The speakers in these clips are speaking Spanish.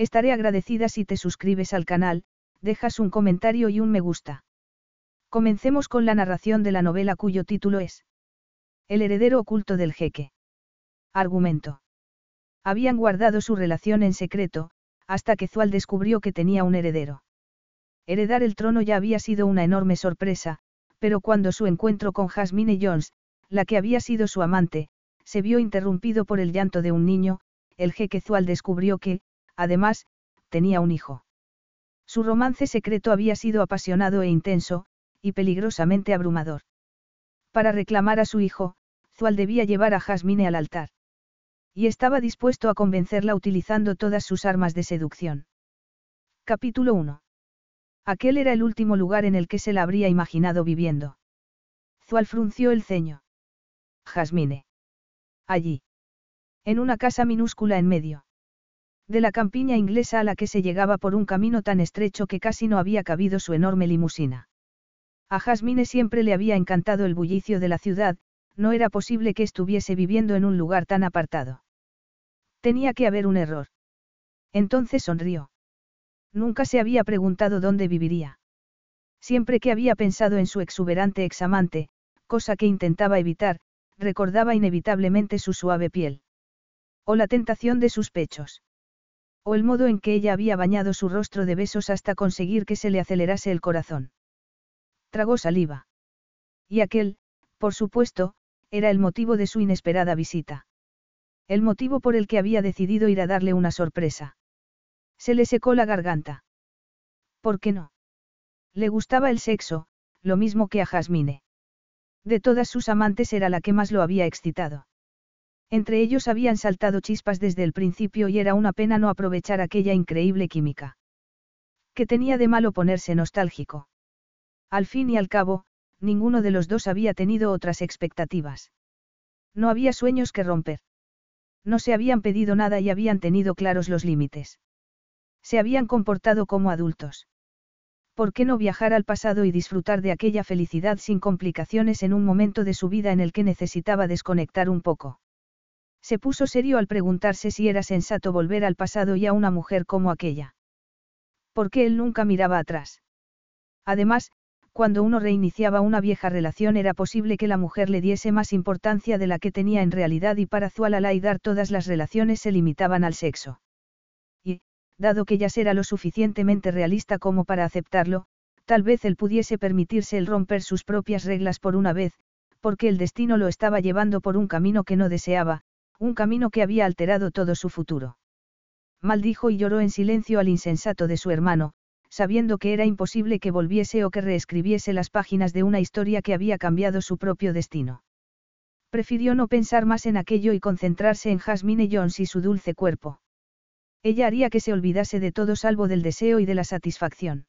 Estaré agradecida si te suscribes al canal, dejas un comentario y un me gusta. Comencemos con la narración de la novela cuyo título es El heredero oculto del jeque. Argumento. Habían guardado su relación en secreto, hasta que Zual descubrió que tenía un heredero. Heredar el trono ya había sido una enorme sorpresa, pero cuando su encuentro con Jasmine Jones, la que había sido su amante, se vio interrumpido por el llanto de un niño, el jeque Zual descubrió que, además, tenía un hijo. Su romance secreto había sido apasionado e intenso, y peligrosamente abrumador. Para reclamar a su hijo, Zual debía llevar a Jasmine al altar. Y estaba dispuesto a convencerla utilizando todas sus armas de seducción. Capítulo 1. Aquel era el último lugar en el que se la habría imaginado viviendo. Zual frunció el ceño. Jasmine. Allí. En una casa minúscula en medio. De la campiña inglesa a la que se llegaba por un camino tan estrecho que casi no había cabido su enorme limusina. A Jasmine siempre le había encantado el bullicio de la ciudad, no era posible que estuviese viviendo en un lugar tan apartado. Tenía que haber un error. Entonces sonrió. Nunca se había preguntado dónde viviría. Siempre que había pensado en su exuberante examante, cosa que intentaba evitar, recordaba inevitablemente su suave piel. O la tentación de sus pechos. O el modo en que ella había bañado su rostro de besos hasta conseguir que se le acelerase el corazón. Tragó saliva. Y aquel, por supuesto, era el motivo de su inesperada visita. El motivo por el que había decidido ir a darle una sorpresa. Se le secó la garganta. ¿Por qué no? Le gustaba el sexo, lo mismo que a Jasmine. De todas sus amantes era la que más lo había excitado. Entre ellos habían saltado chispas desde el principio y era una pena no aprovechar aquella increíble química. ¿Qué tenía de malo ponerse nostálgico? Al fin y al cabo, ninguno de los dos había tenido otras expectativas. No había sueños que romper. No se habían pedido nada y habían tenido claros los límites. Se habían comportado como adultos. ¿Por qué no viajar al pasado y disfrutar de aquella felicidad sin complicaciones en un momento de su vida en el que necesitaba desconectar un poco? Se puso serio al preguntarse si era sensato volver al pasado y a una mujer como aquella. ¿Por qué él nunca miraba atrás? Además, cuando uno reiniciaba una vieja relación era posible que la mujer le diese más importancia de la que tenía en realidad y para Zualalaidar todas las relaciones se limitaban al sexo. Y, dado que ya era lo suficientemente realista como para aceptarlo, tal vez él pudiese permitirse el romper sus propias reglas por una vez, porque el destino lo estaba llevando por un camino que no deseaba, un camino que había alterado todo su futuro. Maldijo y lloró en silencio al insensato de su hermano, sabiendo que era imposible que volviese o que reescribiese las páginas de una historia que había cambiado su propio destino. Prefirió no pensar más en aquello y concentrarse en Jasmine Jones y su dulce cuerpo. Ella haría que se olvidase de todo salvo del deseo y de la satisfacción.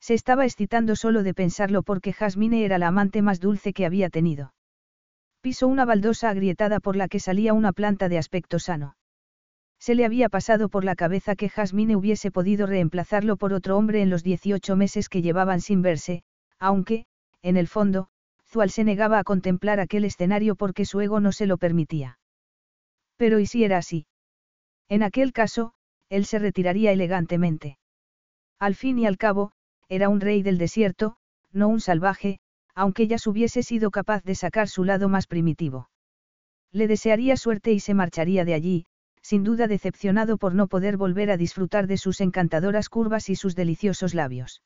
Se estaba excitando solo de pensarlo porque Jasmine era la amante más dulce que había tenido. Pisó una baldosa agrietada por la que salía una planta de aspecto sano. Se le había pasado por la cabeza que Jasmine hubiese podido reemplazarlo por otro hombre en los 18 meses que llevaban sin verse, aunque, en el fondo, Zual se negaba a contemplar aquel escenario porque su ego no se lo permitía. Pero ¿y si era así? En aquel caso, él se retiraría elegantemente. Al fin y al cabo, era un rey del desierto, no un salvaje, aunque ya hubiese sido capaz de sacar su lado más primitivo. Le desearía suerte y se marcharía de allí, sin duda decepcionado por no poder volver a disfrutar de sus encantadoras curvas y sus deliciosos labios.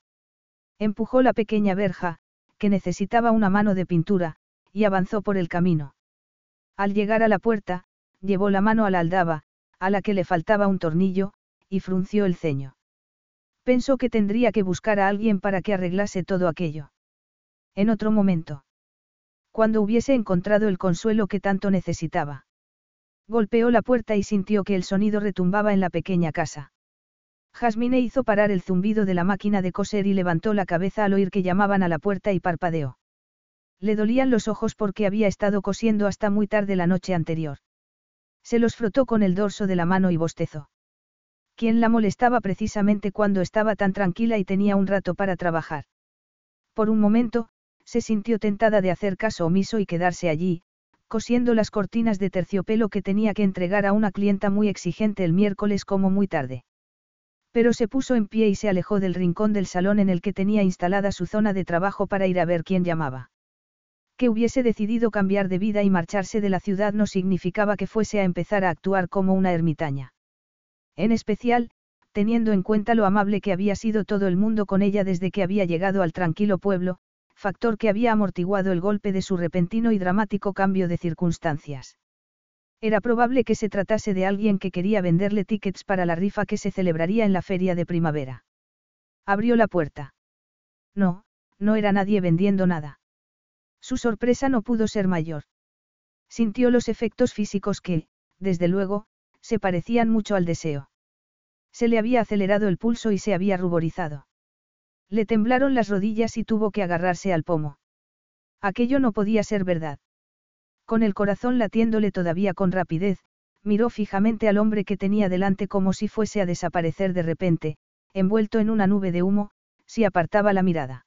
Empujó la pequeña verja, que necesitaba una mano de pintura, y avanzó por el camino. Al llegar a la puerta, llevó la mano a la aldaba, a la que le faltaba un tornillo, y frunció el ceño. Pensó que tendría que buscar a alguien para que arreglase todo aquello. En otro momento. Cuando hubiese encontrado el consuelo que tanto necesitaba. Golpeó la puerta y sintió que el sonido retumbaba en la pequeña casa. Jasmine hizo parar el zumbido de la máquina de coser y levantó la cabeza al oír que llamaban a la puerta y parpadeó. Le dolían los ojos porque había estado cosiendo hasta muy tarde la noche anterior. Se los frotó con el dorso de la mano y bostezó. ¿Quién la molestaba precisamente cuando estaba tan tranquila y tenía un rato para trabajar? Por un momento, se sintió tentada de hacer caso omiso y quedarse allí, cosiendo las cortinas de terciopelo que tenía que entregar a una clienta muy exigente el miércoles como muy tarde. Pero se puso en pie y se alejó del rincón del salón en el que tenía instalada su zona de trabajo para ir a ver quién llamaba. Que hubiese decidido cambiar de vida y marcharse de la ciudad no significaba que fuese a empezar a actuar como una ermitaña. En especial, teniendo en cuenta lo amable que había sido todo el mundo con ella desde que había llegado al tranquilo pueblo, factor que había amortiguado el golpe de su repentino y dramático cambio de circunstancias. Era probable que se tratase de alguien que quería venderle tickets para la rifa que se celebraría en la feria de primavera. Abrió la puerta. No, no era nadie vendiendo nada. Su sorpresa no pudo ser mayor. Sintió los efectos físicos que, desde luego, se parecían mucho al deseo. Se le había acelerado el pulso y se había ruborizado. Le temblaron las rodillas y tuvo que agarrarse al pomo. Aquello no podía ser verdad. Con el corazón latiéndole todavía con rapidez, miró fijamente al hombre que tenía delante como si fuese a desaparecer de repente, envuelto en una nube de humo, si apartaba la mirada.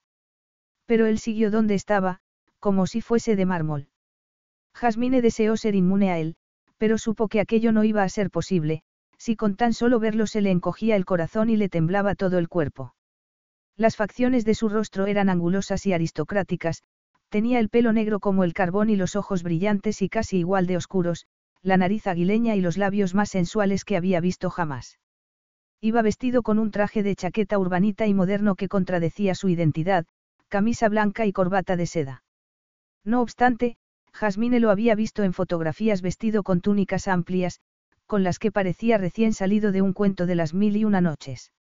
Pero él siguió donde estaba, como si fuese de mármol. Jasmine deseó ser inmune a él, pero supo que aquello no iba a ser posible, si con tan solo verlo se le encogía el corazón y le temblaba todo el cuerpo. Las facciones de su rostro eran angulosas y aristocráticas, tenía el pelo negro como el carbón y los ojos brillantes y casi igual de oscuros, la nariz aguileña y los labios más sensuales que había visto jamás. Iba vestido con un traje de chaqueta urbanita y moderno que contradecía su identidad, camisa blanca y corbata de seda. No obstante, Jasmine lo había visto en fotografías vestido con túnicas amplias, con las que parecía recién salido de un cuento de las mil y una noches.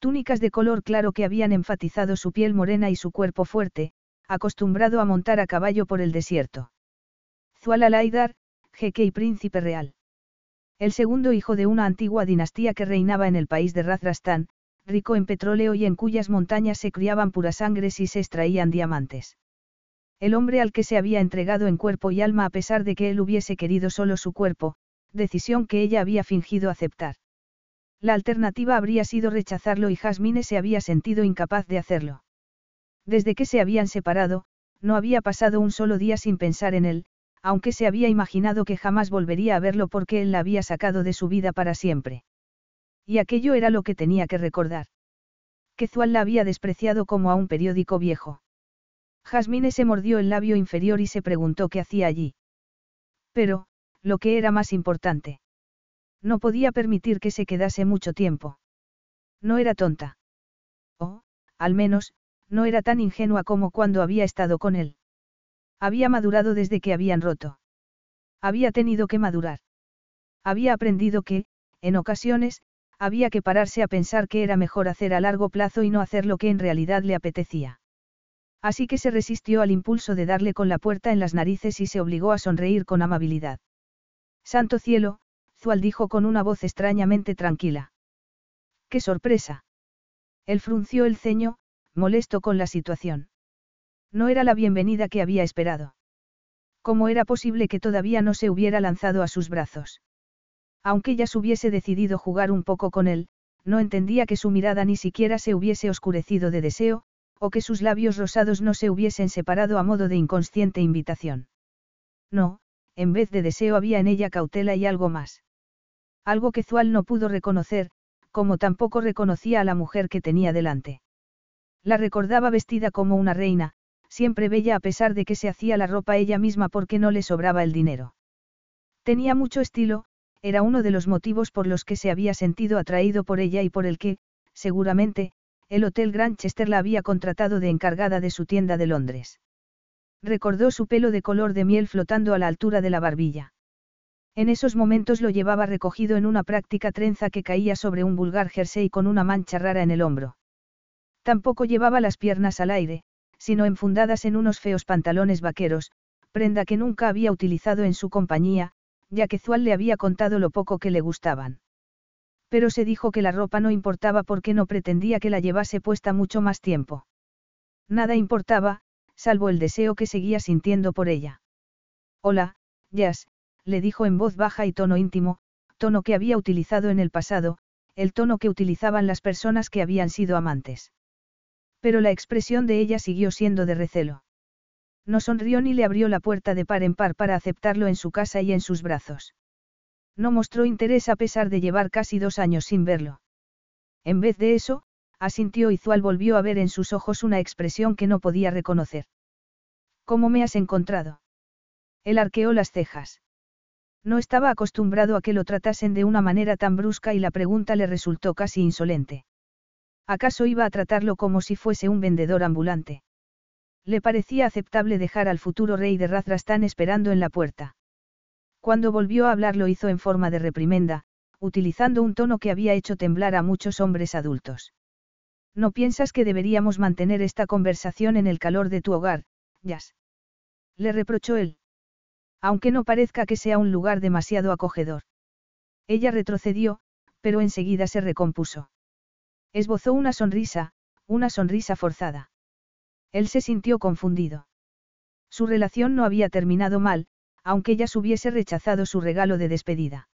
Túnicas de color claro que habían enfatizado su piel morena y su cuerpo fuerte, acostumbrado a montar a caballo por el desierto. Zuala Laidar, jeque y príncipe real. El segundo hijo de una antigua dinastía que reinaba en el país de Razrastán, rico en petróleo y en cuyas montañas se criaban puras sangres y se extraían diamantes. El hombre al que se había entregado en cuerpo y alma a pesar de que él hubiese querido solo su cuerpo, decisión que ella había fingido aceptar. La alternativa habría sido rechazarlo y Jasmine se había sentido incapaz de hacerlo. Desde que se habían separado, no había pasado un solo día sin pensar en él, aunque se había imaginado que jamás volvería a verlo porque él la había sacado de su vida para siempre. Y aquello era lo que tenía que recordar. Que Zual la había despreciado como a un periódico viejo. Jasmine se mordió el labio inferior y se preguntó qué hacía allí. Pero, lo que era más importante. No podía permitir que se quedase mucho tiempo. No era tonta. O, al menos, no era tan ingenua como cuando había estado con él. Había madurado desde que habían roto. Había tenido que madurar. Había aprendido que, en ocasiones, había que pararse a pensar que era mejor hacer a largo plazo y no hacer lo que en realidad le apetecía. Así que se resistió al impulso de darle con la puerta en las narices y se obligó a sonreír con amabilidad. Santo cielo, Zual dijo con una voz extrañamente tranquila. ¡Qué sorpresa! Él frunció el ceño, molesto con la situación. No era la bienvenida que había esperado. ¿Cómo era posible que todavía no se hubiera lanzado a sus brazos? Aunque ya se hubiese decidido jugar un poco con él, no entendía que su mirada ni siquiera se hubiese oscurecido de deseo, o que sus labios rosados no se hubiesen separado a modo de inconsciente invitación. No, en vez de deseo había en ella cautela y algo más. Algo que Zual no pudo reconocer, como tampoco reconocía a la mujer que tenía delante. La recordaba vestida como una reina, siempre bella a pesar de que se hacía la ropa ella misma porque no le sobraba el dinero. Tenía mucho estilo, era uno de los motivos por los que se había sentido atraído por ella y por el que, seguramente, el Hotel Granchester la había contratado de encargada de su tienda de Londres. Recordó su pelo de color de miel flotando a la altura de la barbilla. En esos momentos lo llevaba recogido en una práctica trenza que caía sobre un vulgar jersey con una mancha rara en el hombro. Tampoco llevaba las piernas al aire, sino enfundadas en unos feos pantalones vaqueros, prenda que nunca había utilizado en su compañía, ya que Zual le había contado lo poco que le gustaban. Pero se dijo que la ropa no importaba porque no pretendía que la llevase puesta mucho más tiempo. Nada importaba, salvo el deseo que seguía sintiendo por ella. Hola, Jazz, le dijo en voz baja y tono íntimo, tono que había utilizado en el pasado, el tono que utilizaban las personas que habían sido amantes. Pero la expresión de ella siguió siendo de recelo. No sonrió ni le abrió la puerta de par en par para aceptarlo en su casa y en sus brazos. No mostró interés a pesar de llevar casi dos años sin verlo. En vez de eso, asintió y Zual volvió a ver en sus ojos una expresión que no podía reconocer. ¿Cómo me has encontrado? Él arqueó las cejas. No estaba acostumbrado a que lo tratasen de una manera tan brusca y la pregunta le resultó casi insolente. ¿Acaso iba a tratarlo como si fuese un vendedor ambulante? Le parecía aceptable dejar al futuro rey de Razrastán esperando en la puerta. Cuando volvió a hablar lo hizo en forma de reprimenda, utilizando un tono que había hecho temblar a muchos hombres adultos. ¿No piensas que deberíamos mantener esta conversación en el calor de tu hogar, Jazz? Le reprochó él. Aunque no parezca que sea un lugar demasiado acogedor. Ella retrocedió, pero enseguida se recompuso. Esbozó una sonrisa, una sonrisa forzada. Él se sintió confundido. Su relación no había terminado mal, aunque ella hubiese rechazado su regalo de despedida.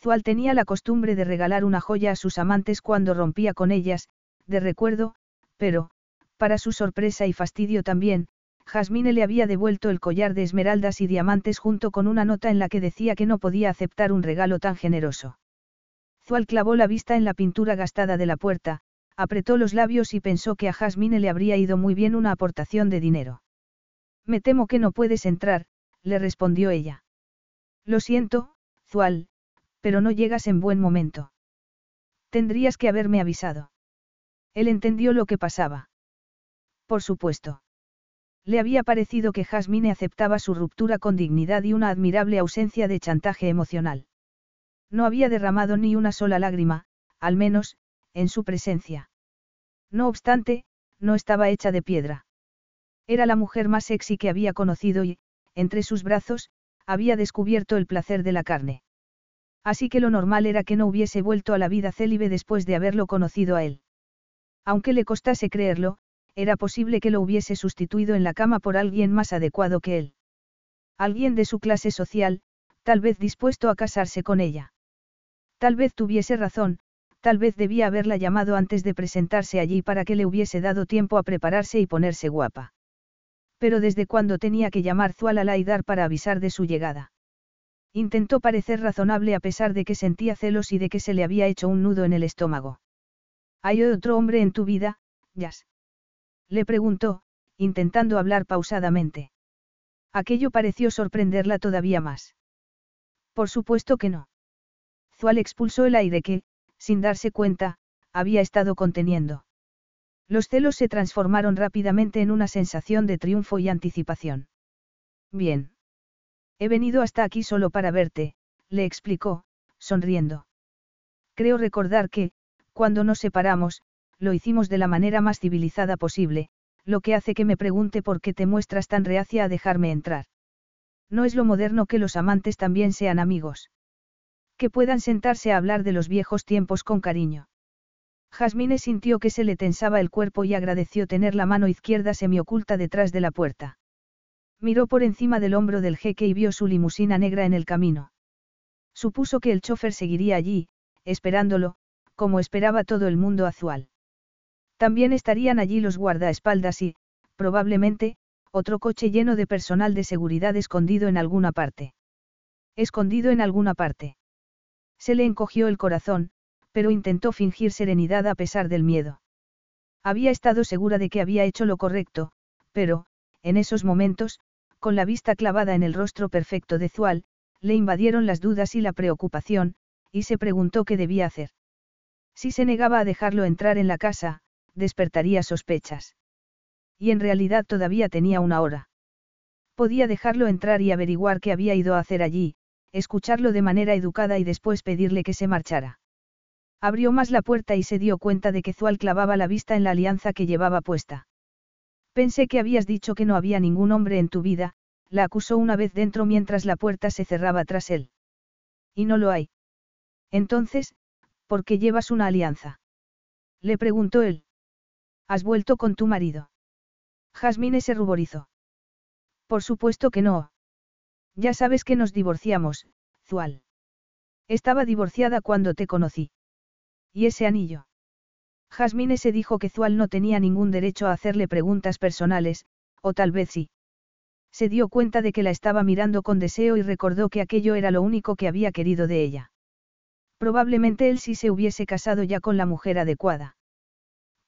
Zual tenía la costumbre de regalar una joya a sus amantes cuando rompía con ellas, de recuerdo, pero, para su sorpresa y fastidio también, Jasmine le había devuelto el collar de esmeraldas y diamantes junto con una nota en la que decía que no podía aceptar un regalo tan generoso. Zual clavó la vista en la pintura gastada de la puerta, apretó los labios y pensó que a Jasmine le habría ido muy bien una aportación de dinero. Me temo que no puedes entrar, le respondió ella. Lo siento, Zual, pero no llegas en buen momento. Tendrías que haberme avisado. Él entendió lo que pasaba. Por supuesto. Le había parecido que Jasmine aceptaba su ruptura con dignidad y una admirable ausencia de chantaje emocional. No había derramado ni una sola lágrima, al menos, en su presencia. No obstante, no estaba hecha de piedra. Era la mujer más sexy que había conocido y, entre sus brazos, había descubierto el placer de la carne. Así que lo normal era que no hubiese vuelto a la vida célibe después de haberlo conocido a él. Aunque le costase creerlo, era posible que lo hubiese sustituido en la cama por alguien más adecuado que él. Alguien de su clase social, tal vez dispuesto a casarse con ella. Tal vez tuviese razón, Tal vez debía haberla llamado antes de presentarse allí para que le hubiese dado tiempo a prepararse y ponerse guapa. Pero desde cuándo tenía que llamar Zual a Laidar para avisar de su llegada. Intentó parecer razonable a pesar de que sentía celos y de que se le había hecho un nudo en el estómago. ¿Hay otro hombre en tu vida, Jazz? Le preguntó, intentando hablar pausadamente. Aquello pareció sorprenderla todavía más. Por supuesto que no. Zual expulsó el aire que, sin darse cuenta, había estado conteniendo. Los celos se transformaron rápidamente en una sensación de triunfo y anticipación. Bien. He venido hasta aquí solo para verte, le explicó, sonriendo. Creo recordar que, cuando nos separamos, lo hicimos de la manera más civilizada posible, lo que hace que me pregunte por qué te muestras tan reacia a dejarme entrar. No es lo moderno que los amantes también sean amigos. Que puedan sentarse a hablar de los viejos tiempos con cariño. Jasmine sintió que se le tensaba el cuerpo y agradeció tener la mano izquierda semioculta detrás de la puerta. Miró por encima del hombro del jeque y vio su limusina negra en el camino. Supuso que el chofer seguiría allí, esperándolo, como esperaba todo el mundo azual. También estarían allí los guardaespaldas y, probablemente, otro coche lleno de personal de seguridad escondido en alguna parte. Escondido en alguna parte. Se le encogió el corazón, pero intentó fingir serenidad a pesar del miedo. Había estado segura de que había hecho lo correcto, pero, en esos momentos, con la vista clavada en el rostro perfecto de Zual, le invadieron las dudas y la preocupación, y se preguntó qué debía hacer. Si se negaba a dejarlo entrar en la casa, despertaría sospechas. Y en realidad todavía tenía una hora. Podía dejarlo entrar y averiguar qué había ido a hacer allí, escucharlo de manera educada y después pedirle que se marchara. Abrió más la puerta y se dio cuenta de que Zual clavaba la vista en la alianza que llevaba puesta. Pensé que habías dicho que no había ningún hombre en tu vida, la acusó una vez dentro mientras la puerta se cerraba tras él. Y no lo hay. Entonces, ¿por qué llevas una alianza? Le preguntó él. ¿Has vuelto con tu marido? Jasmine se ruborizó. Por supuesto que no. Ya sabes que nos divorciamos, Zual. Estaba divorciada cuando te conocí. ¿Y ese anillo? Jasmine se dijo que Zual no tenía ningún derecho a hacerle preguntas personales, o tal vez sí. Se dio cuenta de que la estaba mirando con deseo y recordó que aquello era lo único que había querido de ella. Probablemente él sí se hubiese casado ya con la mujer adecuada.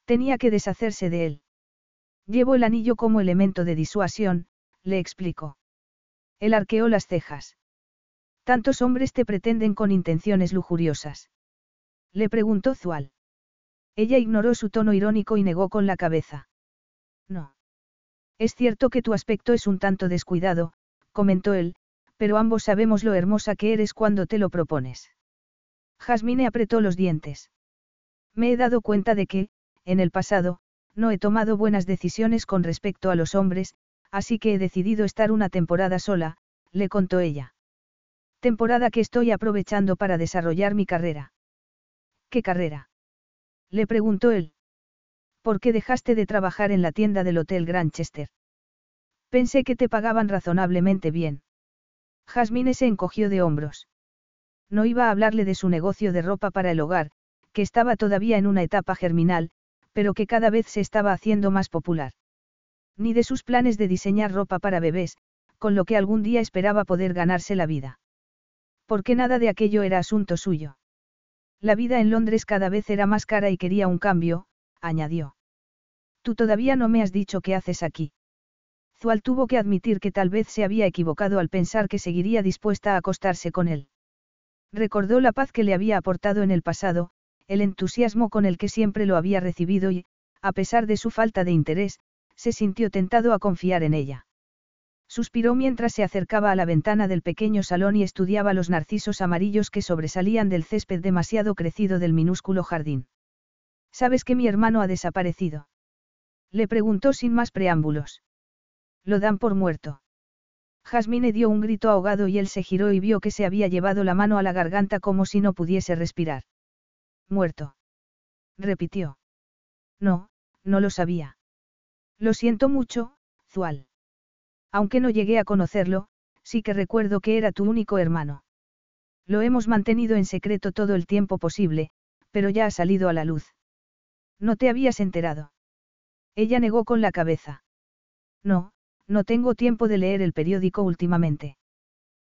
Tenía que deshacerse de él. Llevo el anillo como elemento de disuasión, le explicó. Él arqueó las cejas. Tantos hombres te pretenden con intenciones lujuriosas. Le preguntó Zual. Ella ignoró su tono irónico y negó con la cabeza. No. Es cierto que tu aspecto es un tanto descuidado, comentó él, pero ambos sabemos lo hermosa que eres cuando te lo propones. Jasmine apretó los dientes. Me he dado cuenta de que, en el pasado, no he tomado buenas decisiones con respecto a los hombres, así que he decidido estar una temporada sola, le contó ella. Temporada que estoy aprovechando para desarrollar mi carrera. ¿Qué carrera? Le preguntó él. ¿Por qué dejaste de trabajar en la tienda del Hotel Granchester? Pensé que te pagaban razonablemente bien. Jasmine se encogió de hombros. No iba a hablarle de su negocio de ropa para el hogar, que estaba todavía en una etapa germinal, pero que cada vez se estaba haciendo más popular. Ni de sus planes de diseñar ropa para bebés, con lo que algún día esperaba poder ganarse la vida. Porque nada de aquello era asunto suyo. La vida en Londres cada vez era más cara y quería un cambio, añadió. Tú todavía no me has dicho qué haces aquí. Zual tuvo que admitir que tal vez se había equivocado al pensar que seguiría dispuesta a acostarse con él. Recordó la paz que le había aportado en el pasado, el entusiasmo con el que siempre lo había recibido y, a pesar de su falta de interés, se sintió tentado a confiar en ella. Suspiró mientras se acercaba a la ventana del pequeño salón y estudiaba los narcisos amarillos que sobresalían del césped demasiado crecido del minúsculo jardín. ¿Sabes que mi hermano ha desaparecido? Le preguntó sin más preámbulos. Lo dan por muerto. Jasmine dio un grito ahogado y él se giró y vio que se había llevado la mano a la garganta como si no pudiese respirar. Muerto. Repitió. No, no lo sabía. Lo siento mucho, Zual. Aunque no llegué a conocerlo, sí que recuerdo que era tu único hermano. Lo hemos mantenido en secreto todo el tiempo posible, pero ya ha salido a la luz. ¿No te habías enterado? Ella negó con la cabeza. No, no tengo tiempo de leer el periódico últimamente.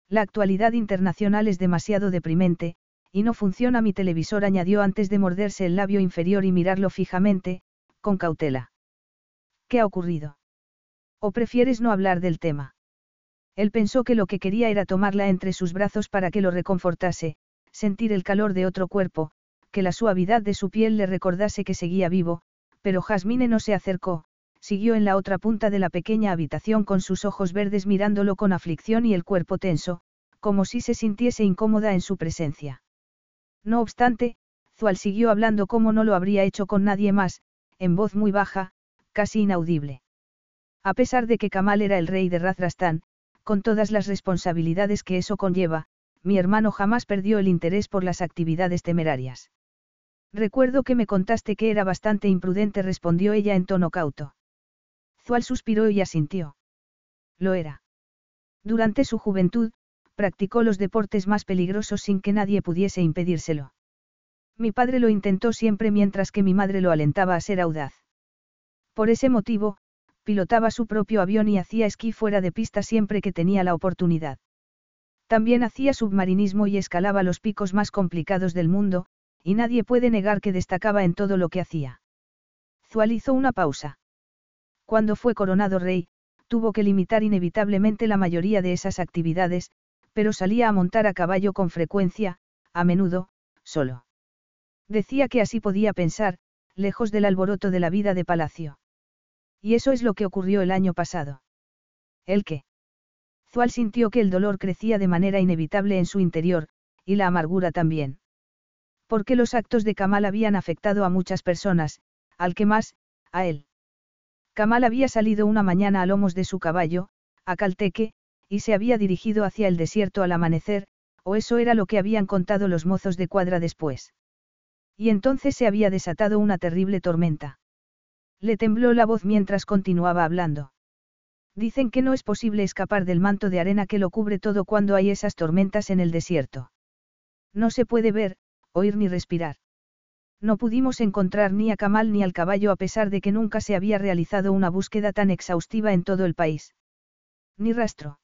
La actualidad internacional es demasiado deprimente, y no funciona mi televisor, añadió antes de morderse el labio inferior y mirarlo fijamente, con cautela. ¿Qué ha ocurrido? ¿O prefieres no hablar del tema? Él pensó que lo que quería era tomarla entre sus brazos para que lo reconfortase, sentir el calor de otro cuerpo, que la suavidad de su piel le recordase que seguía vivo, pero Jasmine no se acercó, siguió en la otra punta de la pequeña habitación con sus ojos verdes mirándolo con aflicción y el cuerpo tenso, como si se sintiese incómoda en su presencia. No obstante, Zual siguió hablando como no lo habría hecho con nadie más, en voz muy baja, casi inaudible. A pesar de que Kamal era el rey de Razrastán, con todas las responsabilidades que eso conlleva, mi hermano jamás perdió el interés por las actividades temerarias. Recuerdo que me contaste que era bastante imprudente, respondió ella en tono cauto. Zual suspiró y asintió. Lo era. Durante su juventud, practicó los deportes más peligrosos sin que nadie pudiese impedírselo. Mi padre lo intentó siempre mientras que mi madre lo alentaba a ser audaz. Por ese motivo, pilotaba su propio avión y hacía esquí fuera de pista siempre que tenía la oportunidad. También hacía submarinismo y escalaba los picos más complicados del mundo, y nadie puede negar que destacaba en todo lo que hacía. Zual hizo una pausa. Cuando fue coronado rey, tuvo que limitar inevitablemente la mayoría de esas actividades, pero salía a montar a caballo con frecuencia, a menudo, solo. Decía que así podía pensar, lejos del alboroto de la vida de palacio. Y eso es lo que ocurrió el año pasado. ¿El qué? Zual sintió que el dolor crecía de manera inevitable en su interior, y la amargura también. Porque los actos de Kamal habían afectado a muchas personas, al que más, a él. Kamal había salido una mañana a lomos de su caballo, a Calteque, y se había dirigido hacia el desierto al amanecer, o eso era lo que habían contado los mozos de cuadra después. Y entonces se había desatado una terrible tormenta. Le tembló la voz mientras continuaba hablando. Dicen que no es posible escapar del manto de arena que lo cubre todo cuando hay esas tormentas en el desierto. No se puede ver, oír ni respirar. No pudimos encontrar ni a Kamal ni al caballo a pesar de que nunca se había realizado una búsqueda tan exhaustiva en todo el país. Ni rastro.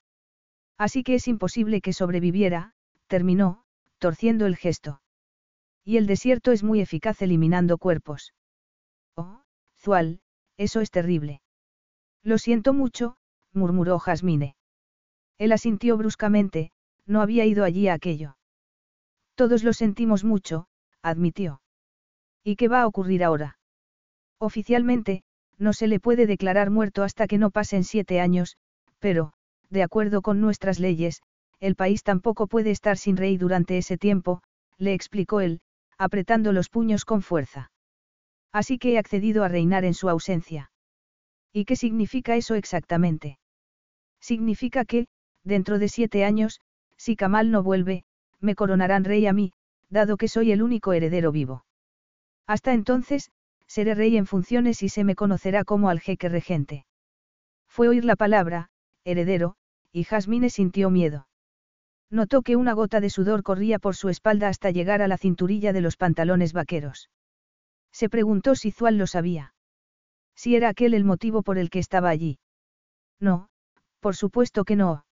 Así que es imposible que sobreviviera, terminó, torciendo el gesto. Y el desierto es muy eficaz eliminando cuerpos. Oh, Zual, eso es terrible. Lo siento mucho, murmuró Jasmine. Él asintió bruscamente, no había ido allí a aquello. Todos lo sentimos mucho, admitió. ¿Y qué va a ocurrir ahora? Oficialmente, no se le puede declarar muerto hasta que no pasen siete años, pero, de acuerdo con nuestras leyes, el país tampoco puede estar sin rey durante ese tiempo, le explicó él, apretando los puños con fuerza. Así que he accedido a reinar en su ausencia. ¿Y qué significa eso exactamente? Significa que, dentro de siete años, si Kamal no vuelve, me coronarán rey a mí, dado que soy el único heredero vivo. Hasta entonces, seré rey en funciones y se me conocerá como al jeque regente. Fue oír la palabra, heredero, y Jasmine sintió miedo. Notó que una gota de sudor corría por su espalda hasta llegar a la cinturilla de los pantalones vaqueros. Se preguntó si Zual lo sabía. Si era aquel el motivo por el que estaba allí. No, por supuesto que no.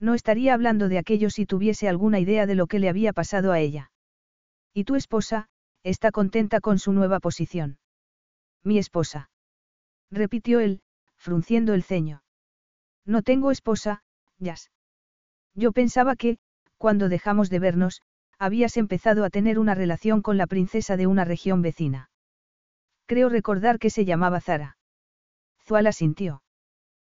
No estaría hablando de aquello si tuviese alguna idea de lo que le había pasado a ella. ¿Y tu esposa, está contenta con su nueva posición? Mi esposa. Repitió él, frunciendo el ceño. No tengo esposa, Jazz. Yo pensaba que, cuando dejamos de vernos, habías empezado a tener una relación con la princesa de una región vecina. Creo recordar que se llamaba Zara. Zuala sintió.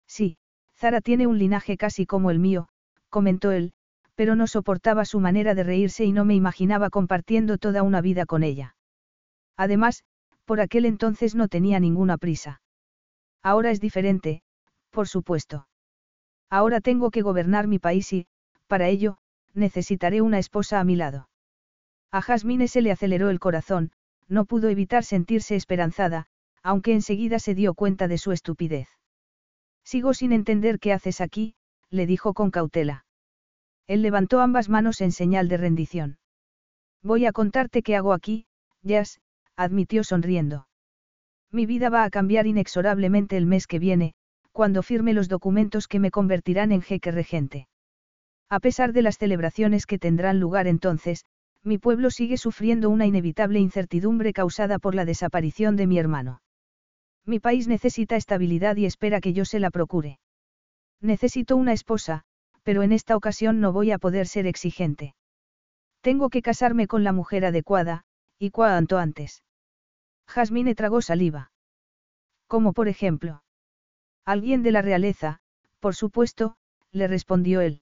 Sí, Zara tiene un linaje casi como el mío, comentó él, pero no soportaba su manera de reírse y no me imaginaba compartiendo toda una vida con ella. Además, por aquel entonces no tenía ninguna prisa. Ahora es diferente, por supuesto. Ahora tengo que gobernar mi país y, para ello, necesitaré una esposa a mi lado. A Jasmine se le aceleró el corazón, no pudo evitar sentirse esperanzada, aunque enseguida se dio cuenta de su estupidez. Sigo sin entender qué haces aquí, le dijo con cautela. Él levantó ambas manos en señal de rendición. Voy a contarte qué hago aquí, Jazz, admitió sonriendo. Mi vida va a cambiar inexorablemente el mes que viene, cuando firme los documentos que me convertirán en jeque regente. A pesar de las celebraciones que tendrán lugar entonces, mi pueblo sigue sufriendo una inevitable incertidumbre causada por la desaparición de mi hermano. Mi país necesita estabilidad y espera que yo se la procure. Necesito una esposa, pero en esta ocasión no voy a poder ser exigente. Tengo que casarme con la mujer adecuada, y cuanto antes. Jasmine tragó saliva. Como por ejemplo. Alguien de la realeza, por supuesto, le respondió él.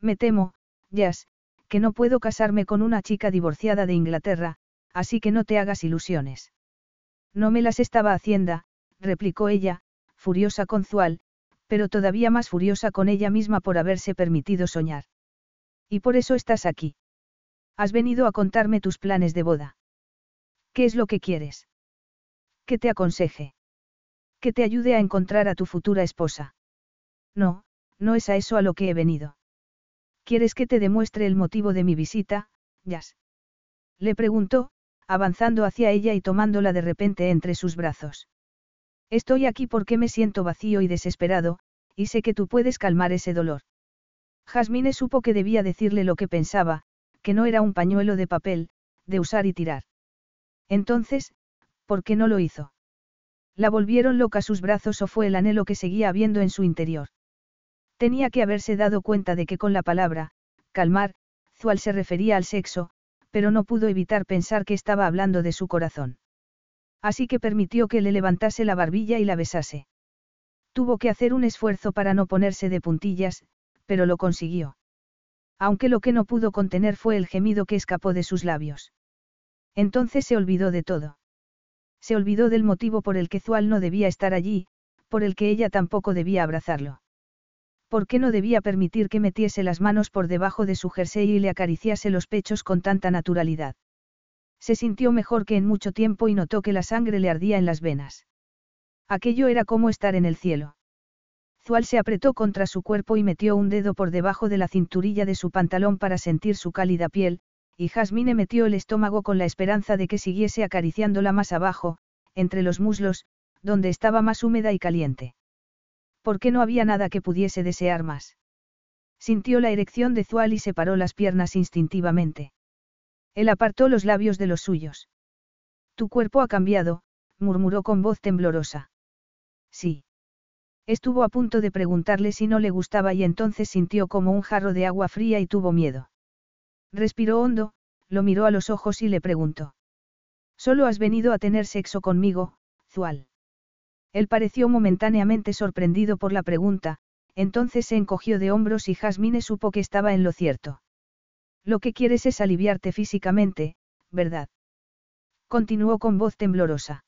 Me temo, Jazz, que no puedo casarme con una chica divorciada de Inglaterra, así que no te hagas ilusiones. No me las estaba haciendo, replicó ella, furiosa con Zual, pero todavía más furiosa con ella misma por haberse permitido soñar. Y por eso estás aquí. Has venido a contarme tus planes de boda. ¿Qué es lo que quieres? Que te aconseje. Que te ayude a encontrar a tu futura esposa. No, no es a eso a lo que he venido. ¿Quieres que te demuestre el motivo de mi visita, Jazz? Le preguntó, avanzando hacia ella y tomándola de repente entre sus brazos. Estoy aquí porque me siento vacío y desesperado, y sé que tú puedes calmar ese dolor. Jasmine supo que debía decirle lo que pensaba, que no era un pañuelo de papel, de usar y tirar. Entonces, ¿por qué no lo hizo? La volvieron loca sus brazos o fue el anhelo que seguía habiendo en su interior. Tenía que haberse dado cuenta de que con la palabra, calmar, Zual se refería al sexo, pero no pudo evitar pensar que estaba hablando de su corazón. Así que permitió que le levantase la barbilla y la besase. Tuvo que hacer un esfuerzo para no ponerse de puntillas, pero lo consiguió. Aunque lo que no pudo contener fue el gemido que escapó de sus labios. Entonces se olvidó de todo. Se olvidó del motivo por el que Zual no debía estar allí, por el que ella tampoco debía abrazarlo. ¿Por qué no debía permitir que metiese las manos por debajo de su jersey y le acariciase los pechos con tanta naturalidad? Se sintió mejor que en mucho tiempo y notó que la sangre le ardía en las venas. Aquello era como estar en el cielo. Zual se apretó contra su cuerpo y metió un dedo por debajo de la cinturilla de su pantalón para sentir su cálida piel, y Jasmine metió el estómago con la esperanza de que siguiese acariciándola más abajo, entre los muslos, donde estaba más húmeda y caliente. ¿Por qué no había nada que pudiese desear más? Sintió la erección de Zual y separó las piernas instintivamente. Él apartó los labios de los suyos. Tu cuerpo ha cambiado, murmuró con voz temblorosa. Sí. Estuvo a punto de preguntarle si no le gustaba y entonces sintió como un jarro de agua fría y tuvo miedo. Respiró hondo, lo miró a los ojos y le preguntó. Solo has venido a tener sexo conmigo, Zual. Él pareció momentáneamente sorprendido por la pregunta, entonces se encogió de hombros y Jasmine supo que estaba en lo cierto. Lo que quieres es aliviarte físicamente, ¿verdad? Continuó con voz temblorosa.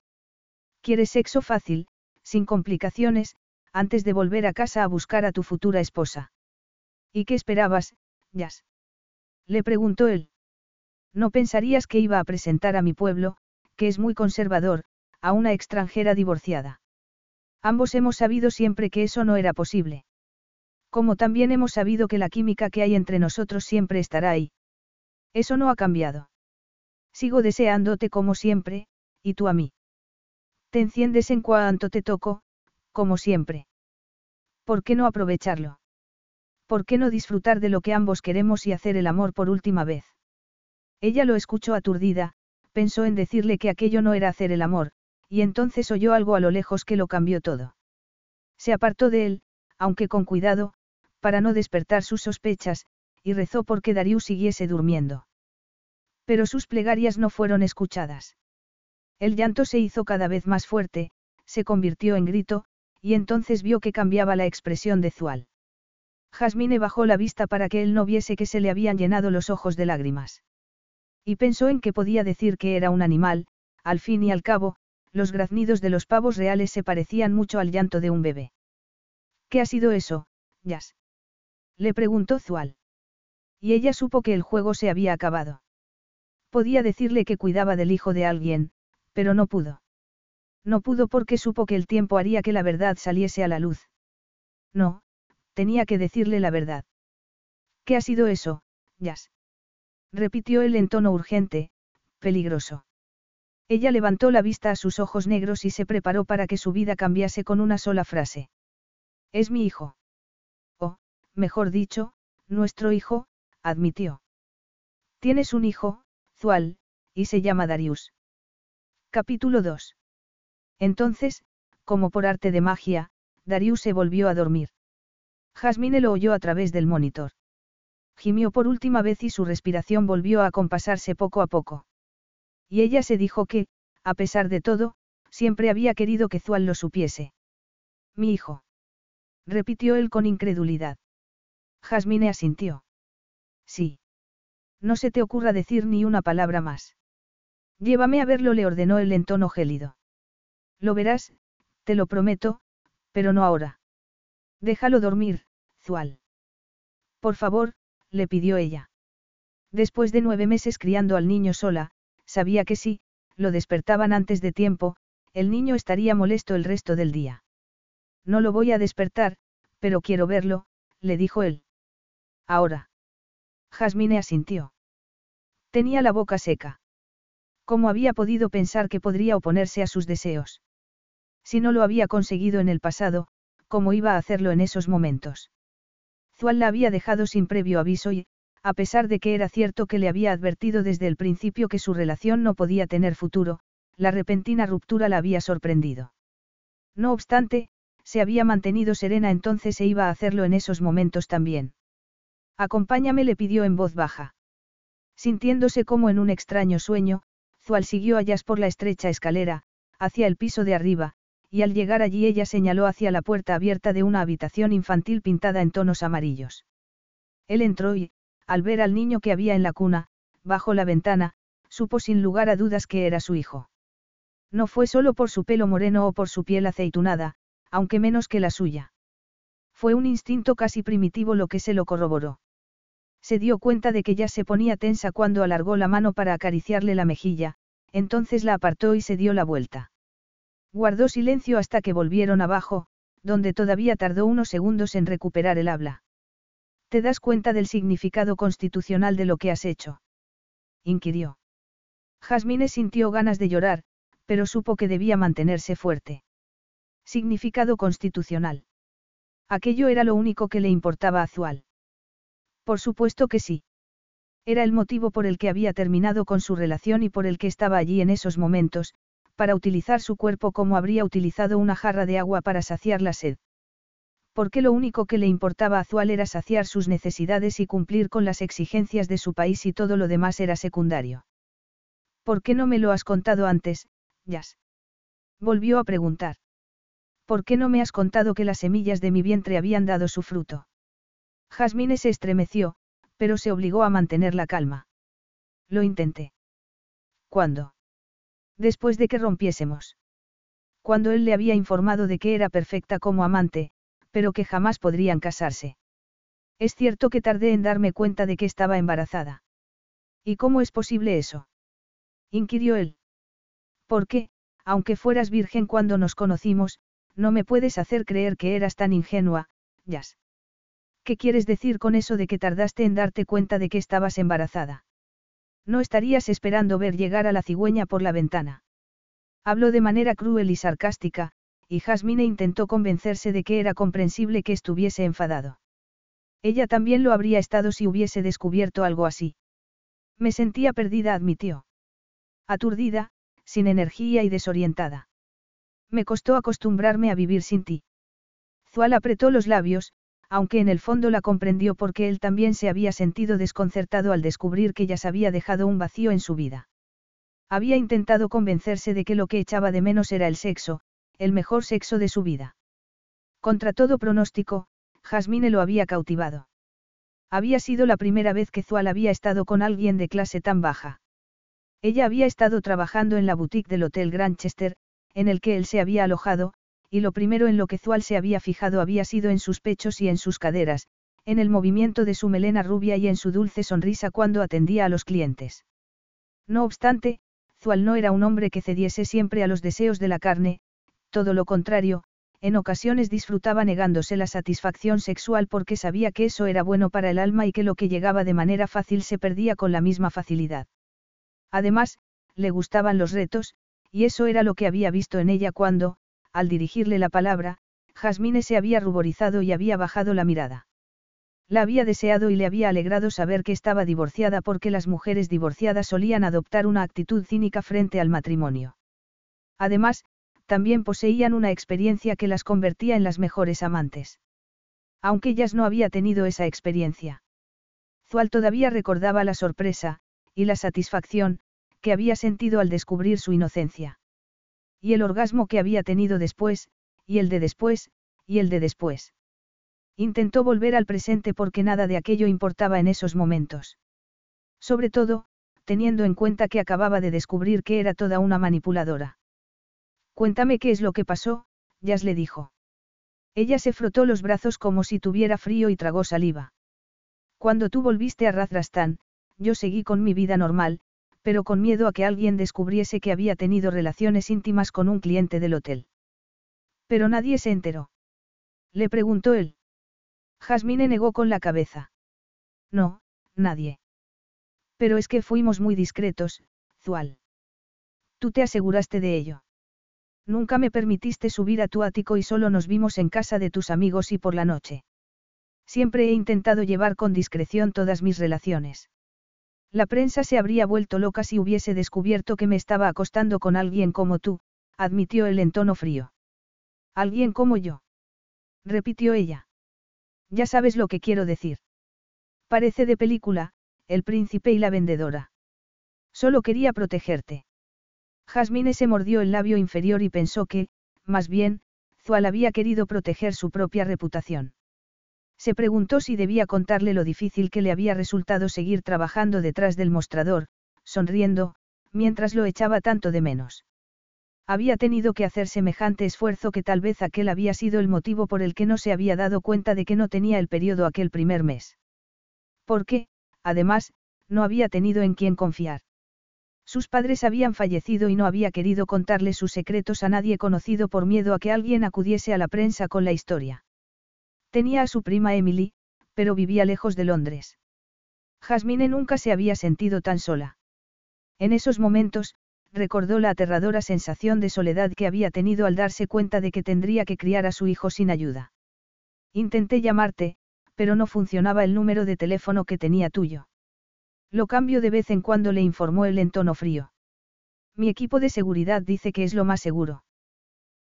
Quieres sexo fácil, sin complicaciones, antes de volver a casa a buscar a tu futura esposa. ¿Y qué esperabas, Jazz? Le preguntó él. No pensarías que iba a presentar a mi pueblo, que es muy conservador, a una extranjera divorciada. Ambos hemos sabido siempre que eso no era posible. Como también hemos sabido que la química que hay entre nosotros siempre estará ahí. Eso no ha cambiado. Sigo deseándote como siempre, y tú a mí. Te enciendes en cuanto te toco, como siempre. ¿Por qué no aprovecharlo? ¿Por qué no disfrutar de lo que ambos queremos y hacer el amor por última vez? Ella lo escuchó aturdida, pensó en decirle que aquello no era hacer el amor, y entonces oyó algo a lo lejos que lo cambió todo. Se apartó de él, aunque con cuidado, para no despertar sus sospechas, y rezó porque Darius siguiese durmiendo. Pero sus plegarias no fueron escuchadas. El llanto se hizo cada vez más fuerte, se convirtió en grito, y entonces vio que cambiaba la expresión de Zual. Jasmine bajó la vista para que él no viese que se le habían llenado los ojos de lágrimas. Y pensó en que podía decir que era un animal, al fin y al cabo, los graznidos de los pavos reales se parecían mucho al llanto de un bebé. ¿Qué ha sido eso, Jazz? Le preguntó Zual. Y ella supo que el juego se había acabado. Podía decirle que cuidaba del hijo de alguien, pero no pudo. No pudo porque supo que el tiempo haría que la verdad saliese a la luz. No, tenía que decirle la verdad. ¿Qué ha sido eso, Jazz? Repitió él en tono urgente, peligroso. Ella levantó la vista a sus ojos negros y se preparó para que su vida cambiase con una sola frase. Es mi hijo. O, mejor dicho, nuestro hijo, admitió. Tienes un hijo, Zual, y se llama Darius. Capítulo 2. Entonces, como por arte de magia, Darius se volvió a dormir. Jasmine lo oyó a través del monitor. Gimió por última vez y su respiración volvió a compasarse poco a poco. Y ella se dijo que, a pesar de todo, siempre había querido que Zual lo supiese. Mi hijo. Repitió él con incredulidad. Jasmine asintió. Sí. No se te ocurra decir ni una palabra más. Llévame a verlo, le ordenó él en tono gélido. Lo verás, te lo prometo, pero no ahora. Déjalo dormir, Zual. Por favor, le pidió ella. Después de nueve meses criando al niño sola, sabía que si, lo despertaban antes de tiempo, el niño estaría molesto el resto del día. No lo voy a despertar, pero quiero verlo, le dijo él. Ahora. Jasmine asintió. Tenía la boca seca. ¿Cómo había podido pensar que podría oponerse a sus deseos? Si no lo había conseguido en el pasado, ¿cómo iba a hacerlo en esos momentos? Zual la había dejado sin previo aviso y, a pesar de que era cierto que le había advertido desde el principio que su relación no podía tener futuro, la repentina ruptura la había sorprendido. No obstante, se había mantenido serena entonces e iba a hacerlo en esos momentos también. Acompáñame le pidió en voz baja. Sintiéndose como en un extraño sueño, Zual siguió a por la estrecha escalera, hacia el piso de arriba, y al llegar allí ella señaló hacia la puerta abierta de una habitación infantil pintada en tonos amarillos. Él entró y, al ver al niño que había en la cuna, bajo la ventana, supo sin lugar a dudas que era su hijo. No fue solo por su pelo moreno o por su piel aceitunada, aunque menos que la suya. Fue un instinto casi primitivo lo que se lo corroboró. Se dio cuenta de que ya se ponía tensa cuando alargó la mano para acariciarle la mejilla, entonces la apartó y se dio la vuelta. Guardó silencio hasta que volvieron abajo, donde todavía tardó unos segundos en recuperar el habla. ¿Te das cuenta del significado constitucional de lo que has hecho? inquirió. Jasmine sintió ganas de llorar, pero supo que debía mantenerse fuerte. Significado constitucional. Aquello era lo único que le importaba a Zual. Por supuesto que sí. Era el motivo por el que había terminado con su relación y por el que estaba allí en esos momentos, para utilizar su cuerpo como habría utilizado una jarra de agua para saciar la sed. Porque lo único que le importaba a Zual era saciar sus necesidades y cumplir con las exigencias de su país y todo lo demás era secundario. ¿Por qué no me lo has contado antes, Jazz? Volvió a preguntar. ¿Por qué no me has contado que las semillas de mi vientre habían dado su fruto? Jasmine se estremeció, pero se obligó a mantener la calma. Lo intenté. ¿Cuándo? Después de que rompiésemos. Cuando él le había informado de que era perfecta como amante, pero que jamás podrían casarse. Es cierto que tardé en darme cuenta de que estaba embarazada. ¿Y cómo es posible eso? inquirió él. Porque, aunque fueras virgen cuando nos conocimos, no me puedes hacer creer que eras tan ingenua, Jazz. ¿Qué quieres decir con eso de que tardaste en darte cuenta de que estabas embarazada? No estarías esperando ver llegar a la cigüeña por la ventana. Habló de manera cruel y sarcástica, y Jasmine intentó convencerse de que era comprensible que estuviese enfadado. Ella también lo habría estado si hubiese descubierto algo así. Me sentía perdida, admitió. Aturdida, sin energía y desorientada. Me costó acostumbrarme a vivir sin ti. Zual apretó los labios, aunque en el fondo la comprendió porque él también se había sentido desconcertado al descubrir que ya se había dejado un vacío en su vida. Había intentado convencerse de que lo que echaba de menos era el sexo, el mejor sexo de su vida. Contra todo pronóstico, Jasmine lo había cautivado. Había sido la primera vez que Zual había estado con alguien de clase tan baja. Ella había estado trabajando en la boutique del Hotel Granchester, en el que él se había alojado, y lo primero en lo que Zual se había fijado había sido en sus pechos y en sus caderas, en el movimiento de su melena rubia y en su dulce sonrisa cuando atendía a los clientes. No obstante, Zual no era un hombre que cediese siempre a los deseos de la carne, todo lo contrario, en ocasiones disfrutaba negándose la satisfacción sexual porque sabía que eso era bueno para el alma y que lo que llegaba de manera fácil se perdía con la misma facilidad. Además, le gustaban los retos, y eso era lo que había visto en ella cuando, al dirigirle la palabra, Jasmine se había ruborizado y había bajado la mirada. La había deseado y le había alegrado saber que estaba divorciada porque las mujeres divorciadas solían adoptar una actitud cínica frente al matrimonio. Además, también poseían una experiencia que las convertía en las mejores amantes. Aunque ellas no había tenido esa experiencia. Zual todavía recordaba la sorpresa, y la satisfacción, que había sentido al descubrir su inocencia. Y el orgasmo que había tenido después, y el de después, y el de después. Intentó volver al presente porque nada de aquello importaba en esos momentos. Sobre todo, teniendo en cuenta que acababa de descubrir que era toda una manipuladora. Cuéntame qué es lo que pasó, Jazz le dijo. Ella se frotó los brazos como si tuviera frío y tragó saliva. Cuando tú volviste a Razrastán, yo seguí con mi vida normal, pero con miedo a que alguien descubriese que había tenido relaciones íntimas con un cliente del hotel. Pero nadie se enteró. Le preguntó él. Jasmine negó con la cabeza. No, nadie. Pero es que fuimos muy discretos, Zual. Tú te aseguraste de ello. Nunca me permitiste subir a tu ático y solo nos vimos en casa de tus amigos y por la noche. Siempre he intentado llevar con discreción todas mis relaciones. La prensa se habría vuelto loca si hubiese descubierto que me estaba acostando con alguien como tú, admitió él en tono frío. Alguien como yo. Repitió ella. Ya sabes lo que quiero decir. Parece de película, el príncipe y la vendedora. Solo quería protegerte. Jasmine se mordió el labio inferior y pensó que, más bien, Zual había querido proteger su propia reputación. Se preguntó si debía contarle lo difícil que le había resultado seguir trabajando detrás del mostrador, sonriendo, mientras lo echaba tanto de menos. Había tenido que hacer semejante esfuerzo que tal vez aquel había sido el motivo por el que no se había dado cuenta de que no tenía el periodo aquel primer mes. Porque, además, no había tenido en quién confiar. Sus padres habían fallecido y no había querido contarle sus secretos a nadie conocido por miedo a que alguien acudiese a la prensa con la historia. Tenía a su prima Emily, pero vivía lejos de Londres. Jasmine nunca se había sentido tan sola. En esos momentos, recordó la aterradora sensación de soledad que había tenido al darse cuenta de que tendría que criar a su hijo sin ayuda. Intenté llamarte, pero no funcionaba el número de teléfono que tenía tuyo. Lo cambio de vez en cuando le informó él en tono frío. Mi equipo de seguridad dice que es lo más seguro.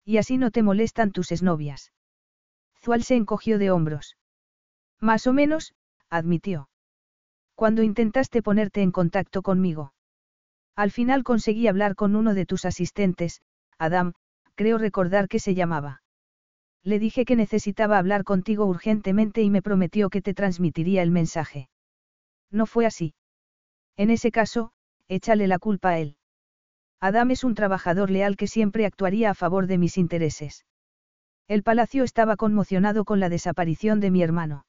Y así no te molestan tus esnovias. Zual se encogió de hombros. Más o menos, admitió. Cuando intentaste ponerte en contacto conmigo. Al final conseguí hablar con uno de tus asistentes, Adam, creo recordar que se llamaba. Le dije que necesitaba hablar contigo urgentemente y me prometió que te transmitiría el mensaje. No fue así. En ese caso, échale la culpa a él. Adam es un trabajador leal que siempre actuaría a favor de mis intereses. El palacio estaba conmocionado con la desaparición de mi hermano.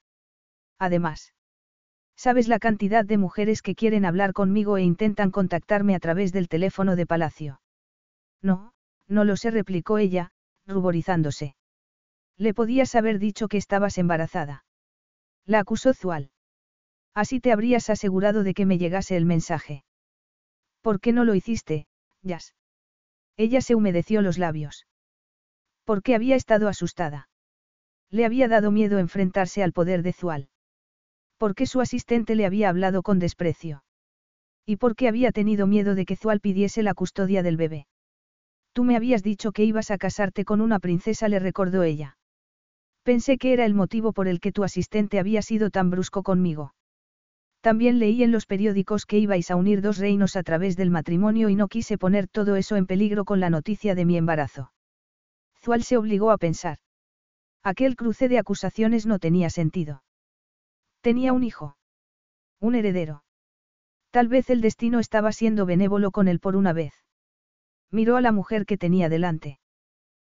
Además, ¿sabes la cantidad de mujeres que quieren hablar conmigo e intentan contactarme a través del teléfono de palacio? No, no lo sé, replicó ella, ruborizándose. Le podías haber dicho que estabas embarazada. La acusó Zual. Así te habrías asegurado de que me llegase el mensaje. ¿Por qué no lo hiciste, Jazz? Ella se humedeció los labios. Porque había estado asustada. Le había dado miedo enfrentarse al poder de Zual. Porque su asistente le había hablado con desprecio. Y porque había tenido miedo de que Zual pidiese la custodia del bebé. Tú me habías dicho que ibas a casarte con una princesa, le recordó ella. Pensé que era el motivo por el que tu asistente había sido tan brusco conmigo. También leí en los periódicos que ibais a unir dos reinos a través del matrimonio y no quise poner todo eso en peligro con la noticia de mi embarazo. Zual se obligó a pensar. Aquel cruce de acusaciones no tenía sentido. Tenía un hijo. Un heredero. Tal vez el destino estaba siendo benévolo con él por una vez. Miró a la mujer que tenía delante.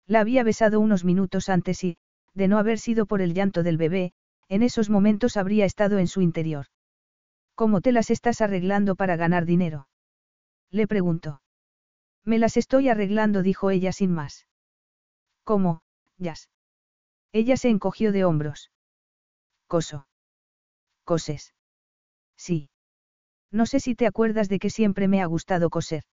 La había besado unos minutos antes y, de no haber sido por el llanto del bebé, en esos momentos habría estado en su interior. ¿Cómo te las estás arreglando para ganar dinero? Le preguntó. Me las estoy arreglando, dijo ella sin más. ¿Cómo, Jazz? Ella se encogió de hombros. Coso. Coses. Sí. No sé si te acuerdas de que siempre me ha gustado coser.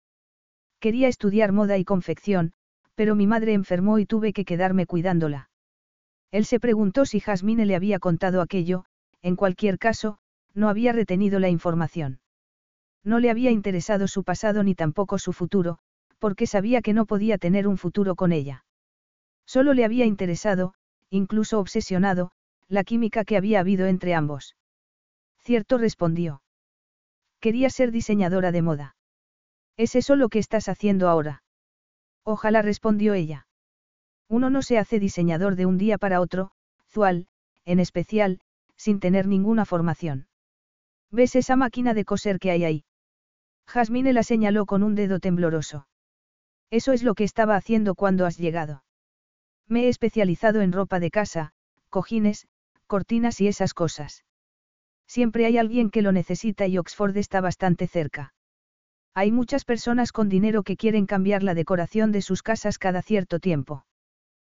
Quería estudiar moda y confección, pero mi madre enfermó y tuve que quedarme cuidándola. Él se preguntó si Jasmine le había contado aquello, en cualquier caso, no había retenido la información. No le había interesado su pasado ni tampoco su futuro, porque sabía que no podía tener un futuro con ella. Solo le había interesado, incluso obsesionado, la química que había habido entre ambos. Cierto respondió. Quería ser diseñadora de moda. ¿Es eso lo que estás haciendo ahora? Ojalá respondió ella. Uno no se hace diseñador de un día para otro, Zual, en especial, sin tener ninguna formación. ¿Ves esa máquina de coser que hay ahí? Jasmine la señaló con un dedo tembloroso. Eso es lo que estaba haciendo cuando has llegado. Me he especializado en ropa de casa, cojines, cortinas y esas cosas. Siempre hay alguien que lo necesita y Oxford está bastante cerca. Hay muchas personas con dinero que quieren cambiar la decoración de sus casas cada cierto tiempo.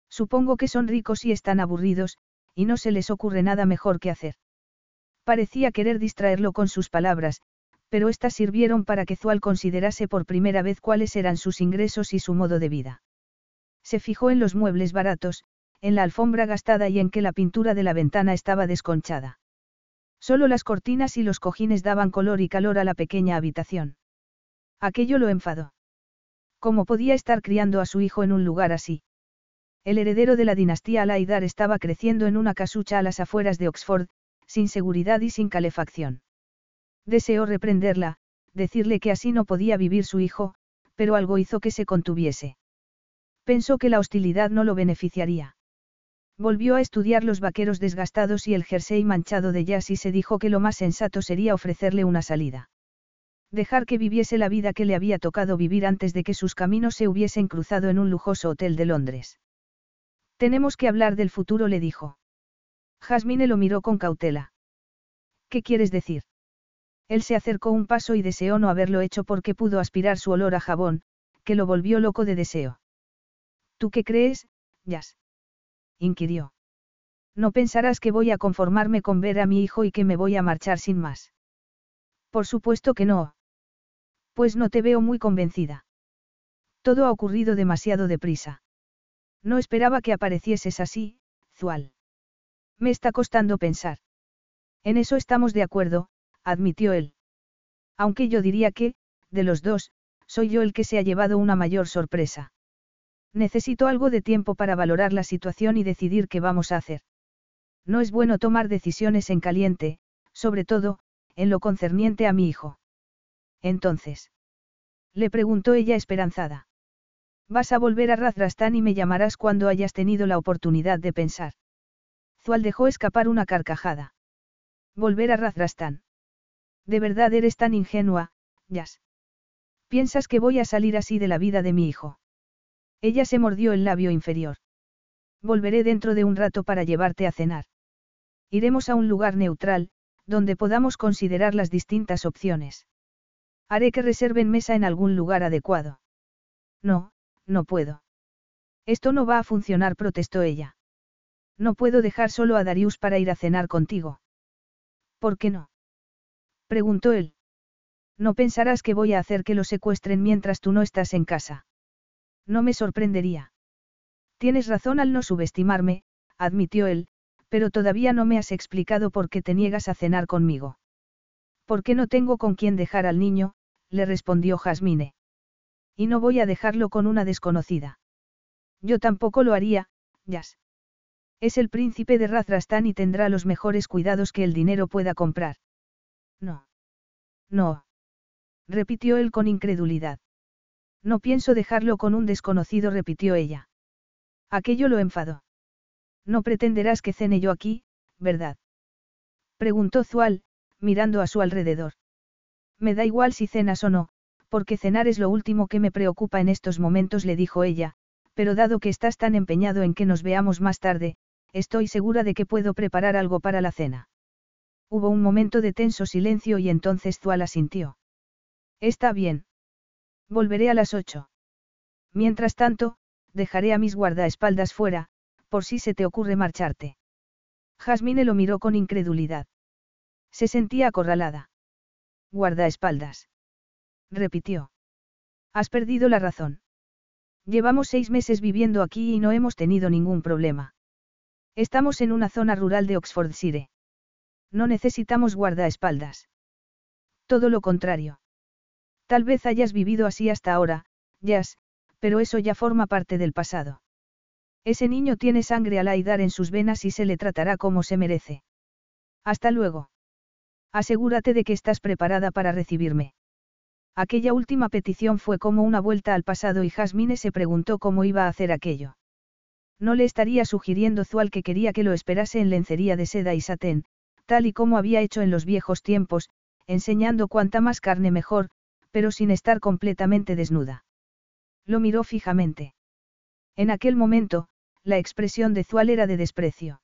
Supongo que son ricos y están aburridos, y no se les ocurre nada mejor que hacer. Parecía querer distraerlo con sus palabras, pero éstas sirvieron para que Zual considerase por primera vez cuáles eran sus ingresos y su modo de vida. Se fijó en los muebles baratos, en la alfombra gastada y en que la pintura de la ventana estaba desconchada. Solo las cortinas y los cojines daban color y calor a la pequeña habitación. Aquello lo enfadó. ¿Cómo podía estar criando a su hijo en un lugar así? El heredero de la dinastía Alaidar estaba creciendo en una casucha a las afueras de Oxford, sin seguridad y sin calefacción. Deseó reprenderla, decirle que así no podía vivir su hijo, pero algo hizo que se contuviese. Pensó que la hostilidad no lo beneficiaría. Volvió a estudiar los vaqueros desgastados y el jersey manchado de jazz y se dijo que lo más sensato sería ofrecerle una salida. Dejar que viviese la vida que le había tocado vivir antes de que sus caminos se hubiesen cruzado en un lujoso hotel de Londres. Tenemos que hablar del futuro, le dijo. Jasmine lo miró con cautela. ¿Qué quieres decir? Él se acercó un paso y deseó no haberlo hecho porque pudo aspirar su olor a jabón, que lo volvió loco de deseo. ¿Tú qué crees, Jazz? inquirió. No pensarás que voy a conformarme con ver a mi hijo y que me voy a marchar sin más. Por supuesto que no. Pues no te veo muy convencida. Todo ha ocurrido demasiado deprisa. No esperaba que aparecieses así, Zual. Me está costando pensar. En eso estamos de acuerdo, admitió él. Aunque yo diría que, de los dos, soy yo el que se ha llevado una mayor sorpresa. Necesito algo de tiempo para valorar la situación y decidir qué vamos a hacer. No es bueno tomar decisiones en caliente, sobre todo, en lo concerniente a mi hijo. Entonces. Le preguntó ella esperanzada. Vas a volver a Razrastán y me llamarás cuando hayas tenido la oportunidad de pensar. Zual dejó escapar una carcajada. Volver a Razrastán. De verdad eres tan ingenua, Jazz. ¿Piensas que voy a salir así de la vida de mi hijo? Ella se mordió el labio inferior. Volveré dentro de un rato para llevarte a cenar. Iremos a un lugar neutral, donde podamos considerar las distintas opciones. Haré que reserven mesa en algún lugar adecuado. No, no puedo. Esto no va a funcionar, protestó ella. No puedo dejar solo a Darius para ir a cenar contigo. ¿Por qué no? Preguntó él. No pensarás que voy a hacer que lo secuestren mientras tú no estás en casa. No me sorprendería. Tienes razón al no subestimarme, admitió él, pero todavía no me has explicado por qué te niegas a cenar conmigo. ¿Por qué no tengo con quién dejar al niño? le respondió Jasmine. Y no voy a dejarlo con una desconocida. Yo tampoco lo haría, Yas. Es el príncipe de Razrastán y tendrá los mejores cuidados que el dinero pueda comprar. No. No. Repitió él con incredulidad. No pienso dejarlo con un desconocido, repitió ella. Aquello lo enfadó. No pretenderás que cene yo aquí, ¿verdad? Preguntó Zual, mirando a su alrededor. Me da igual si cenas o no, porque cenar es lo último que me preocupa en estos momentos, le dijo ella, pero dado que estás tan empeñado en que nos veamos más tarde, estoy segura de que puedo preparar algo para la cena. Hubo un momento de tenso silencio y entonces Zuala sintió. Está bien. Volveré a las ocho. Mientras tanto, dejaré a mis guardaespaldas fuera, por si se te ocurre marcharte. Jasmine lo miró con incredulidad. Se sentía acorralada. Guardaespaldas. Repitió. Has perdido la razón. Llevamos seis meses viviendo aquí y no hemos tenido ningún problema. Estamos en una zona rural de Oxfordshire. No necesitamos guardaespaldas. Todo lo contrario. Tal vez hayas vivido así hasta ahora, Jazz, pero eso ya forma parte del pasado. Ese niño tiene sangre al aidar en sus venas y se le tratará como se merece. Hasta luego. Asegúrate de que estás preparada para recibirme. Aquella última petición fue como una vuelta al pasado y Jasmine se preguntó cómo iba a hacer aquello. No le estaría sugiriendo Zual que quería que lo esperase en lencería de seda y satén, tal y como había hecho en los viejos tiempos, enseñando cuanta más carne mejor, pero sin estar completamente desnuda. Lo miró fijamente. En aquel momento, la expresión de Zual era de desprecio.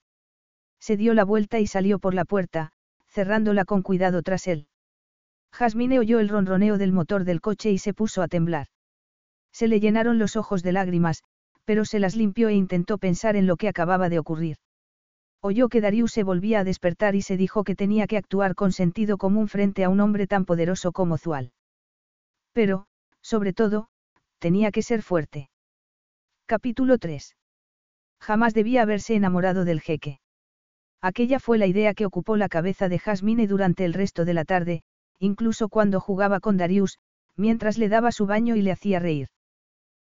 Se dio la vuelta y salió por la puerta, cerrándola con cuidado tras él. Jasmine oyó el ronroneo del motor del coche y se puso a temblar. Se le llenaron los ojos de lágrimas, pero se las limpió e intentó pensar en lo que acababa de ocurrir. Oyó que Darius se volvía a despertar y se dijo que tenía que actuar con sentido común frente a un hombre tan poderoso como Zual. Pero, sobre todo, tenía que ser fuerte. Capítulo 3. Jamás debía haberse enamorado del jeque. Aquella fue la idea que ocupó la cabeza de Jasmine durante el resto de la tarde, incluso cuando jugaba con Darius, mientras le daba su baño y le hacía reír.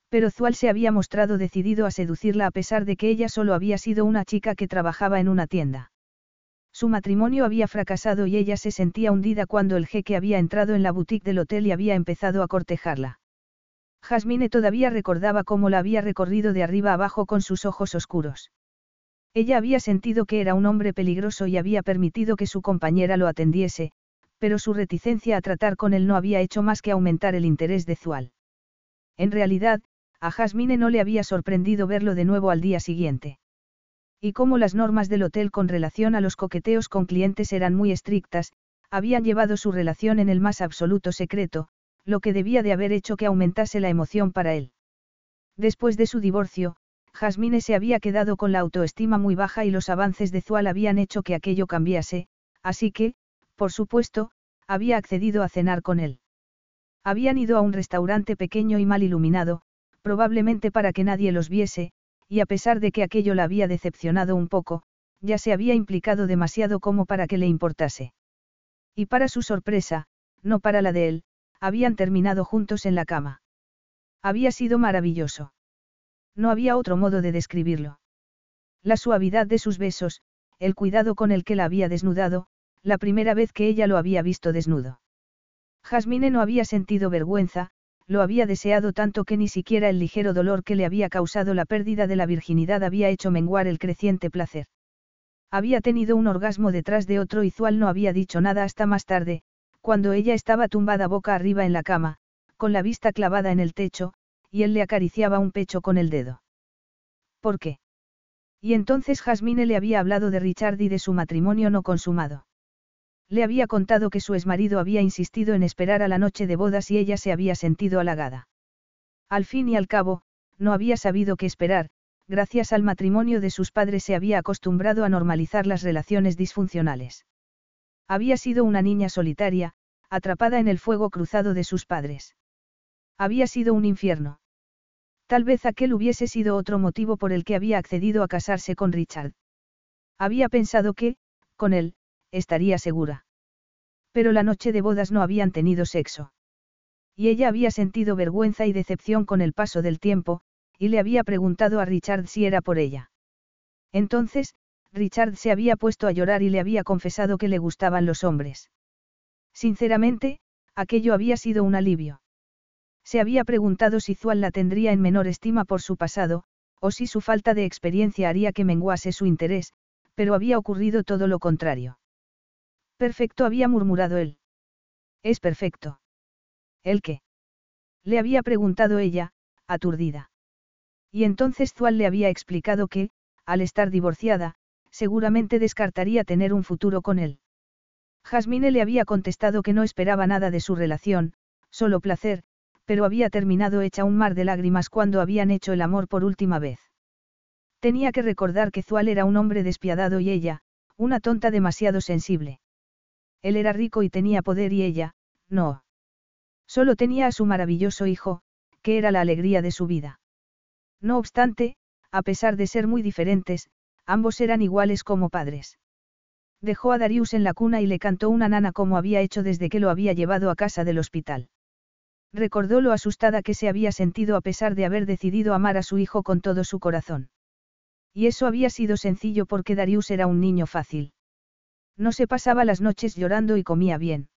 Pero Zual se había mostrado decidido a seducirla a pesar de que ella solo había sido una chica que trabajaba en una tienda. Su matrimonio había fracasado y ella se sentía hundida cuando el jeque había entrado en la boutique del hotel y había empezado a cortejarla. Jasmine todavía recordaba cómo la había recorrido de arriba abajo con sus ojos oscuros. Ella había sentido que era un hombre peligroso y había permitido que su compañera lo atendiese, pero su reticencia a tratar con él no había hecho más que aumentar el interés de Zual. En realidad, a Jasmine no le había sorprendido verlo de nuevo al día siguiente. Y como las normas del hotel con relación a los coqueteos con clientes eran muy estrictas, habían llevado su relación en el más absoluto secreto, lo que debía de haber hecho que aumentase la emoción para él. Después de su divorcio, Jasmine se había quedado con la autoestima muy baja y los avances de Zual habían hecho que aquello cambiase, así que, por supuesto, había accedido a cenar con él. Habían ido a un restaurante pequeño y mal iluminado, probablemente para que nadie los viese, y a pesar de que aquello la había decepcionado un poco, ya se había implicado demasiado como para que le importase. Y para su sorpresa, no para la de él, habían terminado juntos en la cama. Había sido maravilloso. No había otro modo de describirlo. La suavidad de sus besos, el cuidado con el que la había desnudado, la primera vez que ella lo había visto desnudo. Jasmine no había sentido vergüenza, lo había deseado tanto que ni siquiera el ligero dolor que le había causado la pérdida de la virginidad había hecho menguar el creciente placer. Había tenido un orgasmo detrás de otro y Zual no había dicho nada hasta más tarde, cuando ella estaba tumbada boca arriba en la cama, con la vista clavada en el techo, y él le acariciaba un pecho con el dedo. ¿Por qué? Y entonces Jasmine le había hablado de Richard y de su matrimonio no consumado. Le había contado que su exmarido había insistido en esperar a la noche de bodas y ella se había sentido halagada. Al fin y al cabo, no había sabido qué esperar, gracias al matrimonio de sus padres se había acostumbrado a normalizar las relaciones disfuncionales. Había sido una niña solitaria, atrapada en el fuego cruzado de sus padres. Había sido un infierno. Tal vez aquel hubiese sido otro motivo por el que había accedido a casarse con Richard. Había pensado que, con él, estaría segura. Pero la noche de bodas no habían tenido sexo. Y ella había sentido vergüenza y decepción con el paso del tiempo, y le había preguntado a Richard si era por ella. Entonces, Richard se había puesto a llorar y le había confesado que le gustaban los hombres. Sinceramente, aquello había sido un alivio. Se había preguntado si Zual la tendría en menor estima por su pasado, o si su falta de experiencia haría que menguase su interés, pero había ocurrido todo lo contrario. Perfecto había murmurado él. Es perfecto. ¿El qué? Le había preguntado ella, aturdida. Y entonces Zual le había explicado que, al estar divorciada, seguramente descartaría tener un futuro con él. Jasmine le había contestado que no esperaba nada de su relación, solo placer, pero había terminado hecha un mar de lágrimas cuando habían hecho el amor por última vez. Tenía que recordar que Zual era un hombre despiadado y ella, una tonta demasiado sensible. Él era rico y tenía poder y ella, no. Solo tenía a su maravilloso hijo, que era la alegría de su vida. No obstante, a pesar de ser muy diferentes, ambos eran iguales como padres. Dejó a Darius en la cuna y le cantó una nana como había hecho desde que lo había llevado a casa del hospital. Recordó lo asustada que se había sentido a pesar de haber decidido amar a su hijo con todo su corazón. Y eso había sido sencillo porque Darius era un niño fácil. No se pasaba las noches llorando y comía bien.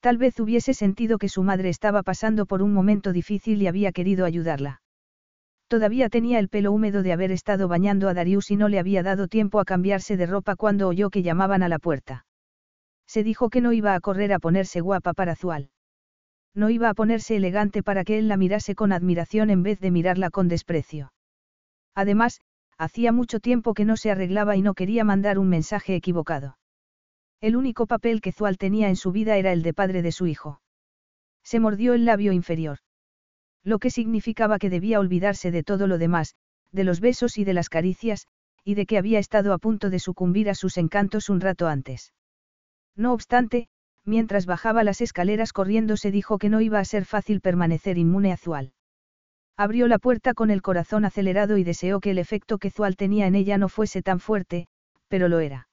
Tal vez hubiese sentido que su madre estaba pasando por un momento difícil y había querido ayudarla. Todavía tenía el pelo húmedo de haber estado bañando a Darius y no le había dado tiempo a cambiarse de ropa cuando oyó que llamaban a la puerta. Se dijo que no iba a correr a ponerse guapa para Zual. No iba a ponerse elegante para que él la mirase con admiración en vez de mirarla con desprecio. Además, hacía mucho tiempo que no se arreglaba y no quería mandar un mensaje equivocado. El único papel que Zual tenía en su vida era el de padre de su hijo. Se mordió el labio inferior. Lo que significaba que debía olvidarse de todo lo demás, de los besos y de las caricias, y de que había estado a punto de sucumbir a sus encantos un rato antes. No obstante, mientras bajaba las escaleras corriendo se dijo que no iba a ser fácil permanecer inmune a Zual. Abrió la puerta con el corazón acelerado y deseó que el efecto que Zual tenía en ella no fuese tan fuerte, pero lo era.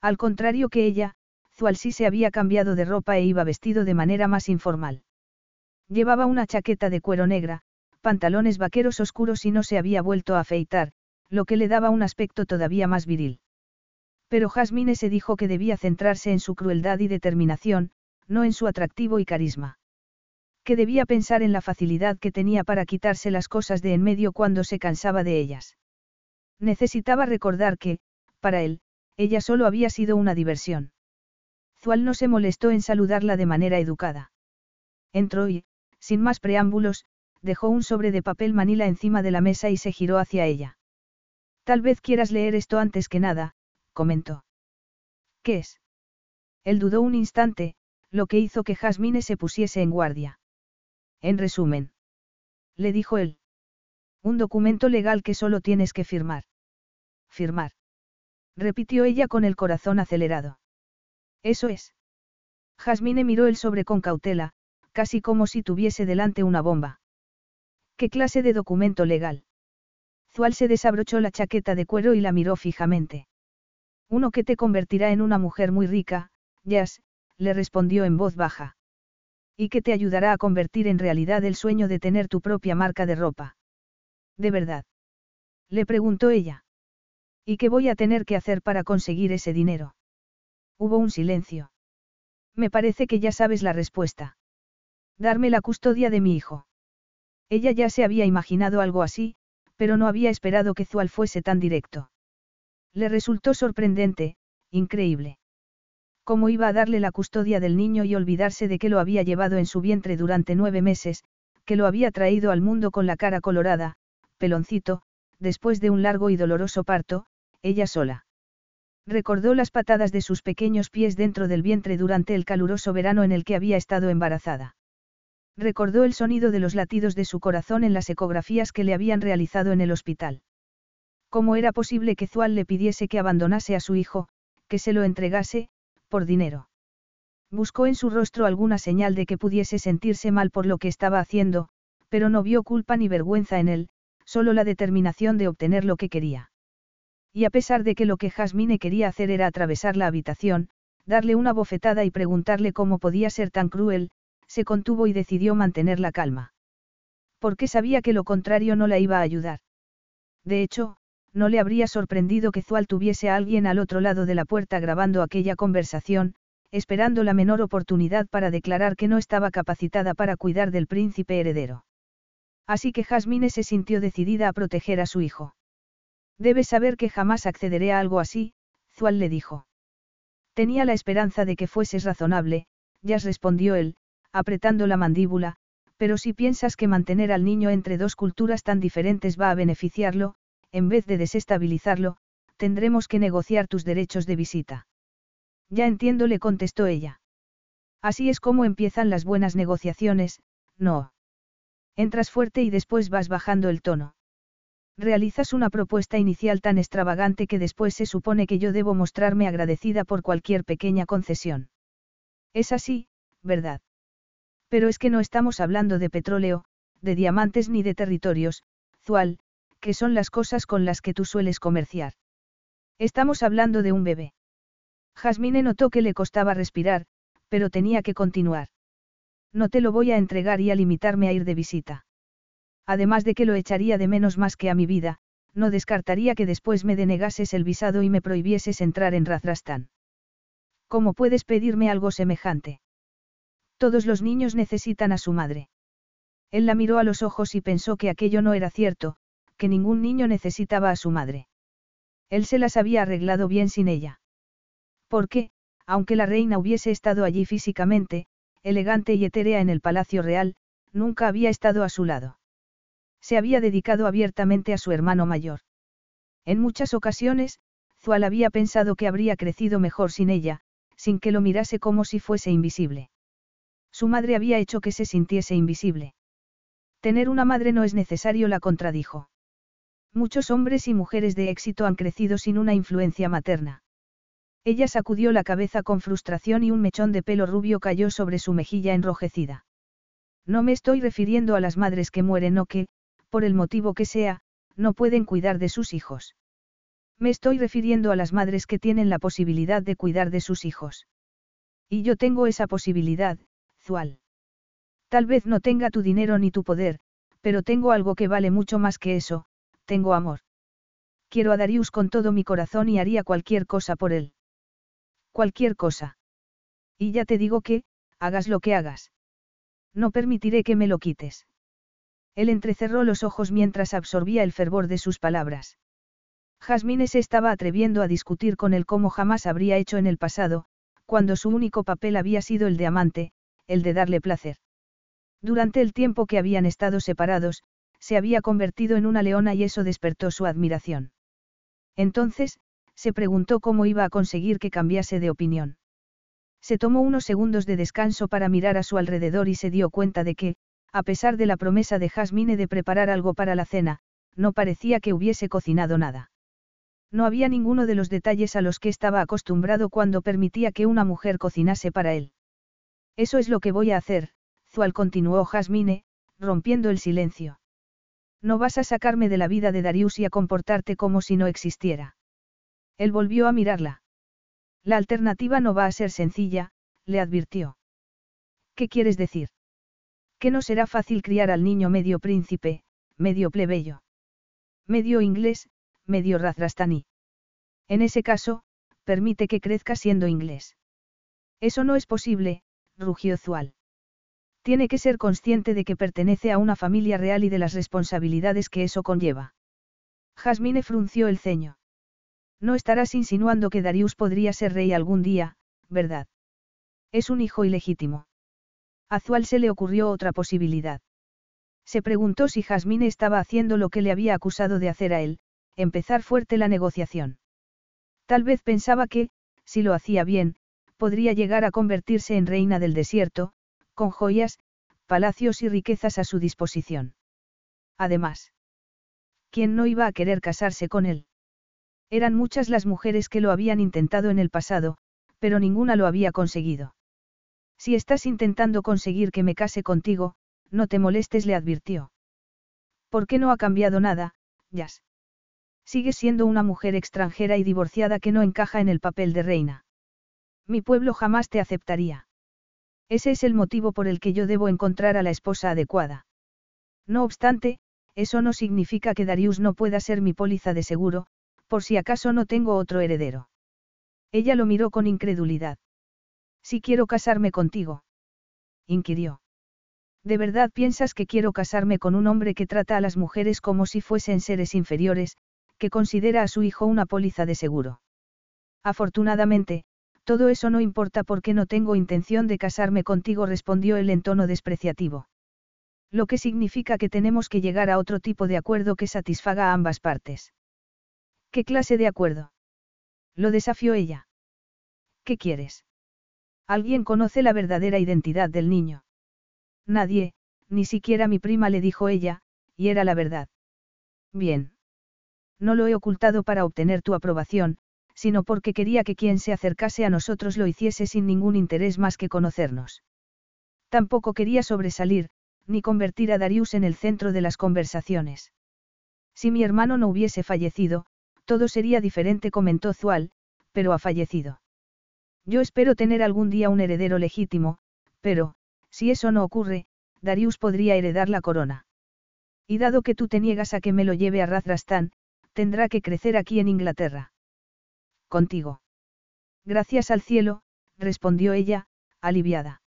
Al contrario que ella, Zual sí se había cambiado de ropa e iba vestido de manera más informal. Llevaba una chaqueta de cuero negra, pantalones vaqueros oscuros y no se había vuelto a afeitar, lo que le daba un aspecto todavía más viril. Pero Jasmine se dijo que debía centrarse en su crueldad y determinación, no en su atractivo y carisma. Que debía pensar en la facilidad que tenía para quitarse las cosas de en medio cuando se cansaba de ellas. Necesitaba recordar que, para él, ella solo había sido una diversión. Zual no se molestó en saludarla de manera educada. Entró y, sin más preámbulos, dejó un sobre de papel manila encima de la mesa y se giró hacia ella. Tal vez quieras leer esto antes que nada, comentó. ¿Qué es? Él dudó un instante, lo que hizo que Jasmine se pusiese en guardia. En resumen. Le dijo él. Un documento legal que solo tienes que firmar. Firmar. Repitió ella con el corazón acelerado. Eso es. Jasmine miró el sobre con cautela, casi como si tuviese delante una bomba. ¿Qué clase de documento legal? Zual se desabrochó la chaqueta de cuero y la miró fijamente. Uno que te convertirá en una mujer muy rica, Jazz, le respondió en voz baja. Y que te ayudará a convertir en realidad el sueño de tener tu propia marca de ropa. ¿De verdad? Le preguntó ella. ¿Y qué voy a tener que hacer para conseguir ese dinero? Hubo un silencio. Me parece que ya sabes la respuesta. Darme la custodia de mi hijo. Ella ya se había imaginado algo así, pero no había esperado que Zual fuese tan directo. Le resultó sorprendente, increíble. ¿Cómo iba a darle la custodia del niño y olvidarse de que lo había llevado en su vientre durante nueve meses, que lo había traído al mundo con la cara colorada, peloncito, después de un largo y doloroso parto, ella sola? Recordó las patadas de sus pequeños pies dentro del vientre durante el caluroso verano en el que había estado embarazada. Recordó el sonido de los latidos de su corazón en las ecografías que le habían realizado en el hospital. ¿Cómo era posible que Zual le pidiese que abandonase a su hijo, que se lo entregase, por dinero? Buscó en su rostro alguna señal de que pudiese sentirse mal por lo que estaba haciendo, pero no vio culpa ni vergüenza en él, solo la determinación de obtener lo que quería. Y a pesar de que lo que Jasmine quería hacer era atravesar la habitación, darle una bofetada y preguntarle cómo podía ser tan cruel, se contuvo y decidió mantener la calma. Porque sabía que lo contrario no la iba a ayudar. De hecho, no le habría sorprendido que Zual tuviese a alguien al otro lado de la puerta grabando aquella conversación, esperando la menor oportunidad para declarar que no estaba capacitada para cuidar del príncipe heredero. Así que Jasmine se sintió decidida a proteger a su hijo. Debes saber que jamás accederé a algo así, Zual le dijo. Tenía la esperanza de que fueses razonable, ya respondió él, apretando la mandíbula, pero si piensas que mantener al niño entre dos culturas tan diferentes va a beneficiarlo, en vez de desestabilizarlo, tendremos que negociar tus derechos de visita. Ya entiendo, le contestó ella. Así es como empiezan las buenas negociaciones, no. Entras fuerte y después vas bajando el tono. Realizas una propuesta inicial tan extravagante que después se supone que yo debo mostrarme agradecida por cualquier pequeña concesión. Es así, ¿verdad? Pero es que no estamos hablando de petróleo, de diamantes ni de territorios, Zual, que son las cosas con las que tú sueles comerciar. Estamos hablando de un bebé. Jasmine notó que le costaba respirar, pero tenía que continuar. No te lo voy a entregar y a limitarme a ir de visita. Además de que lo echaría de menos más que a mi vida, no descartaría que después me denegases el visado y me prohibieses entrar en Razrastán. ¿Cómo puedes pedirme algo semejante? Todos los niños necesitan a su madre. Él la miró a los ojos y pensó que aquello no era cierto, que ningún niño necesitaba a su madre. Él se las había arreglado bien sin ella. Porque, aunque la reina hubiese estado allí físicamente, elegante y etérea en el palacio real, nunca había estado a su lado. Se había dedicado abiertamente a su hermano mayor. En muchas ocasiones, Zual había pensado que habría crecido mejor sin ella, sin que lo mirase como si fuese invisible. Su madre había hecho que se sintiese invisible. Tener una madre no es necesario, la contradijo. Muchos hombres y mujeres de éxito han crecido sin una influencia materna. Ella sacudió la cabeza con frustración y un mechón de pelo rubio cayó sobre su mejilla enrojecida. No me estoy refiriendo a las madres que mueren o que, por el motivo que sea, no pueden cuidar de sus hijos. Me estoy refiriendo a las madres que tienen la posibilidad de cuidar de sus hijos. Y yo tengo esa posibilidad, Zual. Tal vez no tenga tu dinero ni tu poder, pero tengo algo que vale mucho más que eso, tengo amor. Quiero a Darius con todo mi corazón y haría cualquier cosa por él. Cualquier cosa. Y ya te digo que, hagas lo que hagas. No permitiré que me lo quites. Él entrecerró los ojos mientras absorbía el fervor de sus palabras. Jasmine se estaba atreviendo a discutir con él como jamás habría hecho en el pasado, cuando su único papel había sido el de amante, el de darle placer. Durante el tiempo que habían estado separados, se había convertido en una leona y eso despertó su admiración. Entonces, se preguntó cómo iba a conseguir que cambiase de opinión. Se tomó unos segundos de descanso para mirar a su alrededor y se dio cuenta de que, a pesar de la promesa de Jasmine de preparar algo para la cena, no parecía que hubiese cocinado nada. No había ninguno de los detalles a los que estaba acostumbrado cuando permitía que una mujer cocinase para él. Eso es lo que voy a hacer, Zual continuó Jasmine, rompiendo el silencio. No vas a sacarme de la vida de Darius y a comportarte como si no existiera. Él volvió a mirarla. La alternativa no va a ser sencilla, le advirtió. ¿Qué quieres decir? Que no será fácil criar al niño medio príncipe, medio plebeyo. Medio inglés, medio razrastaní. En ese caso, permite que crezca siendo inglés. Eso no es posible, rugió Zual. Tiene que ser consciente de que pertenece a una familia real y de las responsabilidades que eso conlleva. Jasmine frunció el ceño. No estarás insinuando que Darius podría ser rey algún día, ¿verdad? Es un hijo ilegítimo. A Zual se le ocurrió otra posibilidad. Se preguntó si Jasmine estaba haciendo lo que le había acusado de hacer a él, empezar fuerte la negociación. Tal vez pensaba que, si lo hacía bien, podría llegar a convertirse en reina del desierto, con joyas, palacios y riquezas a su disposición. Además, ¿quién no iba a querer casarse con él? Eran muchas las mujeres que lo habían intentado en el pasado, pero ninguna lo había conseguido. Si estás intentando conseguir que me case contigo, no te molestes, le advirtió. ¿Por qué no ha cambiado nada, Jazz? Sigues siendo una mujer extranjera y divorciada que no encaja en el papel de reina. Mi pueblo jamás te aceptaría. Ese es el motivo por el que yo debo encontrar a la esposa adecuada. No obstante, eso no significa que Darius no pueda ser mi póliza de seguro, por si acaso no tengo otro heredero. Ella lo miró con incredulidad. Si quiero casarme contigo. Inquirió. ¿De verdad piensas que quiero casarme con un hombre que trata a las mujeres como si fuesen seres inferiores, que considera a su hijo una póliza de seguro? Afortunadamente, todo eso no importa porque no tengo intención de casarme contigo, respondió él en tono despreciativo. Lo que significa que tenemos que llegar a otro tipo de acuerdo que satisfaga a ambas partes. ¿Qué clase de acuerdo? Lo desafió ella. ¿Qué quieres? ¿Alguien conoce la verdadera identidad del niño? Nadie, ni siquiera mi prima le dijo ella, y era la verdad. Bien. No lo he ocultado para obtener tu aprobación, sino porque quería que quien se acercase a nosotros lo hiciese sin ningún interés más que conocernos. Tampoco quería sobresalir, ni convertir a Darius en el centro de las conversaciones. Si mi hermano no hubiese fallecido, todo sería diferente, comentó Zual, pero ha fallecido. Yo espero tener algún día un heredero legítimo, pero, si eso no ocurre, Darius podría heredar la corona. Y dado que tú te niegas a que me lo lleve a Razrastán, tendrá que crecer aquí en Inglaterra contigo. Gracias al cielo, respondió ella, aliviada.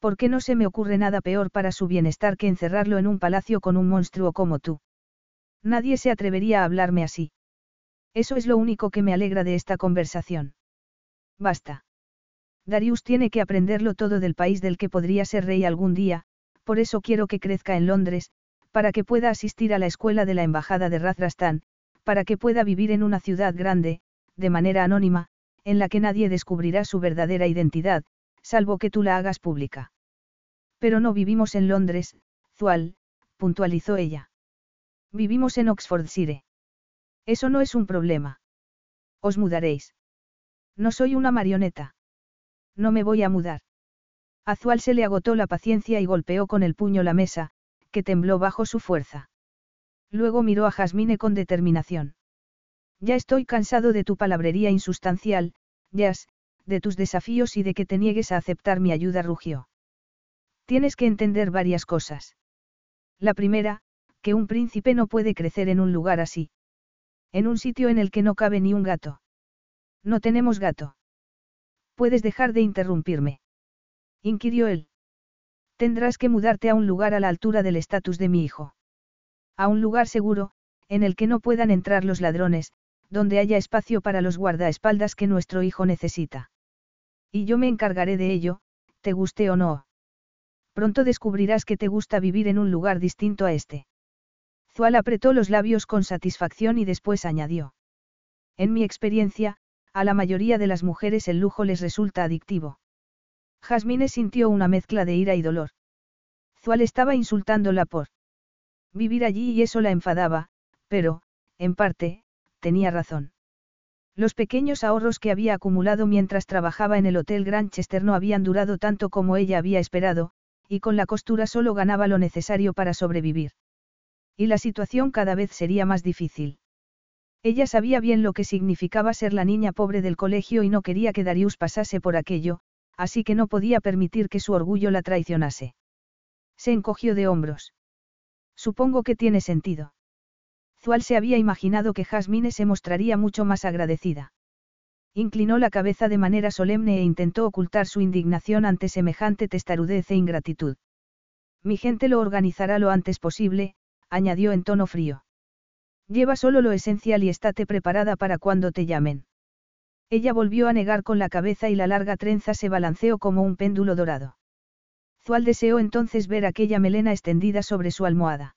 ¿Por qué no se me ocurre nada peor para su bienestar que encerrarlo en un palacio con un monstruo como tú? Nadie se atrevería a hablarme así. Eso es lo único que me alegra de esta conversación. Basta. Darius tiene que aprenderlo todo del país del que podría ser rey algún día, por eso quiero que crezca en Londres, para que pueda asistir a la escuela de la Embajada de Razrastán, para que pueda vivir en una ciudad grande, de manera anónima, en la que nadie descubrirá su verdadera identidad, salvo que tú la hagas pública. Pero no vivimos en Londres, Zual, puntualizó ella. Vivimos en Oxfordshire. Eso no es un problema. Os mudaréis. No soy una marioneta. No me voy a mudar. A Zual se le agotó la paciencia y golpeó con el puño la mesa, que tembló bajo su fuerza. Luego miró a Jasmine con determinación. Ya estoy cansado de tu palabrería insustancial, Jazz, de tus desafíos y de que te niegues a aceptar mi ayuda, rugió. Tienes que entender varias cosas. La primera, que un príncipe no puede crecer en un lugar así. En un sitio en el que no cabe ni un gato. No tenemos gato. Puedes dejar de interrumpirme. Inquirió él. Tendrás que mudarte a un lugar a la altura del estatus de mi hijo. A un lugar seguro, en el que no puedan entrar los ladrones, donde haya espacio para los guardaespaldas que nuestro hijo necesita. Y yo me encargaré de ello, te guste o no. Pronto descubrirás que te gusta vivir en un lugar distinto a este. Zual apretó los labios con satisfacción y después añadió. En mi experiencia, a la mayoría de las mujeres el lujo les resulta adictivo. Jasmine sintió una mezcla de ira y dolor. Zual estaba insultándola por vivir allí y eso la enfadaba, pero, en parte, tenía razón. Los pequeños ahorros que había acumulado mientras trabajaba en el Hotel Granchester no habían durado tanto como ella había esperado, y con la costura solo ganaba lo necesario para sobrevivir. Y la situación cada vez sería más difícil. Ella sabía bien lo que significaba ser la niña pobre del colegio y no quería que Darius pasase por aquello, así que no podía permitir que su orgullo la traicionase. Se encogió de hombros. Supongo que tiene sentido. Zual se había imaginado que Jasmine se mostraría mucho más agradecida. Inclinó la cabeza de manera solemne e intentó ocultar su indignación ante semejante testarudez e ingratitud. Mi gente lo organizará lo antes posible, añadió en tono frío. Lleva solo lo esencial y estate preparada para cuando te llamen. Ella volvió a negar con la cabeza y la larga trenza se balanceó como un péndulo dorado. Zual deseó entonces ver aquella melena extendida sobre su almohada.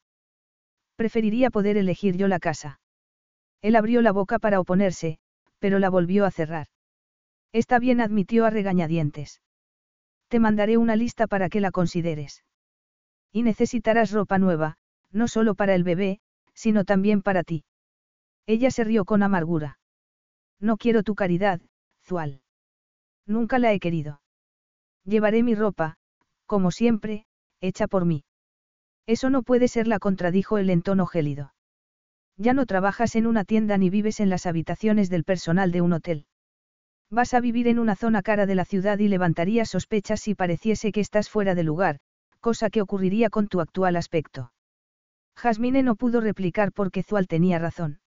Preferiría poder elegir yo la casa. Él abrió la boca para oponerse, pero la volvió a cerrar. Está bien, admitió a regañadientes. Te mandaré una lista para que la consideres. Y necesitarás ropa nueva, no solo para el bebé, sino también para ti. Ella se rió con amargura. No quiero tu caridad, Zual. Nunca la he querido. Llevaré mi ropa, como siempre, hecha por mí. Eso no puede ser, la contradijo el en tono gélido. Ya no trabajas en una tienda ni vives en las habitaciones del personal de un hotel. Vas a vivir en una zona cara de la ciudad y levantaría sospechas si pareciese que estás fuera de lugar, cosa que ocurriría con tu actual aspecto. Jasmine no pudo replicar porque Zual tenía razón.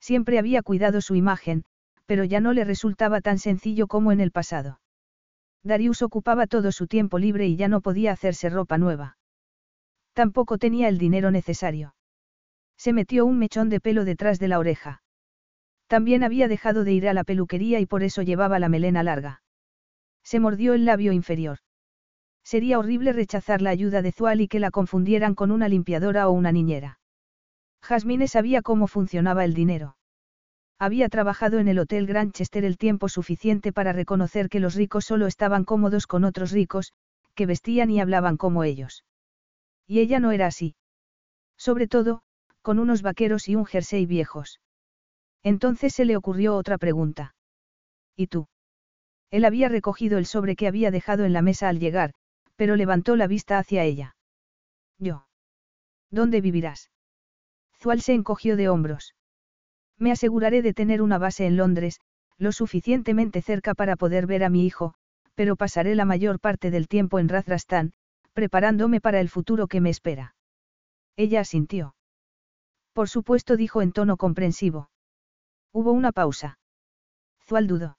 Siempre había cuidado su imagen, pero ya no le resultaba tan sencillo como en el pasado. Darius ocupaba todo su tiempo libre y ya no podía hacerse ropa nueva. Tampoco tenía el dinero necesario. Se metió un mechón de pelo detrás de la oreja. También había dejado de ir a la peluquería y por eso llevaba la melena larga. Se mordió el labio inferior. Sería horrible rechazar la ayuda de Zual y que la confundieran con una limpiadora o una niñera. Jasmine sabía cómo funcionaba el dinero. Había trabajado en el Hotel Granchester el tiempo suficiente para reconocer que los ricos solo estaban cómodos con otros ricos, que vestían y hablaban como ellos. Y ella no era así. Sobre todo, con unos vaqueros y un jersey viejos. Entonces se le ocurrió otra pregunta. ¿Y tú? Él había recogido el sobre que había dejado en la mesa al llegar, pero levantó la vista hacia ella. Yo. ¿Dónde vivirás? Zual se encogió de hombros. Me aseguraré de tener una base en Londres, lo suficientemente cerca para poder ver a mi hijo, pero pasaré la mayor parte del tiempo en Razrastán, preparándome para el futuro que me espera. Ella asintió. Por supuesto, dijo en tono comprensivo. Hubo una pausa. Zual dudó.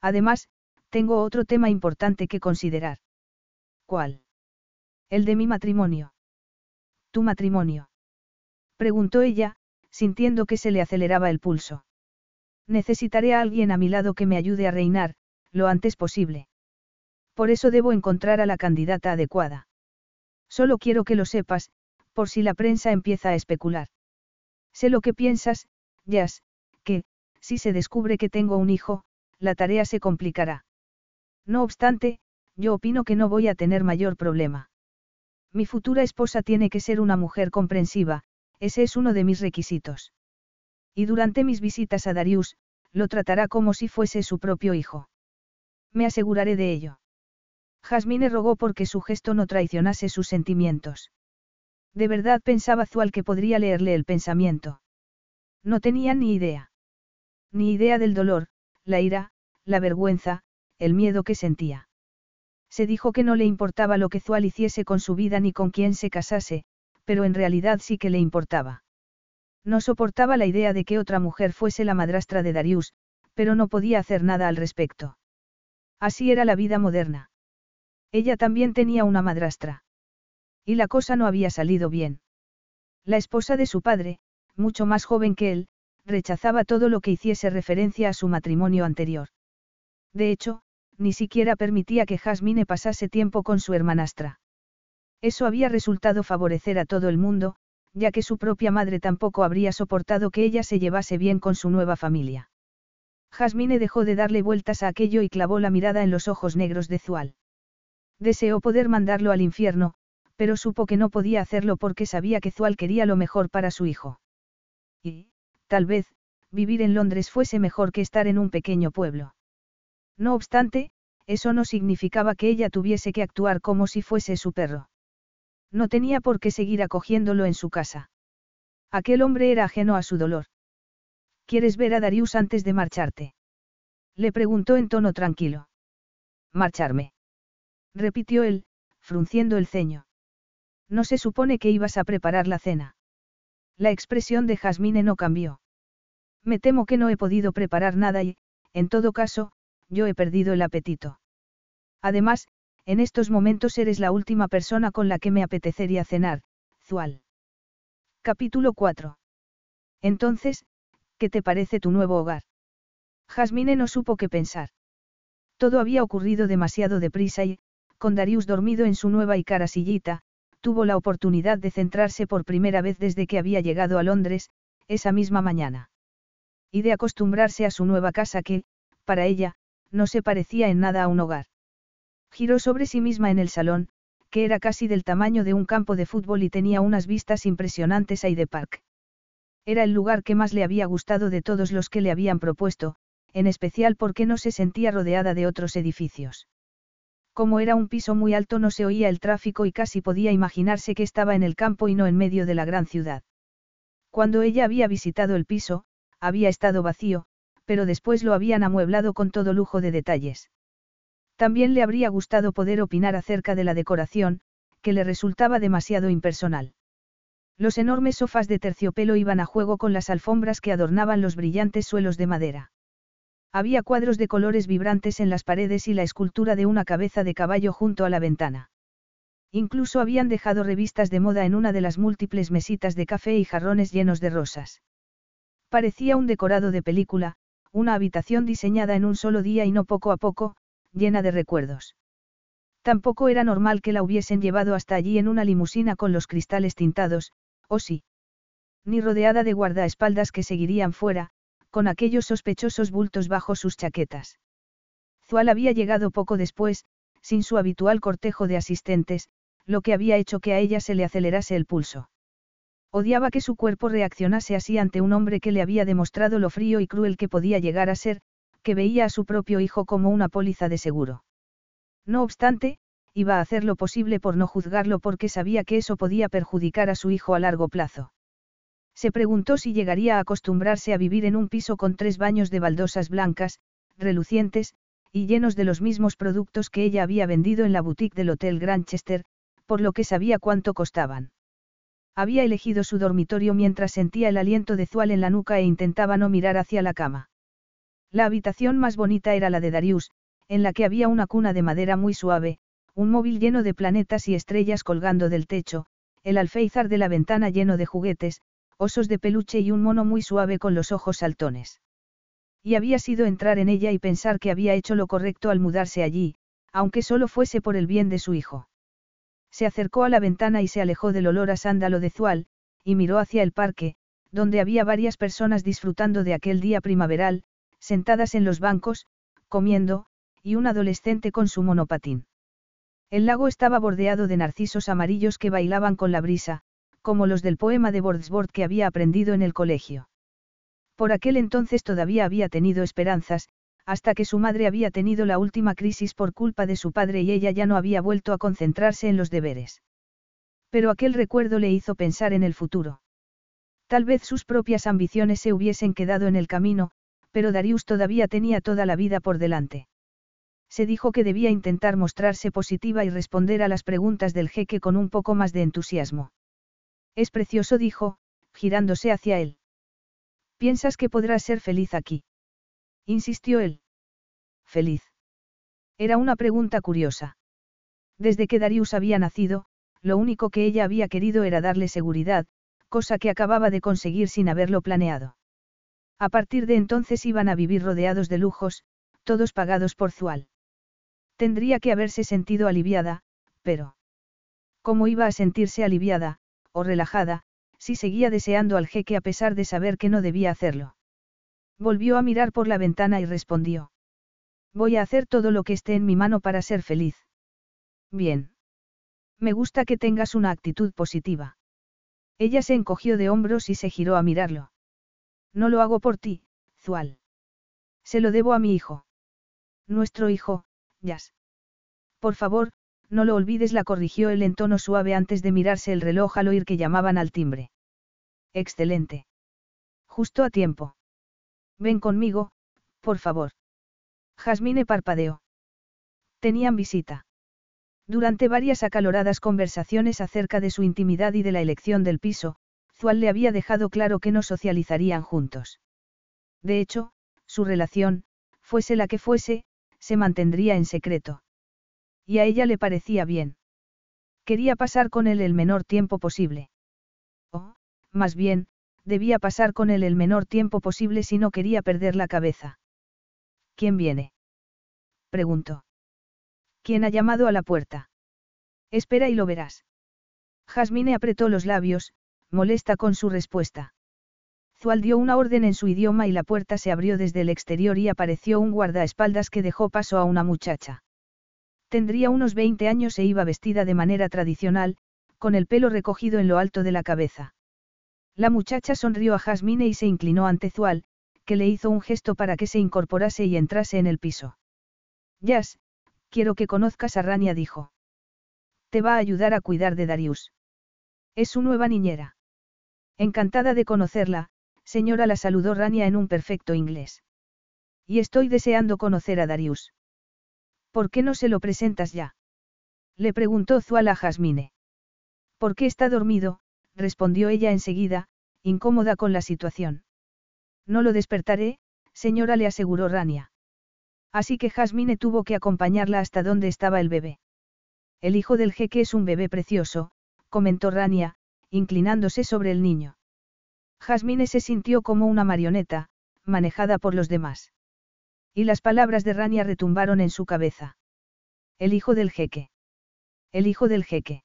Además, tengo otro tema importante que considerar. ¿Cuál? El de mi matrimonio. ¿Tu matrimonio? Preguntó ella, sintiendo que se le aceleraba el pulso. Necesitaré a alguien a mi lado que me ayude a reinar, lo antes posible. Por eso debo encontrar a la candidata adecuada. Solo quiero que lo sepas, por si la prensa empieza a especular. Sé lo que piensas, Jazz, que, si se descubre que tengo un hijo, la tarea se complicará. No obstante, yo opino que no voy a tener mayor problema. Mi futura esposa tiene que ser una mujer comprensiva, ese es uno de mis requisitos. Y durante mis visitas a Darius, lo tratará como si fuese su propio hijo. Me aseguraré de ello. Jasmine rogó porque su gesto no traicionase sus sentimientos. De verdad pensaba Zual que podría leerle el pensamiento. No tenía ni idea. Ni idea del dolor, la ira, la vergüenza, el miedo que sentía. Se dijo que no le importaba lo que Zual hiciese con su vida ni con quién se casase, pero en realidad sí que le importaba. No soportaba la idea de que otra mujer fuese la madrastra de Darius, pero no podía hacer nada al respecto. Así era la vida moderna. Ella también tenía una madrastra. Y la cosa no había salido bien. La esposa de su padre, mucho más joven que él, rechazaba todo lo que hiciese referencia a su matrimonio anterior. De hecho, ni siquiera permitía que Jasmine pasase tiempo con su hermanastra. Eso había resultado favorecer a todo el mundo, ya que su propia madre tampoco habría soportado que ella se llevase bien con su nueva familia. Jasmine dejó de darle vueltas a aquello y clavó la mirada en los ojos negros de Zual. Deseó poder mandarlo al infierno, pero supo que no podía hacerlo porque sabía que Zual quería lo mejor para su hijo. Y, tal vez, vivir en Londres fuese mejor que estar en un pequeño pueblo. No obstante, eso no significaba que ella tuviese que actuar como si fuese su perro. No tenía por qué seguir acogiéndolo en su casa. Aquel hombre era ajeno a su dolor. ¿Quieres ver a Darius antes de marcharte? Le preguntó en tono tranquilo. Marcharme repitió él, frunciendo el ceño. No se supone que ibas a preparar la cena. La expresión de Jasmine no cambió. Me temo que no he podido preparar nada y, en todo caso, yo he perdido el apetito. Además, en estos momentos eres la última persona con la que me apetecería cenar, Zual. Capítulo 4. Entonces, ¿qué te parece tu nuevo hogar? Jasmine no supo qué pensar. Todo había ocurrido demasiado deprisa y, con Darius dormido en su nueva y cara sillita, tuvo la oportunidad de centrarse por primera vez desde que había llegado a Londres, esa misma mañana. Y de acostumbrarse a su nueva casa que, para ella, no se parecía en nada a un hogar. Giró sobre sí misma en el salón, que era casi del tamaño de un campo de fútbol y tenía unas vistas impresionantes a Hyde Park. Era el lugar que más le había gustado de todos los que le habían propuesto, en especial porque no se sentía rodeada de otros edificios. Como era un piso muy alto no se oía el tráfico y casi podía imaginarse que estaba en el campo y no en medio de la gran ciudad. Cuando ella había visitado el piso, había estado vacío, pero después lo habían amueblado con todo lujo de detalles. También le habría gustado poder opinar acerca de la decoración, que le resultaba demasiado impersonal. Los enormes sofás de terciopelo iban a juego con las alfombras que adornaban los brillantes suelos de madera. Había cuadros de colores vibrantes en las paredes y la escultura de una cabeza de caballo junto a la ventana. Incluso habían dejado revistas de moda en una de las múltiples mesitas de café y jarrones llenos de rosas. Parecía un decorado de película, una habitación diseñada en un solo día y no poco a poco, llena de recuerdos. Tampoco era normal que la hubiesen llevado hasta allí en una limusina con los cristales tintados, o sí. Ni rodeada de guardaespaldas que seguirían fuera, con aquellos sospechosos bultos bajo sus chaquetas. Zual había llegado poco después, sin su habitual cortejo de asistentes, lo que había hecho que a ella se le acelerase el pulso. Odiaba que su cuerpo reaccionase así ante un hombre que le había demostrado lo frío y cruel que podía llegar a ser, que veía a su propio hijo como una póliza de seguro. No obstante, iba a hacer lo posible por no juzgarlo porque sabía que eso podía perjudicar a su hijo a largo plazo. Se preguntó si llegaría a acostumbrarse a vivir en un piso con tres baños de baldosas blancas, relucientes, y llenos de los mismos productos que ella había vendido en la boutique del Hotel Granchester, por lo que sabía cuánto costaban. Había elegido su dormitorio mientras sentía el aliento de Zual en la nuca e intentaba no mirar hacia la cama. La habitación más bonita era la de Darius, en la que había una cuna de madera muy suave, un móvil lleno de planetas y estrellas colgando del techo, el alféizar de la ventana lleno de juguetes, osos de peluche y un mono muy suave con los ojos saltones. Y había sido entrar en ella y pensar que había hecho lo correcto al mudarse allí, aunque solo fuese por el bien de su hijo. Se acercó a la ventana y se alejó del olor a sándalo de Zual, y miró hacia el parque, donde había varias personas disfrutando de aquel día primaveral, sentadas en los bancos, comiendo, y un adolescente con su monopatín. El lago estaba bordeado de narcisos amarillos que bailaban con la brisa, como los del poema de Wordsworth que había aprendido en el colegio. Por aquel entonces todavía había tenido esperanzas, hasta que su madre había tenido la última crisis por culpa de su padre y ella ya no había vuelto a concentrarse en los deberes. Pero aquel recuerdo le hizo pensar en el futuro. Tal vez sus propias ambiciones se hubiesen quedado en el camino, pero Darius todavía tenía toda la vida por delante. Se dijo que debía intentar mostrarse positiva y responder a las preguntas del jeque con un poco más de entusiasmo. Es precioso, dijo, girándose hacia él. ¿Piensas que podrás ser feliz aquí? Insistió él. ¿Feliz? Era una pregunta curiosa. Desde que Darius había nacido, lo único que ella había querido era darle seguridad, cosa que acababa de conseguir sin haberlo planeado. A partir de entonces iban a vivir rodeados de lujos, todos pagados por Zual. Tendría que haberse sentido aliviada, pero... ¿Cómo iba a sentirse aliviada, o relajada, si seguía deseando al jeque a pesar de saber que no debía hacerlo. Volvió a mirar por la ventana y respondió. Voy a hacer todo lo que esté en mi mano para ser feliz. Bien. Me gusta que tengas una actitud positiva. Ella se encogió de hombros y se giró a mirarlo. No lo hago por ti, Zual. Se lo debo a mi hijo. Nuestro hijo, Yas. Por favor, no lo olvides, la corrigió él en tono suave antes de mirarse el reloj al oír que llamaban al timbre. Excelente. Justo a tiempo. Ven conmigo, por favor. Jasmine parpadeó. Tenían visita. Durante varias acaloradas conversaciones acerca de su intimidad y de la elección del piso, Zual le había dejado claro que no socializarían juntos. De hecho, su relación, fuese la que fuese, se mantendría en secreto. Y a ella le parecía bien. Quería pasar con él el menor tiempo posible. O, más bien, debía pasar con él el menor tiempo posible si no quería perder la cabeza. ¿Quién viene? preguntó. ¿Quién ha llamado a la puerta? Espera y lo verás. Jasmine apretó los labios, molesta con su respuesta. Zual dio una orden en su idioma y la puerta se abrió desde el exterior y apareció un guardaespaldas que dejó paso a una muchacha. Tendría unos 20 años e iba vestida de manera tradicional, con el pelo recogido en lo alto de la cabeza. La muchacha sonrió a Jasmine y se inclinó ante Zual, que le hizo un gesto para que se incorporase y entrase en el piso. Yas, quiero que conozcas a Rania, dijo. Te va a ayudar a cuidar de Darius. Es su nueva niñera. Encantada de conocerla, señora la saludó Rania en un perfecto inglés. Y estoy deseando conocer a Darius. ¿Por qué no se lo presentas ya? Le preguntó Zual a Jasmine. ¿Por qué está dormido? Respondió ella enseguida, incómoda con la situación. No lo despertaré, señora, le aseguró Rania. Así que Jasmine tuvo que acompañarla hasta donde estaba el bebé. El hijo del jeque es un bebé precioso, comentó Rania, inclinándose sobre el niño. Jasmine se sintió como una marioneta, manejada por los demás. Y las palabras de Rania retumbaron en su cabeza. El hijo del jeque. El hijo del jeque.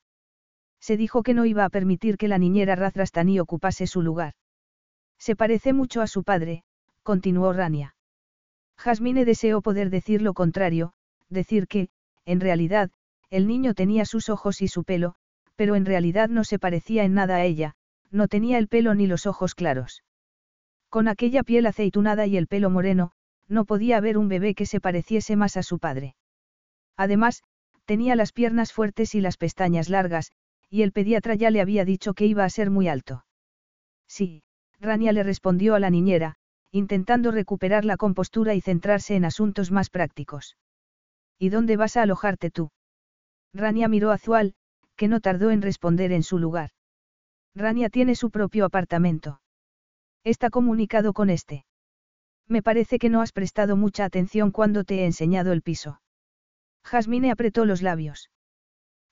Se dijo que no iba a permitir que la niñera Razrastani ocupase su lugar. Se parece mucho a su padre, continuó Rania. Jasmine deseó poder decir lo contrario, decir que, en realidad, el niño tenía sus ojos y su pelo, pero en realidad no se parecía en nada a ella, no tenía el pelo ni los ojos claros. Con aquella piel aceitunada y el pelo moreno, no podía haber un bebé que se pareciese más a su padre. Además, tenía las piernas fuertes y las pestañas largas, y el pediatra ya le había dicho que iba a ser muy alto. Sí, Rania le respondió a la niñera, intentando recuperar la compostura y centrarse en asuntos más prácticos. ¿Y dónde vas a alojarte tú? Rania miró a Zual, que no tardó en responder en su lugar. Rania tiene su propio apartamento. Está comunicado con este. Me parece que no has prestado mucha atención cuando te he enseñado el piso. Jasmine apretó los labios.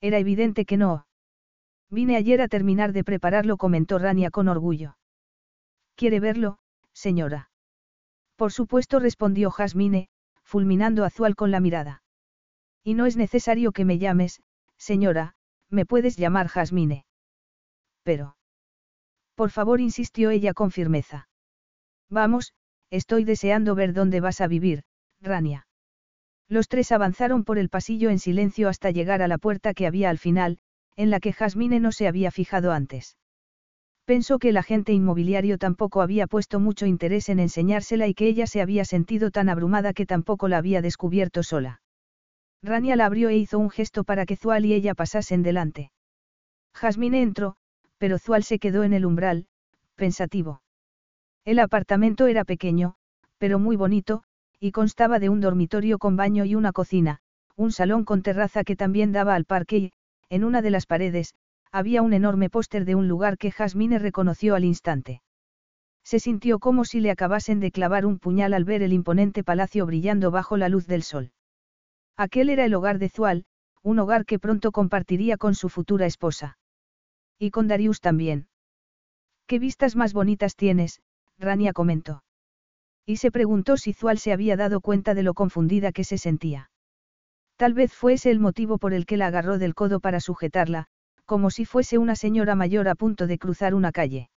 Era evidente que no. Vine ayer a terminar de prepararlo, comentó Rania con orgullo. ¿Quiere verlo, señora? Por supuesto, respondió Jasmine, fulminando a Zual con la mirada. Y no es necesario que me llames, señora, me puedes llamar Jasmine. Pero. Por favor, insistió ella con firmeza. Vamos, Estoy deseando ver dónde vas a vivir, Rania. Los tres avanzaron por el pasillo en silencio hasta llegar a la puerta que había al final, en la que Jasmine no se había fijado antes. Pensó que el agente inmobiliario tampoco había puesto mucho interés en enseñársela y que ella se había sentido tan abrumada que tampoco la había descubierto sola. Rania la abrió e hizo un gesto para que Zual y ella pasasen delante. Jasmine entró, pero Zual se quedó en el umbral, pensativo. El apartamento era pequeño, pero muy bonito, y constaba de un dormitorio con baño y una cocina, un salón con terraza que también daba al parque y, en una de las paredes, había un enorme póster de un lugar que Jasmine reconoció al instante. Se sintió como si le acabasen de clavar un puñal al ver el imponente palacio brillando bajo la luz del sol. Aquel era el hogar de Zual, un hogar que pronto compartiría con su futura esposa. Y con Darius también. ¿Qué vistas más bonitas tienes? Rania comentó. Y se preguntó si Zual se había dado cuenta de lo confundida que se sentía. Tal vez fuese el motivo por el que la agarró del codo para sujetarla, como si fuese una señora mayor a punto de cruzar una calle.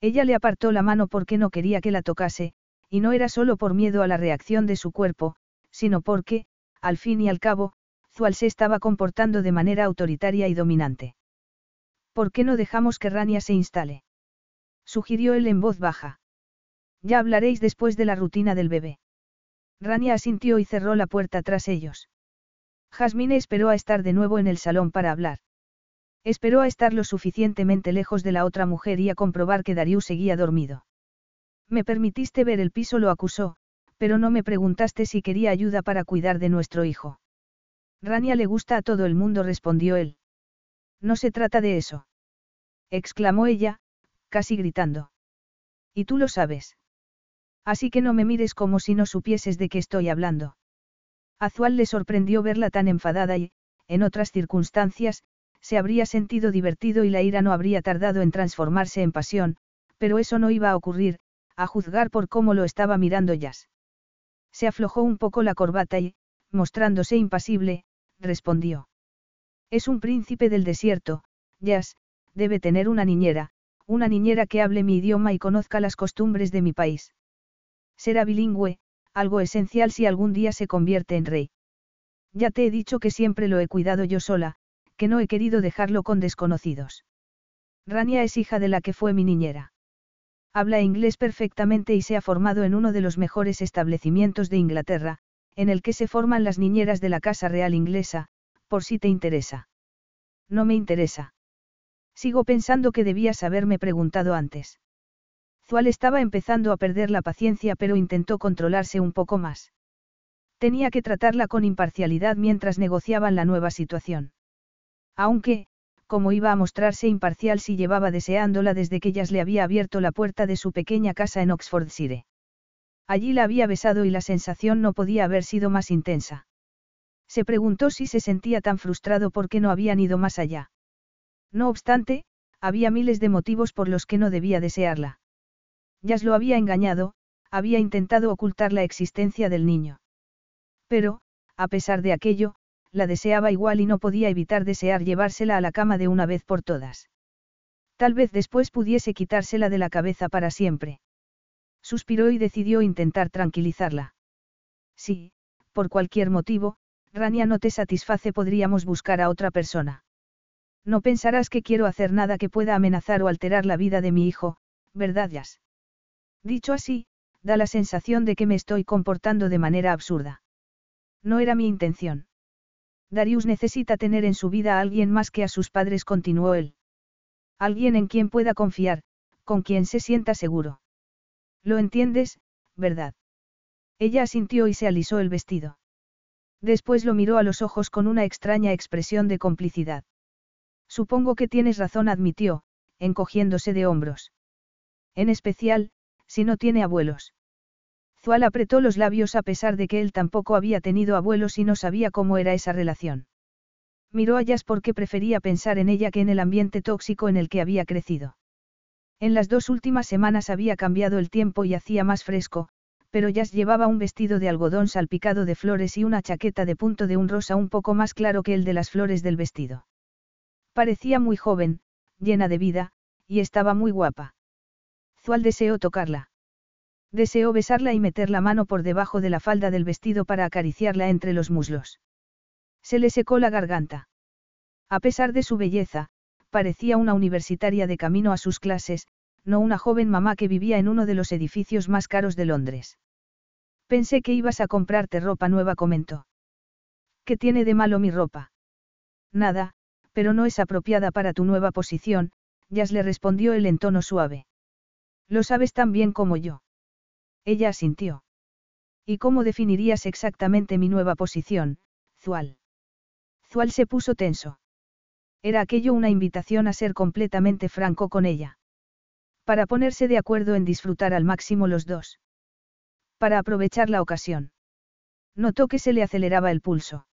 Ella le apartó la mano porque no quería que la tocase, y no era solo por miedo a la reacción de su cuerpo, sino porque, al fin y al cabo, Zual se estaba comportando de manera autoritaria y dominante. ¿Por qué no dejamos que Rania se instale? Sugirió él en voz baja. Ya hablaréis después de la rutina del bebé. Rania asintió y cerró la puerta tras ellos. Jasmine esperó a estar de nuevo en el salón para hablar. Esperó a estar lo suficientemente lejos de la otra mujer y a comprobar que Darius seguía dormido. Me permitiste ver el piso, lo acusó, pero no me preguntaste si quería ayuda para cuidar de nuestro hijo. Rania le gusta a todo el mundo, respondió él. No se trata de eso. exclamó ella, casi gritando. Y tú lo sabes. Así que no me mires como si no supieses de qué estoy hablando. Azual le sorprendió verla tan enfadada y, en otras circunstancias, se habría sentido divertido y la ira no habría tardado en transformarse en pasión, pero eso no iba a ocurrir, a juzgar por cómo lo estaba mirando Jazz. Se aflojó un poco la corbata y, mostrándose impasible, respondió. Es un príncipe del desierto, Jazz, debe tener una niñera, una niñera que hable mi idioma y conozca las costumbres de mi país. Será bilingüe, algo esencial si algún día se convierte en rey. Ya te he dicho que siempre lo he cuidado yo sola, que no he querido dejarlo con desconocidos. Rania es hija de la que fue mi niñera. Habla inglés perfectamente y se ha formado en uno de los mejores establecimientos de Inglaterra, en el que se forman las niñeras de la Casa Real Inglesa, por si te interesa. No me interesa. Sigo pensando que debías haberme preguntado antes. Zual estaba empezando a perder la paciencia pero intentó controlarse un poco más. Tenía que tratarla con imparcialidad mientras negociaban la nueva situación. Aunque, como iba a mostrarse imparcial si llevaba deseándola desde que ellas le había abierto la puerta de su pequeña casa en Oxfordshire. Allí la había besado y la sensación no podía haber sido más intensa. Se preguntó si se sentía tan frustrado porque no habían ido más allá. No obstante, había miles de motivos por los que no debía desearla. Yas lo había engañado, había intentado ocultar la existencia del niño. Pero, a pesar de aquello, la deseaba igual y no podía evitar desear llevársela a la cama de una vez por todas. Tal vez después pudiese quitársela de la cabeza para siempre. Suspiró y decidió intentar tranquilizarla. Sí, por cualquier motivo, Rania no te satisface, podríamos buscar a otra persona. No pensarás que quiero hacer nada que pueda amenazar o alterar la vida de mi hijo, ¿verdad, Yas? Dicho así, da la sensación de que me estoy comportando de manera absurda. No era mi intención. Darius necesita tener en su vida a alguien más que a sus padres, continuó él. Alguien en quien pueda confiar, con quien se sienta seguro. ¿Lo entiendes, verdad? Ella asintió y se alisó el vestido. Después lo miró a los ojos con una extraña expresión de complicidad. Supongo que tienes razón, admitió, encogiéndose de hombros. En especial, si no tiene abuelos. Zual apretó los labios a pesar de que él tampoco había tenido abuelos y no sabía cómo era esa relación. Miró a Jazz porque prefería pensar en ella que en el ambiente tóxico en el que había crecido. En las dos últimas semanas había cambiado el tiempo y hacía más fresco, pero Jazz llevaba un vestido de algodón salpicado de flores y una chaqueta de punto de un rosa un poco más claro que el de las flores del vestido. Parecía muy joven, llena de vida, y estaba muy guapa. Zual deseó tocarla. Deseó besarla y meter la mano por debajo de la falda del vestido para acariciarla entre los muslos. Se le secó la garganta. A pesar de su belleza, parecía una universitaria de camino a sus clases, no una joven mamá que vivía en uno de los edificios más caros de Londres. Pensé que ibas a comprarte ropa nueva, comentó. ¿Qué tiene de malo mi ropa? Nada, pero no es apropiada para tu nueva posición, Jazz le respondió él en tono suave. Lo sabes tan bien como yo. Ella asintió. ¿Y cómo definirías exactamente mi nueva posición, Zual? Zual se puso tenso. Era aquello una invitación a ser completamente franco con ella. Para ponerse de acuerdo en disfrutar al máximo los dos. Para aprovechar la ocasión. Notó que se le aceleraba el pulso.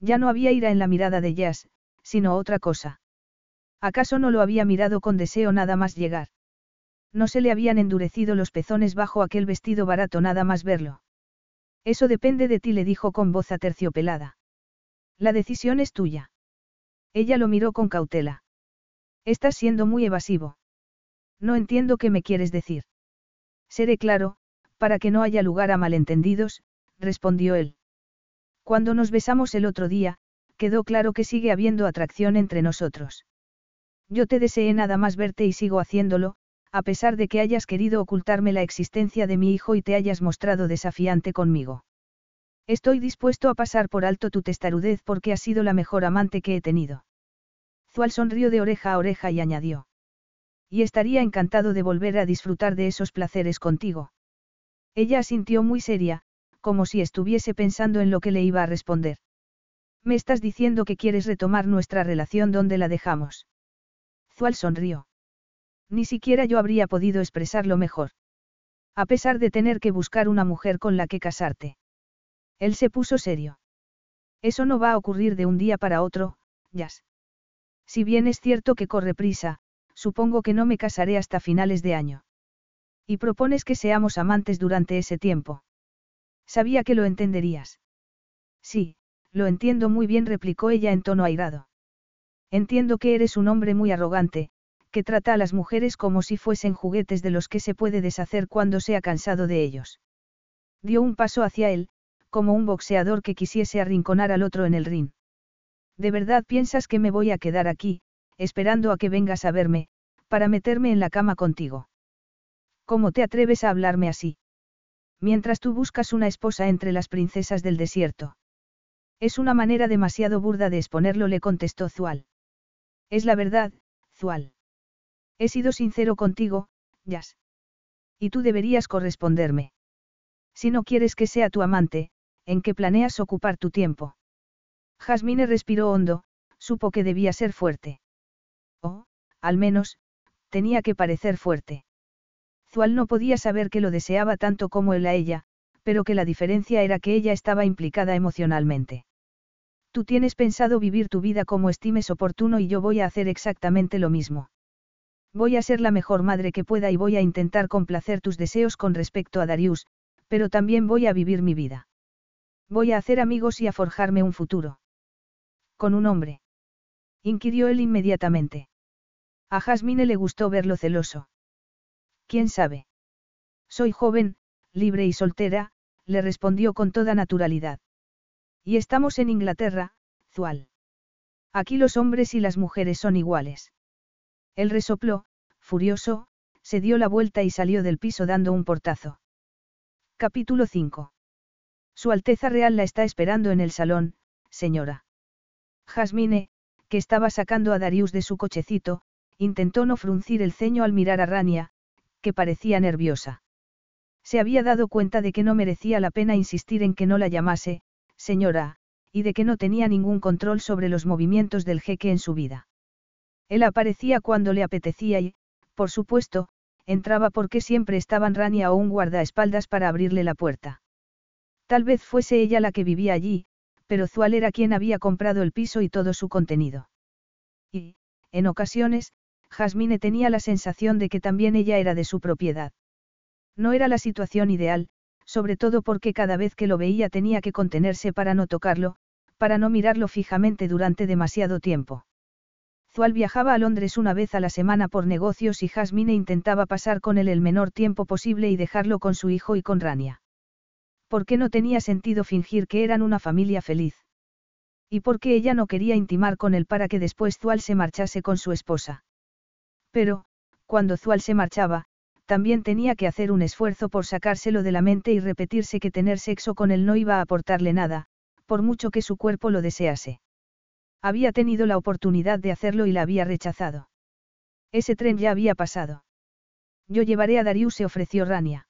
Ya no había ira en la mirada de Jazz, sino otra cosa. ¿Acaso no lo había mirado con deseo nada más llegar? No se le habían endurecido los pezones bajo aquel vestido barato nada más verlo. Eso depende de ti, le dijo con voz aterciopelada. La decisión es tuya. Ella lo miró con cautela. Estás siendo muy evasivo. No entiendo qué me quieres decir. Seré claro, para que no haya lugar a malentendidos, respondió él. Cuando nos besamos el otro día, quedó claro que sigue habiendo atracción entre nosotros. Yo te deseé nada más verte y sigo haciéndolo, a pesar de que hayas querido ocultarme la existencia de mi hijo y te hayas mostrado desafiante conmigo. Estoy dispuesto a pasar por alto tu testarudez porque has sido la mejor amante que he tenido. Zual sonrió de oreja a oreja y añadió. Y estaría encantado de volver a disfrutar de esos placeres contigo. Ella asintió muy seria, como si estuviese pensando en lo que le iba a responder. Me estás diciendo que quieres retomar nuestra relación donde la dejamos. Zual sonrió. Ni siquiera yo habría podido expresarlo mejor. A pesar de tener que buscar una mujer con la que casarte. Él se puso serio. Eso no va a ocurrir de un día para otro, Jazz. Si bien es cierto que corre prisa, supongo que no me casaré hasta finales de año. Y propones que seamos amantes durante ese tiempo. Sabía que lo entenderías. Sí, lo entiendo muy bien, replicó ella en tono airado. Entiendo que eres un hombre muy arrogante, que trata a las mujeres como si fuesen juguetes de los que se puede deshacer cuando se ha cansado de ellos. Dio un paso hacia él, como un boxeador que quisiese arrinconar al otro en el ring. ¿De verdad piensas que me voy a quedar aquí, esperando a que vengas a verme, para meterme en la cama contigo? ¿Cómo te atreves a hablarme así? Mientras tú buscas una esposa entre las princesas del desierto. Es una manera demasiado burda de exponerlo, le contestó Zual. Es la verdad, Zual. He sido sincero contigo, Jazz. Y tú deberías corresponderme. Si no quieres que sea tu amante, ¿en qué planeas ocupar tu tiempo? Jasmine respiró hondo, supo que debía ser fuerte. O, al menos, tenía que parecer fuerte. Zual no podía saber que lo deseaba tanto como él a ella, pero que la diferencia era que ella estaba implicada emocionalmente. Tú tienes pensado vivir tu vida como estimes oportuno y yo voy a hacer exactamente lo mismo. Voy a ser la mejor madre que pueda y voy a intentar complacer tus deseos con respecto a Darius, pero también voy a vivir mi vida. Voy a hacer amigos y a forjarme un futuro. ¿Con un hombre? inquirió él inmediatamente. A Jasmine le gustó verlo celoso. ¿Quién sabe? Soy joven, libre y soltera, le respondió con toda naturalidad. Y estamos en Inglaterra, Zual. Aquí los hombres y las mujeres son iguales. Él resopló, furioso, se dio la vuelta y salió del piso dando un portazo. Capítulo 5. Su Alteza Real la está esperando en el salón, señora. Jasmine, que estaba sacando a Darius de su cochecito, intentó no fruncir el ceño al mirar a Rania, que parecía nerviosa. Se había dado cuenta de que no merecía la pena insistir en que no la llamase, señora, y de que no tenía ningún control sobre los movimientos del jeque en su vida. Él aparecía cuando le apetecía y, por supuesto, entraba porque siempre estaban Rania o un guardaespaldas para abrirle la puerta. Tal vez fuese ella la que vivía allí, pero Zual era quien había comprado el piso y todo su contenido. Y, en ocasiones, Jasmine tenía la sensación de que también ella era de su propiedad. No era la situación ideal, sobre todo porque cada vez que lo veía tenía que contenerse para no tocarlo, para no mirarlo fijamente durante demasiado tiempo. Zual viajaba a Londres una vez a la semana por negocios y Jasmine intentaba pasar con él el menor tiempo posible y dejarlo con su hijo y con Rania. ¿Por qué no tenía sentido fingir que eran una familia feliz? Y porque ella no quería intimar con él para que después Zual se marchase con su esposa. Pero, cuando Zual se marchaba, también tenía que hacer un esfuerzo por sacárselo de la mente y repetirse que tener sexo con él no iba a aportarle nada, por mucho que su cuerpo lo desease. Había tenido la oportunidad de hacerlo y la había rechazado. Ese tren ya había pasado. Yo llevaré a Darius, se ofreció Rania.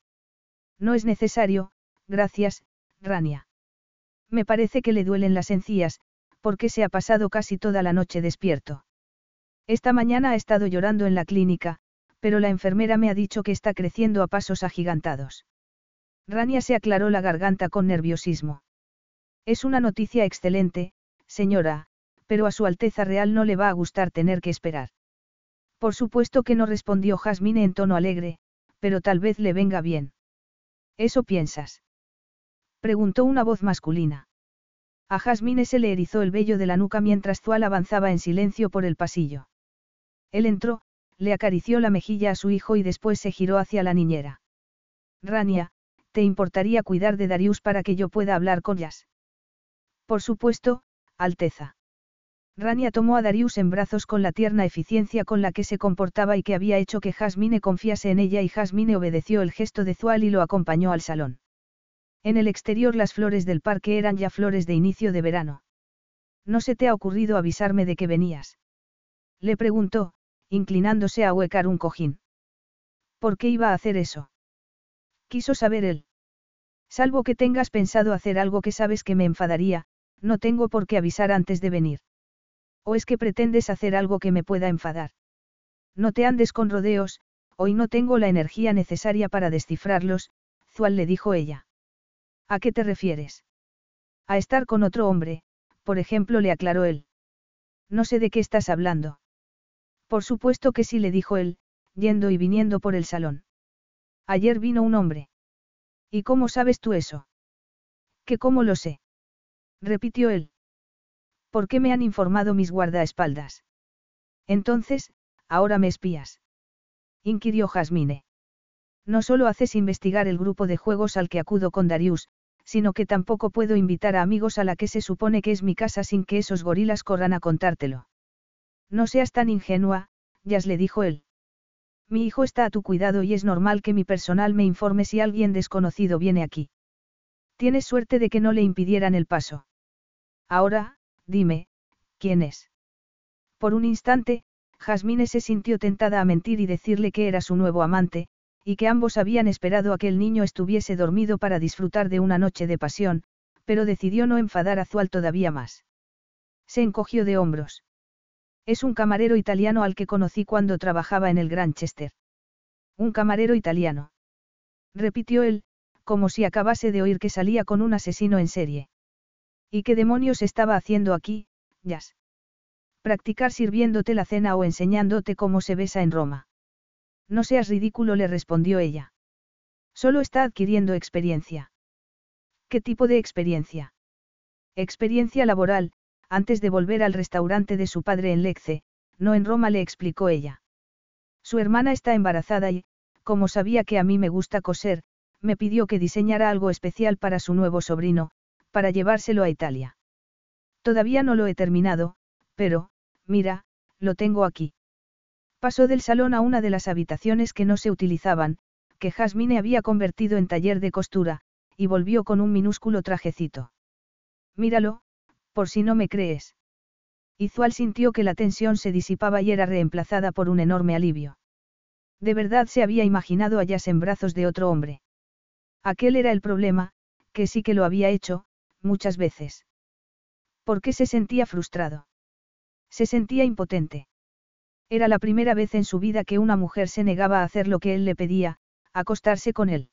No es necesario, gracias, Rania. Me parece que le duelen las encías, porque se ha pasado casi toda la noche despierto. Esta mañana ha estado llorando en la clínica, pero la enfermera me ha dicho que está creciendo a pasos agigantados. Rania se aclaró la garganta con nerviosismo. Es una noticia excelente, señora, pero a Su Alteza Real no le va a gustar tener que esperar. Por supuesto que no respondió Jasmine en tono alegre, pero tal vez le venga bien. ¿Eso piensas? Preguntó una voz masculina. A Jasmine se le erizó el vello de la nuca mientras Zual avanzaba en silencio por el pasillo. Él entró, le acarició la mejilla a su hijo y después se giró hacia la niñera. Rania, ¿te importaría cuidar de Darius para que yo pueda hablar con Yas? Por supuesto, Alteza. Rania tomó a Darius en brazos con la tierna eficiencia con la que se comportaba y que había hecho que Jasmine confiase en ella y Jasmine obedeció el gesto de Zual y lo acompañó al salón. En el exterior las flores del parque eran ya flores de inicio de verano. ¿No se te ha ocurrido avisarme de que venías? Le preguntó, inclinándose a huecar un cojín. ¿Por qué iba a hacer eso? Quiso saber él. Salvo que tengas pensado hacer algo que sabes que me enfadaría, no tengo por qué avisar antes de venir. ¿O es que pretendes hacer algo que me pueda enfadar? No te andes con rodeos, hoy no tengo la energía necesaria para descifrarlos, Zual le dijo ella. ¿A qué te refieres? A estar con otro hombre, por ejemplo, le aclaró él. No sé de qué estás hablando. Por supuesto que sí, le dijo él, yendo y viniendo por el salón. Ayer vino un hombre. ¿Y cómo sabes tú eso? ¿Que cómo lo sé? repitió él. ¿Por qué me han informado mis guardaespaldas? Entonces, ahora me espías. inquirió Jasmine. No solo haces investigar el grupo de juegos al que acudo con Darius, sino que tampoco puedo invitar a amigos a la que se supone que es mi casa sin que esos gorilas corran a contártelo. No seas tan ingenua, Yas le dijo él. Mi hijo está a tu cuidado y es normal que mi personal me informe si alguien desconocido viene aquí. Tienes suerte de que no le impidieran el paso. Ahora, dime, ¿quién es? Por un instante, Jasmine se sintió tentada a mentir y decirle que era su nuevo amante, y que ambos habían esperado a que el niño estuviese dormido para disfrutar de una noche de pasión, pero decidió no enfadar a Zual todavía más. Se encogió de hombros. Es un camarero italiano al que conocí cuando trabajaba en el Granchester. Un camarero italiano. Repitió él, como si acabase de oír que salía con un asesino en serie. ¿Y qué demonios estaba haciendo aquí, Jazz? Practicar sirviéndote la cena o enseñándote cómo se besa en Roma. No seas ridículo, le respondió ella. Solo está adquiriendo experiencia. ¿Qué tipo de experiencia? Experiencia laboral, antes de volver al restaurante de su padre en Lecce, no en Roma, le explicó ella. Su hermana está embarazada y, como sabía que a mí me gusta coser, me pidió que diseñara algo especial para su nuevo sobrino, para llevárselo a Italia. Todavía no lo he terminado, pero, mira, lo tengo aquí. Pasó del salón a una de las habitaciones que no se utilizaban, que Jasmine había convertido en taller de costura, y volvió con un minúsculo trajecito. Míralo, por si no me crees. Izual sintió que la tensión se disipaba y era reemplazada por un enorme alivio. De verdad se había imaginado allá en brazos de otro hombre. Aquel era el problema, que sí que lo había hecho, muchas veces. ¿Por qué se sentía frustrado? Se sentía impotente. Era la primera vez en su vida que una mujer se negaba a hacer lo que él le pedía, acostarse con él.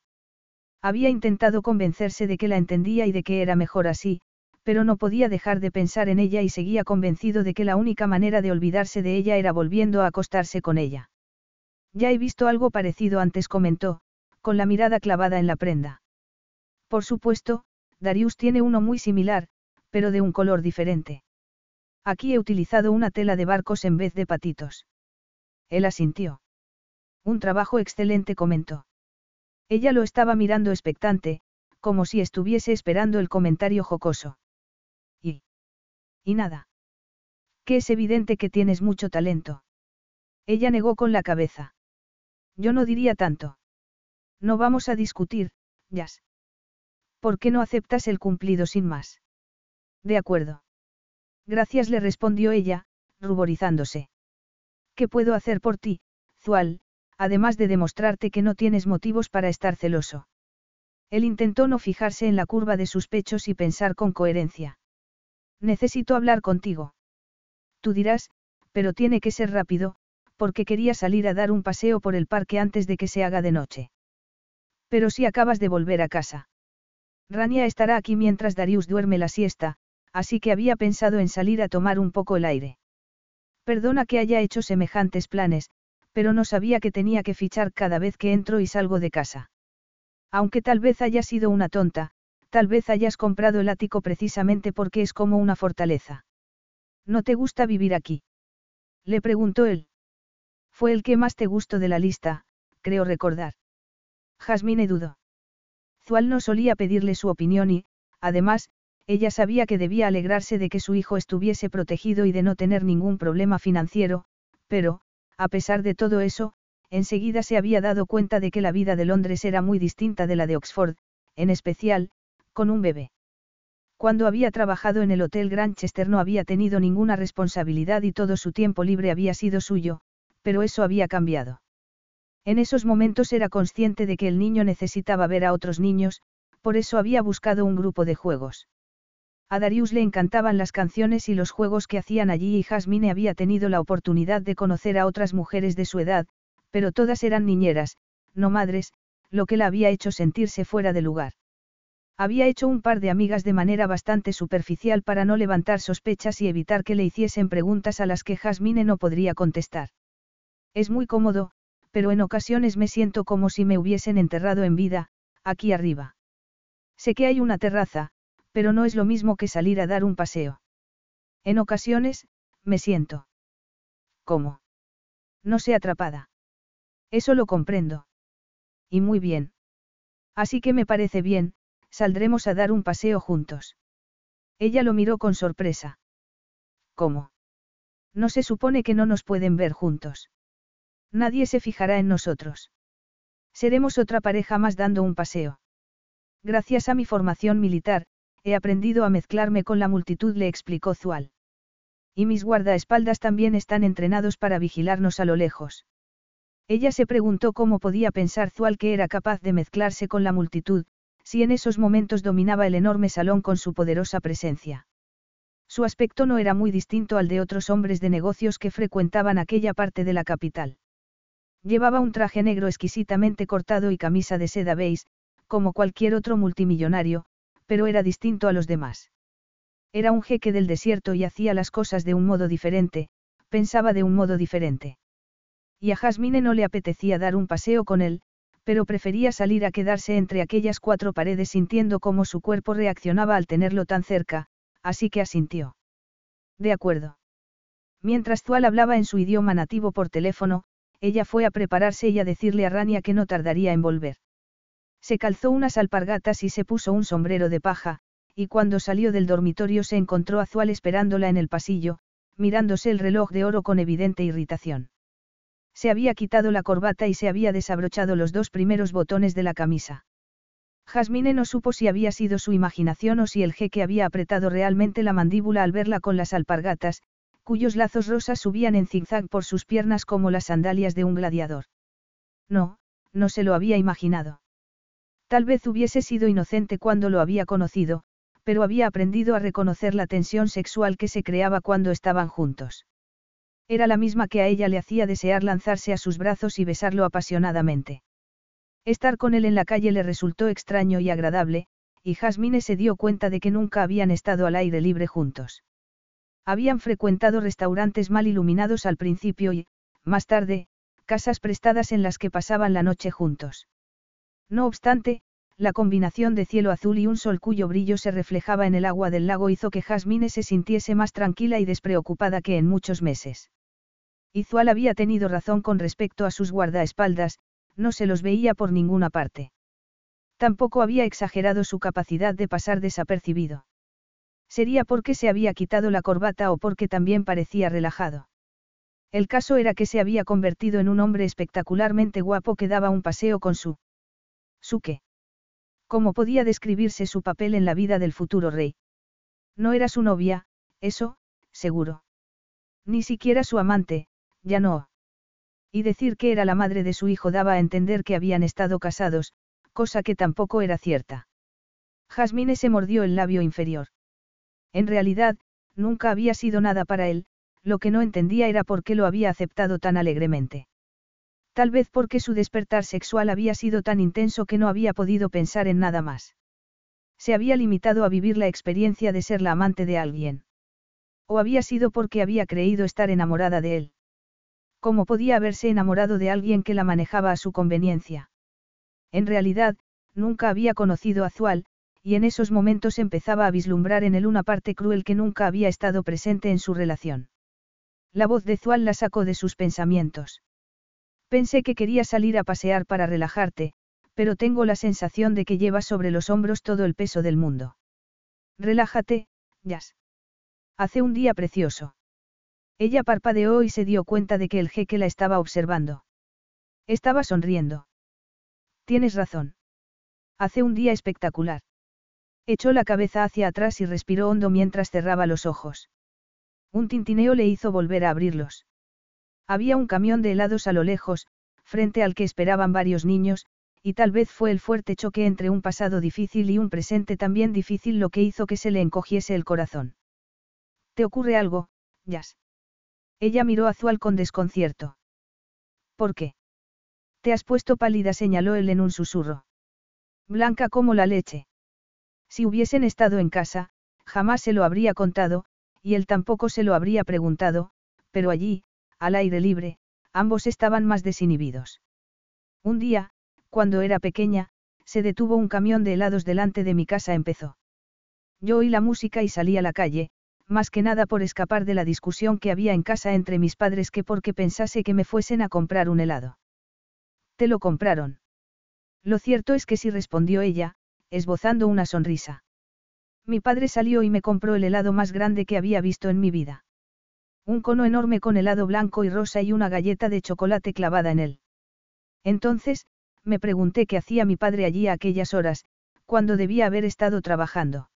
Había intentado convencerse de que la entendía y de que era mejor así, pero no podía dejar de pensar en ella y seguía convencido de que la única manera de olvidarse de ella era volviendo a acostarse con ella. Ya he visto algo parecido antes comentó, con la mirada clavada en la prenda. Por supuesto, Darius tiene uno muy similar, pero de un color diferente. Aquí he utilizado una tela de barcos en vez de patitos. Él asintió. Un trabajo excelente comentó. Ella lo estaba mirando expectante, como si estuviese esperando el comentario jocoso. ¿Y? Y nada. Que es evidente que tienes mucho talento. Ella negó con la cabeza. Yo no diría tanto. No vamos a discutir, Jazz. ¿Por qué no aceptas el cumplido sin más? De acuerdo. Gracias le respondió ella, ruborizándose. ¿Qué puedo hacer por ti, Zual, además de demostrarte que no tienes motivos para estar celoso? Él intentó no fijarse en la curva de sus pechos y pensar con coherencia. Necesito hablar contigo. Tú dirás, pero tiene que ser rápido, porque quería salir a dar un paseo por el parque antes de que se haga de noche. Pero si acabas de volver a casa. Rania estará aquí mientras Darius duerme la siesta, así que había pensado en salir a tomar un poco el aire. Perdona que haya hecho semejantes planes, pero no sabía que tenía que fichar cada vez que entro y salgo de casa. Aunque tal vez haya sido una tonta, tal vez hayas comprado el ático precisamente porque es como una fortaleza. ¿No te gusta vivir aquí? Le preguntó él. Fue el que más te gustó de la lista, creo recordar. Jasmine dudó. Zual no solía pedirle su opinión y, además, ella sabía que debía alegrarse de que su hijo estuviese protegido y de no tener ningún problema financiero, pero, a pesar de todo eso, enseguida se había dado cuenta de que la vida de Londres era muy distinta de la de Oxford, en especial, con un bebé. Cuando había trabajado en el Hotel Grantchester no había tenido ninguna responsabilidad y todo su tiempo libre había sido suyo, pero eso había cambiado. En esos momentos era consciente de que el niño necesitaba ver a otros niños, por eso había buscado un grupo de juegos. A Darius le encantaban las canciones y los juegos que hacían allí y Jasmine había tenido la oportunidad de conocer a otras mujeres de su edad, pero todas eran niñeras, no madres, lo que la había hecho sentirse fuera de lugar. Había hecho un par de amigas de manera bastante superficial para no levantar sospechas y evitar que le hiciesen preguntas a las que Jasmine no podría contestar. Es muy cómodo, pero en ocasiones me siento como si me hubiesen enterrado en vida, aquí arriba. Sé que hay una terraza, pero no es lo mismo que salir a dar un paseo. En ocasiones, me siento. ¿Cómo? No sé atrapada. Eso lo comprendo. Y muy bien. Así que me parece bien, saldremos a dar un paseo juntos. Ella lo miró con sorpresa. ¿Cómo? No se supone que no nos pueden ver juntos. Nadie se fijará en nosotros. Seremos otra pareja más dando un paseo. Gracias a mi formación militar, he aprendido a mezclarme con la multitud, le explicó Zual. Y mis guardaespaldas también están entrenados para vigilarnos a lo lejos. Ella se preguntó cómo podía pensar Zual que era capaz de mezclarse con la multitud, si en esos momentos dominaba el enorme salón con su poderosa presencia. Su aspecto no era muy distinto al de otros hombres de negocios que frecuentaban aquella parte de la capital. Llevaba un traje negro exquisitamente cortado y camisa de seda beige, como cualquier otro multimillonario, pero era distinto a los demás. Era un jeque del desierto y hacía las cosas de un modo diferente, pensaba de un modo diferente. Y a Jasmine no le apetecía dar un paseo con él, pero prefería salir a quedarse entre aquellas cuatro paredes sintiendo cómo su cuerpo reaccionaba al tenerlo tan cerca, así que asintió. De acuerdo. Mientras Tual hablaba en su idioma nativo por teléfono, ella fue a prepararse y a decirle a Rania que no tardaría en volver. Se calzó unas alpargatas y se puso un sombrero de paja, y cuando salió del dormitorio se encontró a Zual esperándola en el pasillo, mirándose el reloj de oro con evidente irritación. Se había quitado la corbata y se había desabrochado los dos primeros botones de la camisa. Jasmine no supo si había sido su imaginación o si el jeque había apretado realmente la mandíbula al verla con las alpargatas, cuyos lazos rosas subían en zigzag por sus piernas como las sandalias de un gladiador. No, no se lo había imaginado. Tal vez hubiese sido inocente cuando lo había conocido, pero había aprendido a reconocer la tensión sexual que se creaba cuando estaban juntos. Era la misma que a ella le hacía desear lanzarse a sus brazos y besarlo apasionadamente. Estar con él en la calle le resultó extraño y agradable, y Jasmine se dio cuenta de que nunca habían estado al aire libre juntos. Habían frecuentado restaurantes mal iluminados al principio y, más tarde, casas prestadas en las que pasaban la noche juntos. No obstante, la combinación de cielo azul y un sol cuyo brillo se reflejaba en el agua del lago hizo que Jasmine se sintiese más tranquila y despreocupada que en muchos meses. Izual había tenido razón con respecto a sus guardaespaldas, no se los veía por ninguna parte. Tampoco había exagerado su capacidad de pasar desapercibido. Sería porque se había quitado la corbata o porque también parecía relajado. El caso era que se había convertido en un hombre espectacularmente guapo que daba un paseo con su... ¿Su qué? ¿Cómo podía describirse su papel en la vida del futuro rey? No era su novia, eso, seguro. Ni siquiera su amante, ya no. Y decir que era la madre de su hijo daba a entender que habían estado casados, cosa que tampoco era cierta. Jasmine se mordió el labio inferior. En realidad, nunca había sido nada para él, lo que no entendía era por qué lo había aceptado tan alegremente. Tal vez porque su despertar sexual había sido tan intenso que no había podido pensar en nada más. Se había limitado a vivir la experiencia de ser la amante de alguien. O había sido porque había creído estar enamorada de él. ¿Cómo podía haberse enamorado de alguien que la manejaba a su conveniencia? En realidad, nunca había conocido a Zual, y en esos momentos empezaba a vislumbrar en él una parte cruel que nunca había estado presente en su relación. La voz de Zual la sacó de sus pensamientos. Pensé que quería salir a pasear para relajarte, pero tengo la sensación de que llevas sobre los hombros todo el peso del mundo. Relájate, Jazz. Hace un día precioso. Ella parpadeó y se dio cuenta de que el jeque la estaba observando. Estaba sonriendo. Tienes razón. Hace un día espectacular. Echó la cabeza hacia atrás y respiró hondo mientras cerraba los ojos. Un tintineo le hizo volver a abrirlos. Había un camión de helados a lo lejos, frente al que esperaban varios niños, y tal vez fue el fuerte choque entre un pasado difícil y un presente también difícil lo que hizo que se le encogiese el corazón. ¿Te ocurre algo, Jazz? Ella miró a Zual con desconcierto. ¿Por qué? Te has puesto pálida, señaló él en un susurro. Blanca como la leche. Si hubiesen estado en casa, jamás se lo habría contado, y él tampoco se lo habría preguntado, pero allí, al aire libre, ambos estaban más desinhibidos. Un día, cuando era pequeña, se detuvo un camión de helados delante de mi casa empezó. Yo oí la música y salí a la calle, más que nada por escapar de la discusión que había en casa entre mis padres que porque pensase que me fuesen a comprar un helado. ¿Te lo compraron? Lo cierto es que sí respondió ella, esbozando una sonrisa. Mi padre salió y me compró el helado más grande que había visto en mi vida. Un cono enorme con helado blanco y rosa y una galleta de chocolate clavada en él. Entonces, me pregunté qué hacía mi padre allí a aquellas horas, cuando debía haber estado trabajando.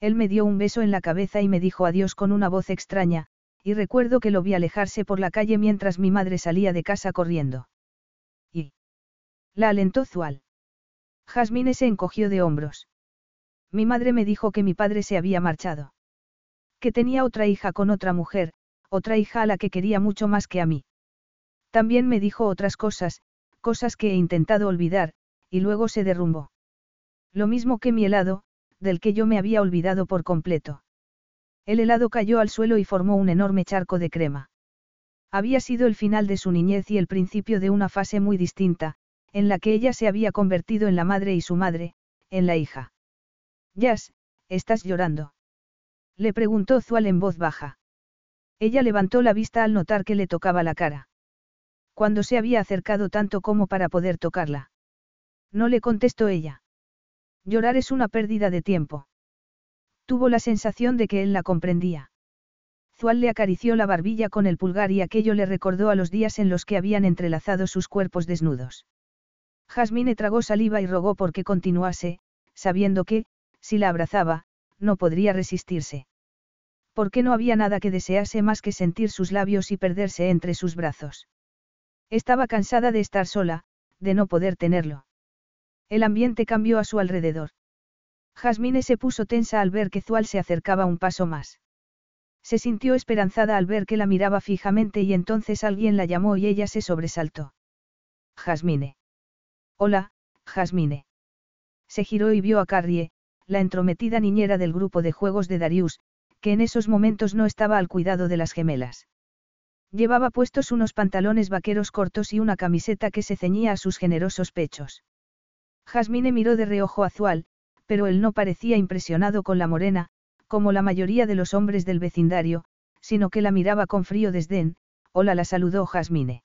Él me dio un beso en la cabeza y me dijo adiós con una voz extraña, y recuerdo que lo vi alejarse por la calle mientras mi madre salía de casa corriendo. Y. La alentó Zual. Jasmine se encogió de hombros. Mi madre me dijo que mi padre se había marchado. Que tenía otra hija con otra mujer, otra hija a la que quería mucho más que a mí. También me dijo otras cosas, cosas que he intentado olvidar, y luego se derrumbó. Lo mismo que mi helado, del que yo me había olvidado por completo. El helado cayó al suelo y formó un enorme charco de crema. Había sido el final de su niñez y el principio de una fase muy distinta, en la que ella se había convertido en la madre y su madre, en la hija. Jazz, ¿estás llorando? Le preguntó Zual en voz baja. Ella levantó la vista al notar que le tocaba la cara. Cuando se había acercado tanto como para poder tocarla. No le contestó ella. Llorar es una pérdida de tiempo. Tuvo la sensación de que él la comprendía. Zual le acarició la barbilla con el pulgar y aquello le recordó a los días en los que habían entrelazado sus cuerpos desnudos. Jasmine tragó saliva y rogó porque continuase, sabiendo que, si la abrazaba, no podría resistirse. Porque no había nada que desease más que sentir sus labios y perderse entre sus brazos. Estaba cansada de estar sola, de no poder tenerlo. El ambiente cambió a su alrededor. Jasmine se puso tensa al ver que Zual se acercaba un paso más. Se sintió esperanzada al ver que la miraba fijamente y entonces alguien la llamó y ella se sobresaltó. Jasmine. Hola, Jasmine. Se giró y vio a Carrie, la entrometida niñera del grupo de juegos de Darius, que en esos momentos no estaba al cuidado de las gemelas. Llevaba puestos unos pantalones vaqueros cortos y una camiseta que se ceñía a sus generosos pechos. Jasmine miró de reojo a Zual, pero él no parecía impresionado con la morena, como la mayoría de los hombres del vecindario, sino que la miraba con frío desdén. Hola, la saludó Jasmine.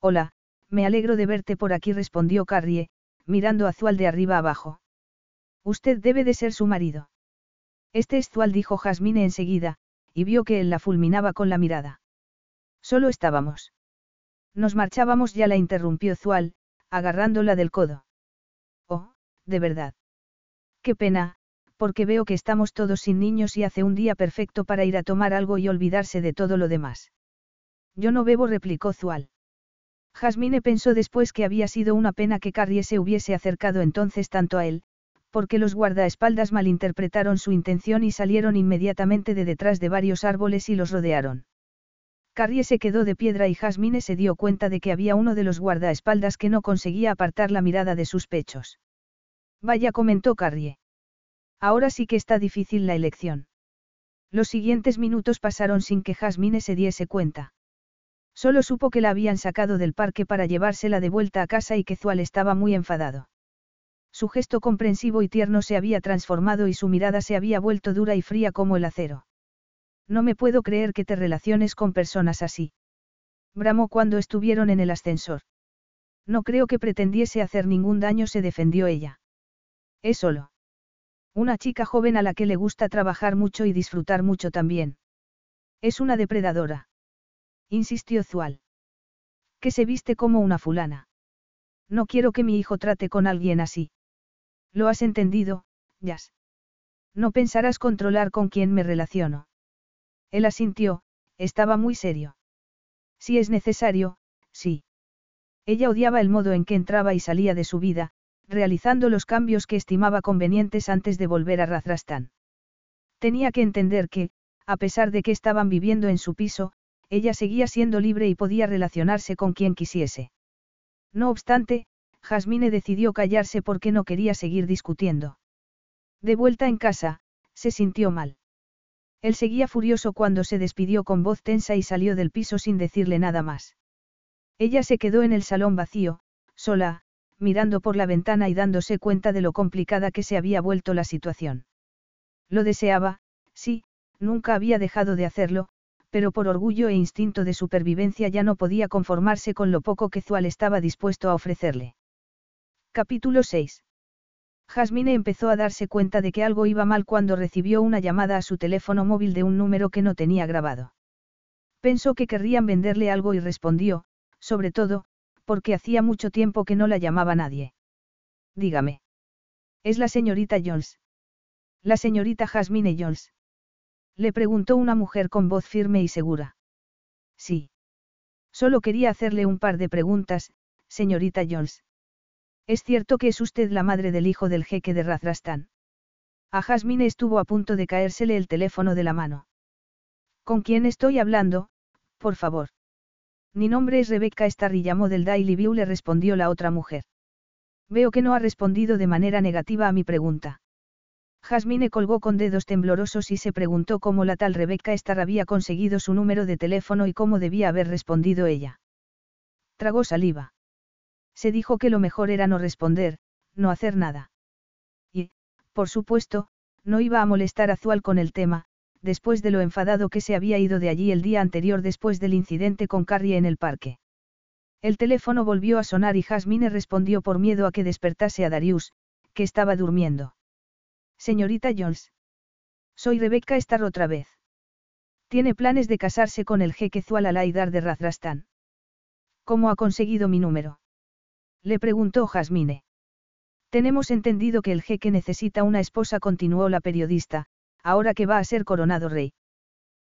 Hola, me alegro de verte por aquí, respondió Carrie, mirando a Zual de arriba abajo. Usted debe de ser su marido. Este es Zual, dijo Jasmine enseguida, y vio que él la fulminaba con la mirada. Solo estábamos. Nos marchábamos, ya la interrumpió Zual, agarrándola del codo. Oh, de verdad. Qué pena, porque veo que estamos todos sin niños y hace un día perfecto para ir a tomar algo y olvidarse de todo lo demás. Yo no bebo, replicó Zual. Jasmine pensó después que había sido una pena que Carrie se hubiese acercado entonces tanto a él, porque los guardaespaldas malinterpretaron su intención y salieron inmediatamente de detrás de varios árboles y los rodearon. Carrie se quedó de piedra y Jasmine se dio cuenta de que había uno de los guardaespaldas que no conseguía apartar la mirada de sus pechos. Vaya, comentó Carrie. Ahora sí que está difícil la elección. Los siguientes minutos pasaron sin que Jasmine se diese cuenta. Solo supo que la habían sacado del parque para llevársela de vuelta a casa y que Zual estaba muy enfadado. Su gesto comprensivo y tierno se había transformado y su mirada se había vuelto dura y fría como el acero. No me puedo creer que te relaciones con personas así. Bramó cuando estuvieron en el ascensor. No creo que pretendiese hacer ningún daño, se defendió ella. Es solo. Una chica joven a la que le gusta trabajar mucho y disfrutar mucho también. Es una depredadora insistió Zual. Que se viste como una fulana. No quiero que mi hijo trate con alguien así. Lo has entendido, Jazz. No pensarás controlar con quién me relaciono. Él asintió, estaba muy serio. Si es necesario, sí. Ella odiaba el modo en que entraba y salía de su vida, realizando los cambios que estimaba convenientes antes de volver a Razrastán. Tenía que entender que, a pesar de que estaban viviendo en su piso, ella seguía siendo libre y podía relacionarse con quien quisiese. No obstante, Jasmine decidió callarse porque no quería seguir discutiendo. De vuelta en casa, se sintió mal. Él seguía furioso cuando se despidió con voz tensa y salió del piso sin decirle nada más. Ella se quedó en el salón vacío, sola, mirando por la ventana y dándose cuenta de lo complicada que se había vuelto la situación. Lo deseaba, sí, nunca había dejado de hacerlo, pero por orgullo e instinto de supervivencia ya no podía conformarse con lo poco que Zual estaba dispuesto a ofrecerle. Capítulo 6. Jasmine empezó a darse cuenta de que algo iba mal cuando recibió una llamada a su teléfono móvil de un número que no tenía grabado. Pensó que querrían venderle algo y respondió, sobre todo, porque hacía mucho tiempo que no la llamaba nadie. Dígame. Es la señorita Jones. La señorita Jasmine Jones. Le preguntó una mujer con voz firme y segura. Sí. Solo quería hacerle un par de preguntas, señorita Jones. ¿Es cierto que es usted la madre del hijo del jeque de Razrastán? A Jasmine estuvo a punto de caérsele el teléfono de la mano. ¿Con quién estoy hablando, por favor? Mi nombre es Rebecca Starry llamó del Daily View le respondió la otra mujer. Veo que no ha respondido de manera negativa a mi pregunta. Jasmine colgó con dedos temblorosos y se preguntó cómo la tal Rebeca Estar había conseguido su número de teléfono y cómo debía haber respondido ella. Tragó saliva. Se dijo que lo mejor era no responder, no hacer nada. Y, por supuesto, no iba a molestar a Zual con el tema, después de lo enfadado que se había ido de allí el día anterior después del incidente con Carrie en el parque. El teléfono volvió a sonar y Jasmine respondió por miedo a que despertase a Darius, que estaba durmiendo. Señorita Jones. Soy Rebecca Estar otra vez. Tiene planes de casarse con el jeque Zual Alaidar de Razrastán. ¿Cómo ha conseguido mi número? Le preguntó Jasmine. Tenemos entendido que el jeque necesita una esposa, continuó la periodista, ahora que va a ser coronado rey.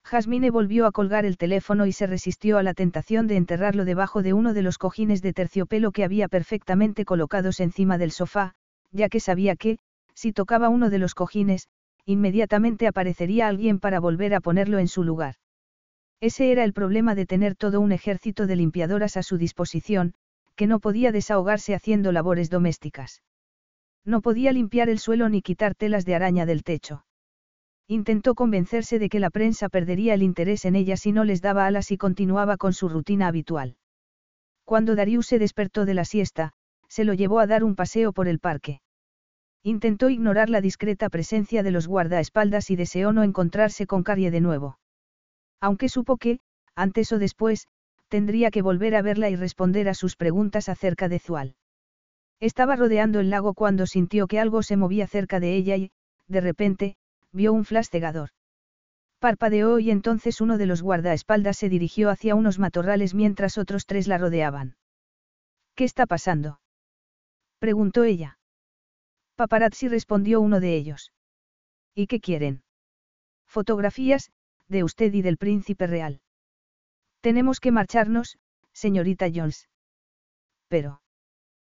Jasmine volvió a colgar el teléfono y se resistió a la tentación de enterrarlo debajo de uno de los cojines de terciopelo que había perfectamente colocados encima del sofá, ya que sabía que, si tocaba uno de los cojines, inmediatamente aparecería alguien para volver a ponerlo en su lugar. Ese era el problema de tener todo un ejército de limpiadoras a su disposición, que no podía desahogarse haciendo labores domésticas. No podía limpiar el suelo ni quitar telas de araña del techo. Intentó convencerse de que la prensa perdería el interés en ella si no les daba alas y continuaba con su rutina habitual. Cuando Darius se despertó de la siesta, se lo llevó a dar un paseo por el parque. Intentó ignorar la discreta presencia de los guardaespaldas y deseó no encontrarse con Carrie de nuevo. Aunque supo que, antes o después, tendría que volver a verla y responder a sus preguntas acerca de Zual. Estaba rodeando el lago cuando sintió que algo se movía cerca de ella y, de repente, vio un flash cegador. Parpadeó y entonces uno de los guardaespaldas se dirigió hacia unos matorrales mientras otros tres la rodeaban. ¿Qué está pasando? preguntó ella. Paparazzi respondió uno de ellos. ¿Y qué quieren? Fotografías, de usted y del príncipe real. Tenemos que marcharnos, señorita Jones. Pero.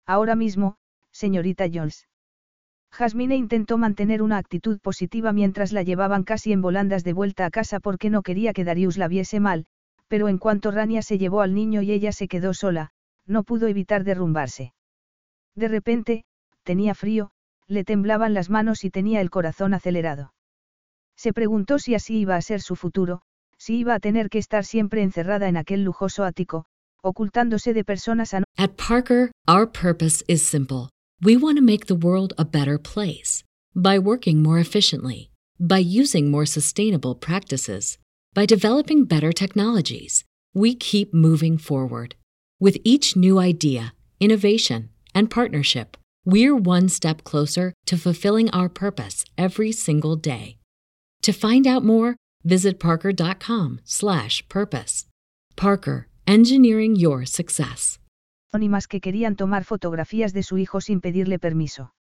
Ahora mismo, señorita Jones. Jasmine intentó mantener una actitud positiva mientras la llevaban casi en volandas de vuelta a casa porque no quería que Darius la viese mal, pero en cuanto Rania se llevó al niño y ella se quedó sola, no pudo evitar derrumbarse. De repente, tenía frío, le temblaban las manos y tenía el corazón acelerado. Se preguntó si así iba a ser su futuro, si iba a tener que estar siempre encerrada en aquel lujoso ático, ocultándose de personas At Parker, our purpose is simple. We want to make the world a better place by working more efficiently, by using more sustainable practices, by developing better technologies. We keep moving forward. With each new idea, innovation, and partnership, we're one step closer to fulfilling our purpose every single day. To find out more, visit parker.com/purpose. Parker, engineering your success. anónimas que querían tomar fotografías de su hijo sin pedirle permiso.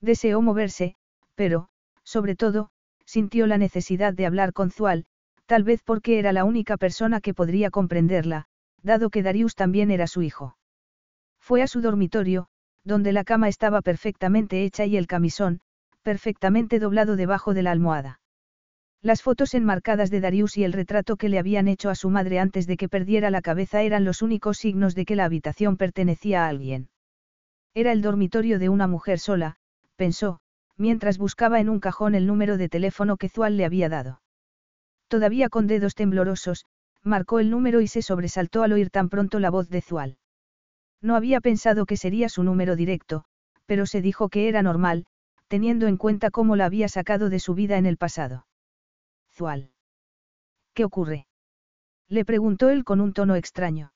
Deseó moverse, pero, sobre todo, sintió la necesidad de hablar con Zual, tal vez porque era la única persona que podría comprenderla, dado que Darius también era su hijo. Fue a su dormitorio, donde la cama estaba perfectamente hecha y el camisón, perfectamente doblado debajo de la almohada. Las fotos enmarcadas de Darius y el retrato que le habían hecho a su madre antes de que perdiera la cabeza eran los únicos signos de que la habitación pertenecía a alguien. Era el dormitorio de una mujer sola, pensó, mientras buscaba en un cajón el número de teléfono que Zual le había dado. Todavía con dedos temblorosos, marcó el número y se sobresaltó al oír tan pronto la voz de Zual. No había pensado que sería su número directo, pero se dijo que era normal, teniendo en cuenta cómo la había sacado de su vida en el pasado. Zual. ¿Qué ocurre? Le preguntó él con un tono extraño.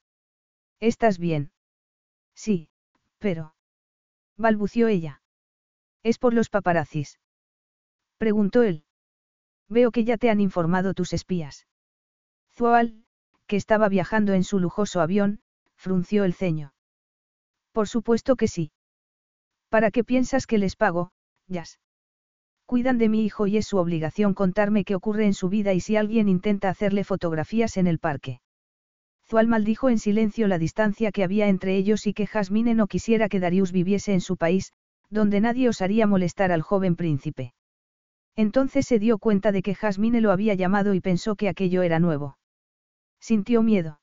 ¿Estás bien? Sí, pero. balbució ella. ¿Es por los paparazzis? Preguntó él. Veo que ya te han informado tus espías. Zual, que estaba viajando en su lujoso avión, frunció el ceño. Por supuesto que sí. ¿Para qué piensas que les pago, Jazz? Cuidan de mi hijo y es su obligación contarme qué ocurre en su vida y si alguien intenta hacerle fotografías en el parque. Zual maldijo en silencio la distancia que había entre ellos y que Jasmine no quisiera que Darius viviese en su país, donde nadie osaría molestar al joven príncipe. Entonces se dio cuenta de que Jasmine lo había llamado y pensó que aquello era nuevo. Sintió miedo.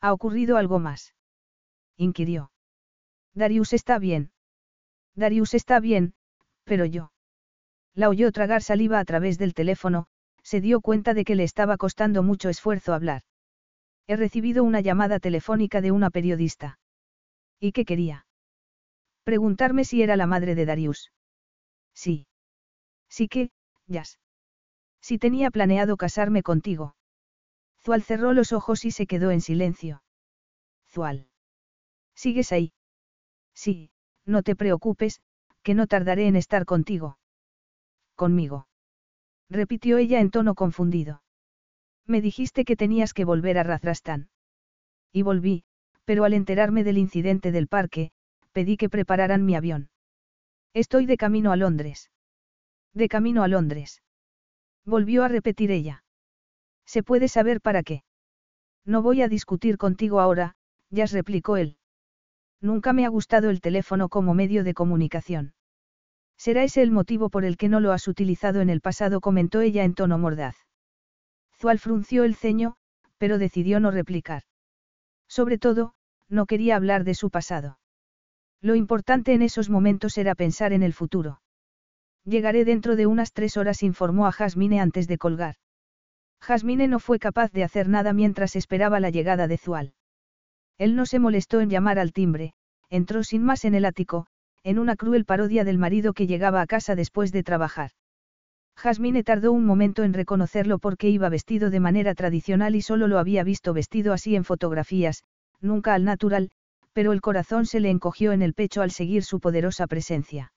¿Ha ocurrido algo más? inquirió. Darius está bien. Darius está bien, pero yo. La oyó tragar saliva a través del teléfono, se dio cuenta de que le estaba costando mucho esfuerzo hablar. He recibido una llamada telefónica de una periodista. ¿Y qué quería? Preguntarme si era la madre de Darius. Sí. Sí que, Jazz. Si tenía planeado casarme contigo. Zual cerró los ojos y se quedó en silencio. Zual. ¿Sigues ahí? Sí, no te preocupes, que no tardaré en estar contigo conmigo. Repitió ella en tono confundido. Me dijiste que tenías que volver a Razrastán. Y volví, pero al enterarme del incidente del parque, pedí que prepararan mi avión. Estoy de camino a Londres. De camino a Londres. Volvió a repetir ella. ¿Se puede saber para qué? No voy a discutir contigo ahora, ya replicó él. Nunca me ha gustado el teléfono como medio de comunicación. Será ese el motivo por el que no lo has utilizado en el pasado, comentó ella en tono mordaz. Zual frunció el ceño, pero decidió no replicar. Sobre todo, no quería hablar de su pasado. Lo importante en esos momentos era pensar en el futuro. Llegaré dentro de unas tres horas, informó a Jasmine antes de colgar. Jasmine no fue capaz de hacer nada mientras esperaba la llegada de Zual. Él no se molestó en llamar al timbre, entró sin más en el ático, en una cruel parodia del marido que llegaba a casa después de trabajar. Jasmine tardó un momento en reconocerlo porque iba vestido de manera tradicional y solo lo había visto vestido así en fotografías, nunca al natural, pero el corazón se le encogió en el pecho al seguir su poderosa presencia.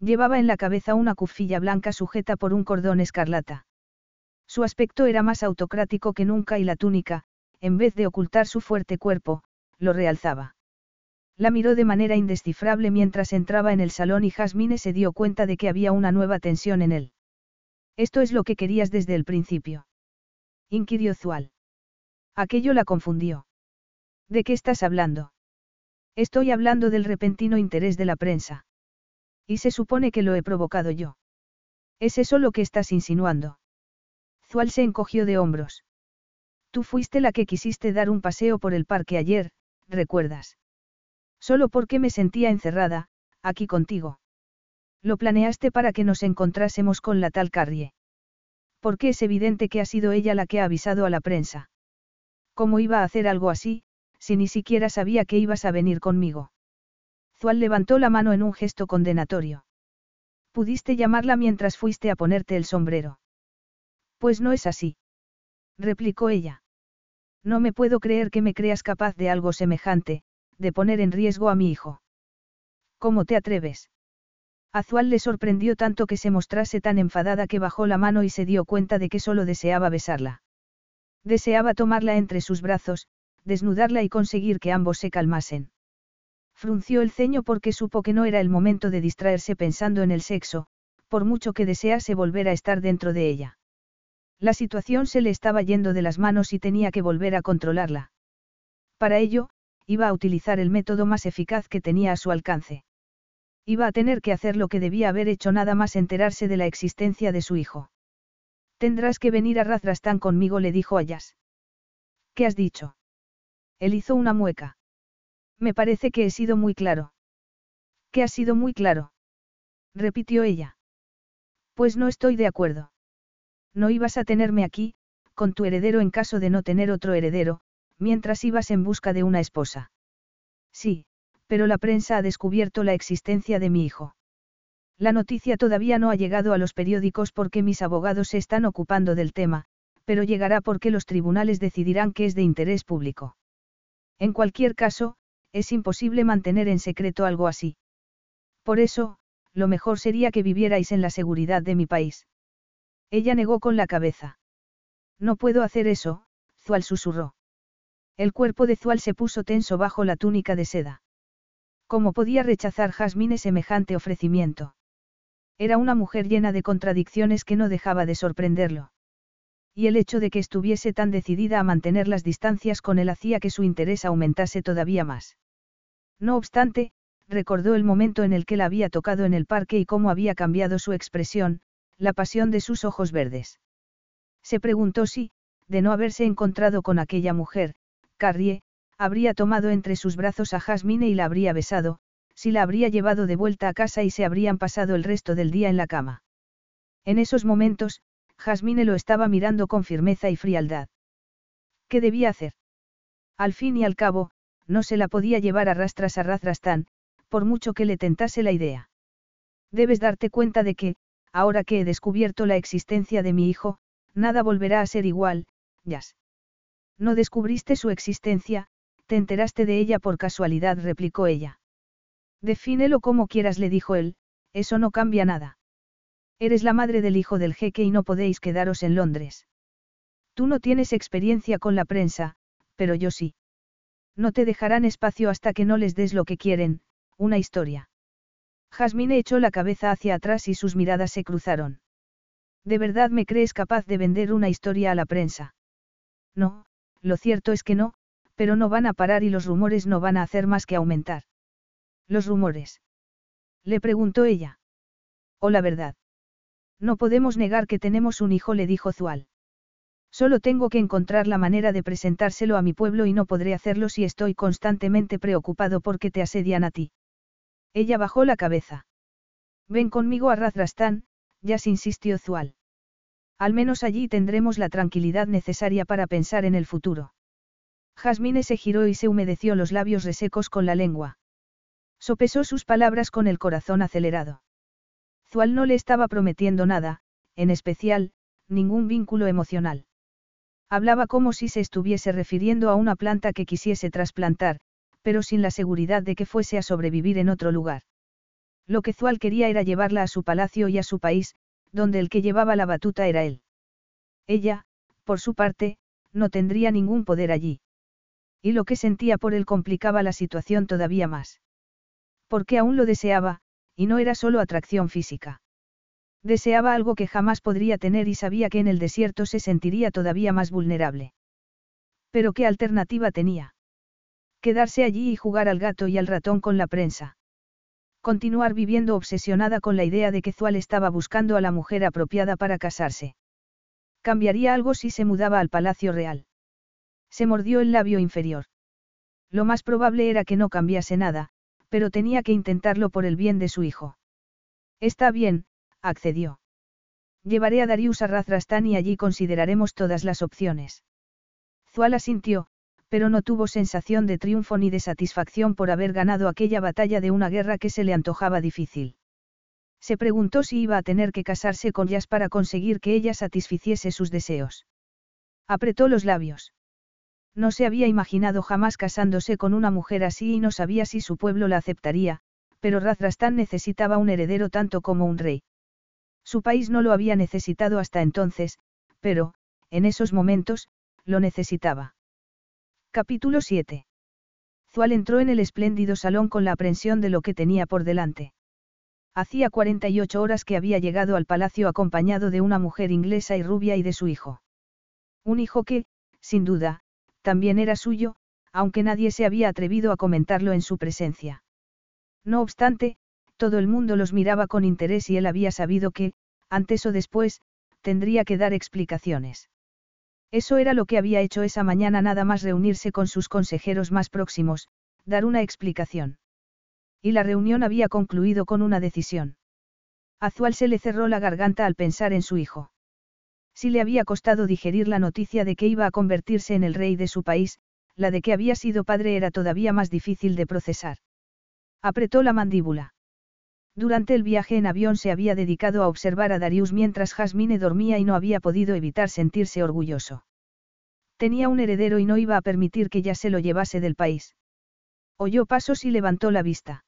Llevaba en la cabeza una cufilla blanca sujeta por un cordón escarlata. Su aspecto era más autocrático que nunca y la túnica, en vez de ocultar su fuerte cuerpo, lo realzaba. La miró de manera indescifrable mientras entraba en el salón y Jasmine se dio cuenta de que había una nueva tensión en él. Esto es lo que querías desde el principio. Inquirió Zual. Aquello la confundió. ¿De qué estás hablando? Estoy hablando del repentino interés de la prensa. Y se supone que lo he provocado yo. ¿Es eso lo que estás insinuando? Zual se encogió de hombros. Tú fuiste la que quisiste dar un paseo por el parque ayer, ¿recuerdas? Solo porque me sentía encerrada, aquí contigo. Lo planeaste para que nos encontrásemos con la tal Carrie. Porque es evidente que ha sido ella la que ha avisado a la prensa. ¿Cómo iba a hacer algo así, si ni siquiera sabía que ibas a venir conmigo? Zual levantó la mano en un gesto condenatorio. Pudiste llamarla mientras fuiste a ponerte el sombrero. Pues no es así. Replicó ella. No me puedo creer que me creas capaz de algo semejante, de poner en riesgo a mi hijo. ¿Cómo te atreves? Azual le sorprendió tanto que se mostrase tan enfadada que bajó la mano y se dio cuenta de que solo deseaba besarla. Deseaba tomarla entre sus brazos, desnudarla y conseguir que ambos se calmasen. Frunció el ceño porque supo que no era el momento de distraerse pensando en el sexo, por mucho que desease volver a estar dentro de ella. La situación se le estaba yendo de las manos y tenía que volver a controlarla. Para ello, iba a utilizar el método más eficaz que tenía a su alcance. Iba a tener que hacer lo que debía haber hecho nada más enterarse de la existencia de su hijo. Tendrás que venir a Razrastán conmigo, le dijo Ayas. ¿Qué has dicho? Él hizo una mueca. Me parece que he sido muy claro. ¿Qué ha sido muy claro? repitió ella. Pues no estoy de acuerdo. No ibas a tenerme aquí, con tu heredero en caso de no tener otro heredero, mientras ibas en busca de una esposa. Sí, pero la prensa ha descubierto la existencia de mi hijo. La noticia todavía no ha llegado a los periódicos porque mis abogados se están ocupando del tema, pero llegará porque los tribunales decidirán que es de interés público. En cualquier caso, es imposible mantener en secreto algo así. Por eso, lo mejor sería que vivierais en la seguridad de mi país. Ella negó con la cabeza. No puedo hacer eso, Zual susurró. El cuerpo de Zual se puso tenso bajo la túnica de seda. ¿Cómo podía rechazar Jasmine semejante ofrecimiento? Era una mujer llena de contradicciones que no dejaba de sorprenderlo. Y el hecho de que estuviese tan decidida a mantener las distancias con él hacía que su interés aumentase todavía más. No obstante, recordó el momento en el que la había tocado en el parque y cómo había cambiado su expresión, la pasión de sus ojos verdes. Se preguntó si, de no haberse encontrado con aquella mujer, Carrie, habría tomado entre sus brazos a Jasmine y la habría besado, si la habría llevado de vuelta a casa y se habrían pasado el resto del día en la cama. En esos momentos, Jasmine lo estaba mirando con firmeza y frialdad. ¿Qué debía hacer? Al fin y al cabo, no se la podía llevar a rastras a Razrastán, por mucho que le tentase la idea. Debes darte cuenta de que, ahora que he descubierto la existencia de mi hijo, nada volverá a ser igual, Jazz. No descubriste su existencia, te enteraste de ella por casualidad, replicó ella. Defínelo como quieras, le dijo él, eso no cambia nada. Eres la madre del hijo del jeque y no podéis quedaros en Londres. Tú no tienes experiencia con la prensa, pero yo sí. No te dejarán espacio hasta que no les des lo que quieren, una historia. Jasmine echó la cabeza hacia atrás y sus miradas se cruzaron. ¿De verdad me crees capaz de vender una historia a la prensa? No, lo cierto es que no, pero no van a parar y los rumores no van a hacer más que aumentar. ¿Los rumores? Le preguntó ella. ¿O la verdad? No podemos negar que tenemos un hijo, le dijo Zual. Solo tengo que encontrar la manera de presentárselo a mi pueblo y no podré hacerlo si estoy constantemente preocupado porque te asedian a ti. Ella bajó la cabeza. Ven conmigo a Razrastán, ya se insistió Zual. Al menos allí tendremos la tranquilidad necesaria para pensar en el futuro. Jasmine se giró y se humedeció los labios resecos con la lengua. Sopesó sus palabras con el corazón acelerado. Zual no le estaba prometiendo nada, en especial, ningún vínculo emocional. Hablaba como si se estuviese refiriendo a una planta que quisiese trasplantar, pero sin la seguridad de que fuese a sobrevivir en otro lugar. Lo que Zual quería era llevarla a su palacio y a su país, donde el que llevaba la batuta era él. Ella, por su parte, no tendría ningún poder allí. Y lo que sentía por él complicaba la situación todavía más. Porque aún lo deseaba, y no era solo atracción física. Deseaba algo que jamás podría tener y sabía que en el desierto se sentiría todavía más vulnerable. Pero ¿qué alternativa tenía? Quedarse allí y jugar al gato y al ratón con la prensa. Continuar viviendo obsesionada con la idea de que Zual estaba buscando a la mujer apropiada para casarse. Cambiaría algo si se mudaba al Palacio Real. Se mordió el labio inferior. Lo más probable era que no cambiase nada, pero tenía que intentarlo por el bien de su hijo. Está bien, accedió. Llevaré a Darius a Razrastán y allí consideraremos todas las opciones. Zuala sintió, pero no tuvo sensación de triunfo ni de satisfacción por haber ganado aquella batalla de una guerra que se le antojaba difícil. Se preguntó si iba a tener que casarse con Yas para conseguir que ella satisficiese sus deseos. Apretó los labios. No se había imaginado jamás casándose con una mujer así y no sabía si su pueblo la aceptaría, pero Razrastán necesitaba un heredero tanto como un rey. Su país no lo había necesitado hasta entonces, pero, en esos momentos, lo necesitaba. Capítulo 7. Zual entró en el espléndido salón con la aprensión de lo que tenía por delante. Hacía 48 horas que había llegado al palacio acompañado de una mujer inglesa y rubia y de su hijo. Un hijo que, sin duda, también era suyo, aunque nadie se había atrevido a comentarlo en su presencia. No obstante, todo el mundo los miraba con interés y él había sabido que, antes o después, tendría que dar explicaciones. Eso era lo que había hecho esa mañana nada más reunirse con sus consejeros más próximos, dar una explicación. Y la reunión había concluido con una decisión. Azual se le cerró la garganta al pensar en su hijo. Si le había costado digerir la noticia de que iba a convertirse en el rey de su país, la de que había sido padre era todavía más difícil de procesar. Apretó la mandíbula. Durante el viaje en avión se había dedicado a observar a Darius mientras Jasmine dormía y no había podido evitar sentirse orgulloso. Tenía un heredero y no iba a permitir que ya se lo llevase del país. Oyó pasos y levantó la vista.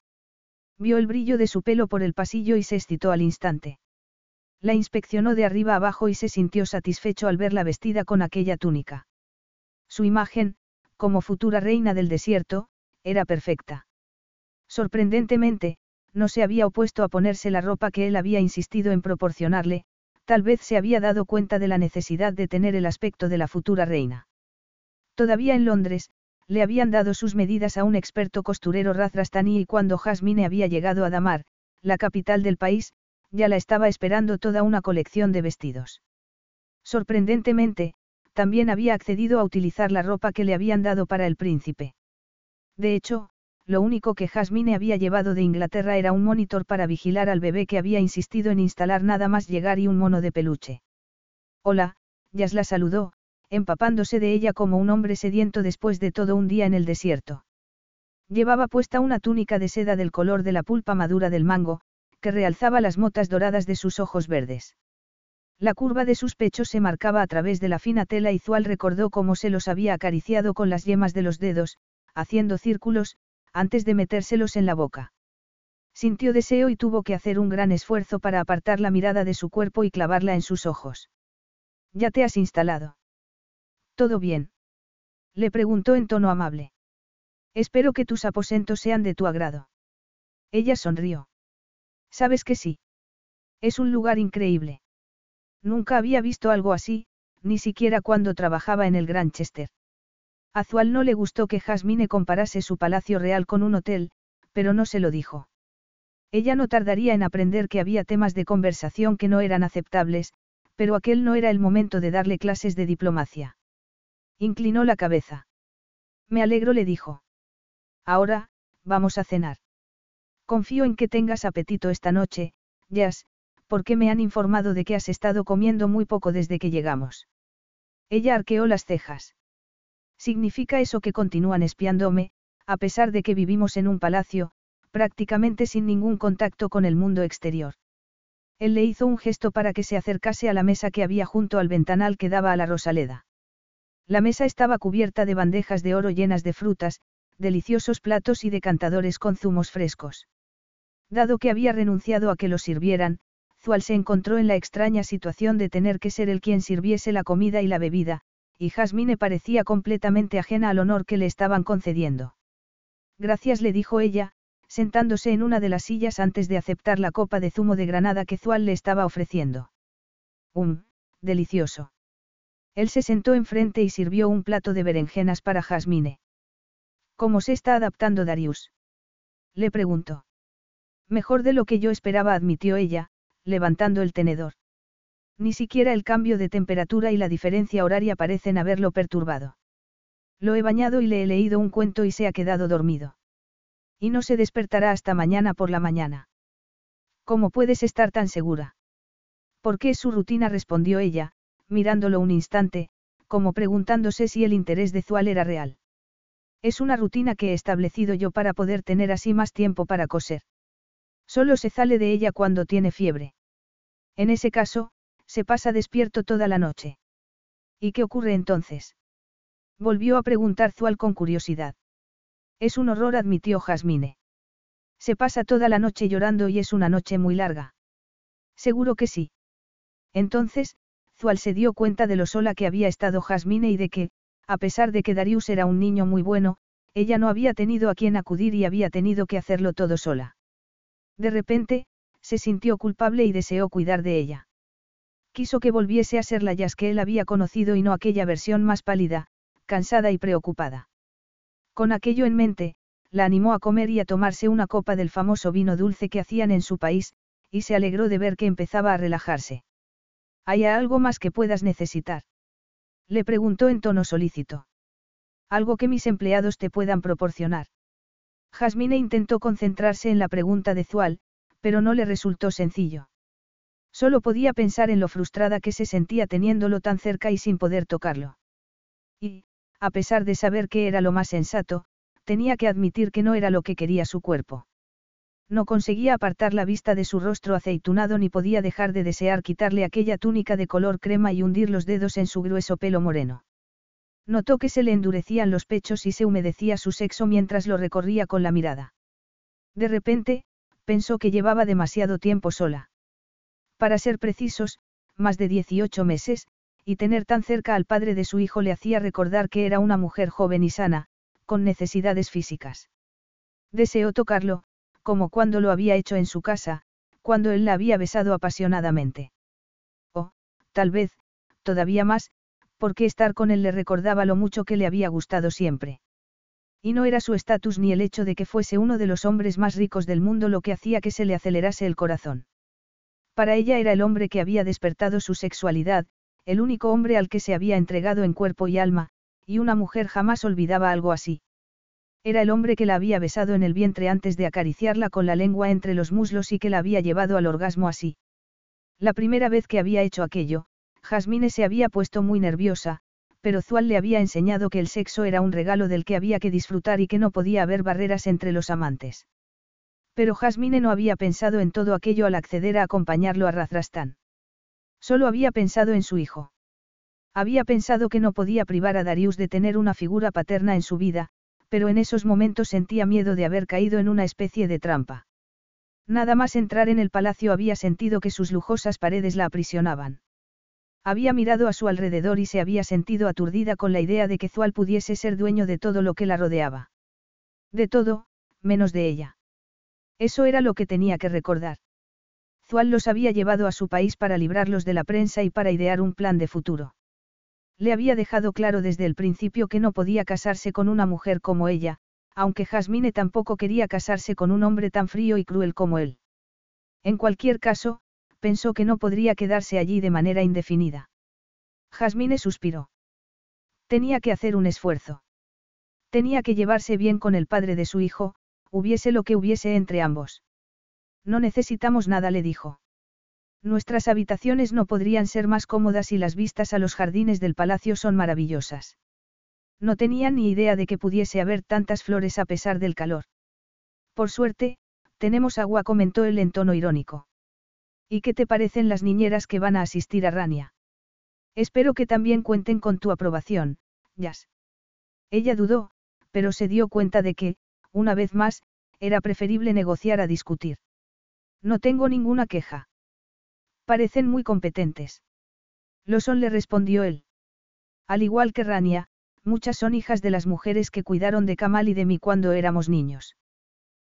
Vio el brillo de su pelo por el pasillo y se excitó al instante. La inspeccionó de arriba abajo y se sintió satisfecho al verla vestida con aquella túnica. Su imagen, como futura reina del desierto, era perfecta. Sorprendentemente, no se había opuesto a ponerse la ropa que él había insistido en proporcionarle, tal vez se había dado cuenta de la necesidad de tener el aspecto de la futura reina. Todavía en Londres, le habían dado sus medidas a un experto costurero Razrastani y cuando Jasmine había llegado a Damar, la capital del país, ya la estaba esperando toda una colección de vestidos. Sorprendentemente, también había accedido a utilizar la ropa que le habían dado para el príncipe. De hecho, lo único que Jasmine había llevado de Inglaterra era un monitor para vigilar al bebé que había insistido en instalar nada más llegar y un mono de peluche. Hola, Yas la saludó, empapándose de ella como un hombre sediento después de todo un día en el desierto. Llevaba puesta una túnica de seda del color de la pulpa madura del mango, que realzaba las motas doradas de sus ojos verdes. La curva de sus pechos se marcaba a través de la fina tela y Zual recordó cómo se los había acariciado con las yemas de los dedos, haciendo círculos, antes de metérselos en la boca. Sintió deseo y tuvo que hacer un gran esfuerzo para apartar la mirada de su cuerpo y clavarla en sus ojos. ¿Ya te has instalado? ¿Todo bien? Le preguntó en tono amable. Espero que tus aposentos sean de tu agrado. Ella sonrió. Sabes que sí. Es un lugar increíble. Nunca había visto algo así, ni siquiera cuando trabajaba en el Granchester. A Zual no le gustó que Jasmine comparase su palacio real con un hotel, pero no se lo dijo. Ella no tardaría en aprender que había temas de conversación que no eran aceptables, pero aquel no era el momento de darle clases de diplomacia. Inclinó la cabeza. Me alegro, le dijo. Ahora, vamos a cenar. Confío en que tengas apetito esta noche, Jazz, porque me han informado de que has estado comiendo muy poco desde que llegamos. Ella arqueó las cejas. Significa eso que continúan espiándome, a pesar de que vivimos en un palacio, prácticamente sin ningún contacto con el mundo exterior. Él le hizo un gesto para que se acercase a la mesa que había junto al ventanal que daba a la Rosaleda. La mesa estaba cubierta de bandejas de oro llenas de frutas, deliciosos platos y decantadores con zumos frescos. Dado que había renunciado a que lo sirvieran, Zual se encontró en la extraña situación de tener que ser el quien sirviese la comida y la bebida, y Jasmine parecía completamente ajena al honor que le estaban concediendo. Gracias le dijo ella, sentándose en una de las sillas antes de aceptar la copa de zumo de granada que Zual le estaba ofreciendo. Um, delicioso. Él se sentó enfrente y sirvió un plato de berenjenas para Jasmine. ¿Cómo se está adaptando Darius? Le preguntó. Mejor de lo que yo esperaba, admitió ella, levantando el tenedor. Ni siquiera el cambio de temperatura y la diferencia horaria parecen haberlo perturbado. Lo he bañado y le he leído un cuento y se ha quedado dormido. Y no se despertará hasta mañana por la mañana. ¿Cómo puedes estar tan segura? Porque es su rutina, respondió ella, mirándolo un instante, como preguntándose si el interés de Zual era real. Es una rutina que he establecido yo para poder tener así más tiempo para coser. Solo se sale de ella cuando tiene fiebre. En ese caso, se pasa despierto toda la noche. ¿Y qué ocurre entonces? Volvió a preguntar Zual con curiosidad. Es un horror, admitió Jasmine. Se pasa toda la noche llorando y es una noche muy larga. Seguro que sí. Entonces, Zual se dio cuenta de lo sola que había estado Jasmine y de que, a pesar de que Darius era un niño muy bueno, ella no había tenido a quien acudir y había tenido que hacerlo todo sola. De repente, se sintió culpable y deseó cuidar de ella. Quiso que volviese a ser la Jazz que él había conocido y no aquella versión más pálida, cansada y preocupada. Con aquello en mente, la animó a comer y a tomarse una copa del famoso vino dulce que hacían en su país, y se alegró de ver que empezaba a relajarse. ¿Hay algo más que puedas necesitar? Le preguntó en tono solícito. Algo que mis empleados te puedan proporcionar. Jasmine intentó concentrarse en la pregunta de Zual, pero no le resultó sencillo. Solo podía pensar en lo frustrada que se sentía teniéndolo tan cerca y sin poder tocarlo. Y, a pesar de saber que era lo más sensato, tenía que admitir que no era lo que quería su cuerpo. No conseguía apartar la vista de su rostro aceitunado ni podía dejar de desear quitarle aquella túnica de color crema y hundir los dedos en su grueso pelo moreno. Notó que se le endurecían los pechos y se humedecía su sexo mientras lo recorría con la mirada. De repente, pensó que llevaba demasiado tiempo sola. Para ser precisos, más de 18 meses, y tener tan cerca al padre de su hijo le hacía recordar que era una mujer joven y sana, con necesidades físicas. Deseó tocarlo, como cuando lo había hecho en su casa, cuando él la había besado apasionadamente. O, tal vez, todavía más, porque estar con él le recordaba lo mucho que le había gustado siempre. Y no era su estatus ni el hecho de que fuese uno de los hombres más ricos del mundo lo que hacía que se le acelerase el corazón. Para ella era el hombre que había despertado su sexualidad, el único hombre al que se había entregado en cuerpo y alma, y una mujer jamás olvidaba algo así. Era el hombre que la había besado en el vientre antes de acariciarla con la lengua entre los muslos y que la había llevado al orgasmo así. La primera vez que había hecho aquello, Jasmine se había puesto muy nerviosa, pero Zual le había enseñado que el sexo era un regalo del que había que disfrutar y que no podía haber barreras entre los amantes. Pero Jasmine no había pensado en todo aquello al acceder a acompañarlo a Razrastán. Solo había pensado en su hijo. Había pensado que no podía privar a Darius de tener una figura paterna en su vida, pero en esos momentos sentía miedo de haber caído en una especie de trampa. Nada más entrar en el palacio había sentido que sus lujosas paredes la aprisionaban. Había mirado a su alrededor y se había sentido aturdida con la idea de que Zual pudiese ser dueño de todo lo que la rodeaba. De todo, menos de ella. Eso era lo que tenía que recordar. Zual los había llevado a su país para librarlos de la prensa y para idear un plan de futuro. Le había dejado claro desde el principio que no podía casarse con una mujer como ella, aunque Jasmine tampoco quería casarse con un hombre tan frío y cruel como él. En cualquier caso, pensó que no podría quedarse allí de manera indefinida. Jasmine suspiró. Tenía que hacer un esfuerzo. Tenía que llevarse bien con el padre de su hijo, hubiese lo que hubiese entre ambos. No necesitamos nada, le dijo. Nuestras habitaciones no podrían ser más cómodas y las vistas a los jardines del palacio son maravillosas. No tenía ni idea de que pudiese haber tantas flores a pesar del calor. Por suerte, tenemos agua, comentó él en tono irónico. ¿Y qué te parecen las niñeras que van a asistir a Rania? Espero que también cuenten con tu aprobación, Jazz. Ella dudó, pero se dio cuenta de que, una vez más, era preferible negociar a discutir. No tengo ninguna queja. Parecen muy competentes. Lo son, le respondió él. Al igual que Rania, muchas son hijas de las mujeres que cuidaron de Kamal y de mí cuando éramos niños.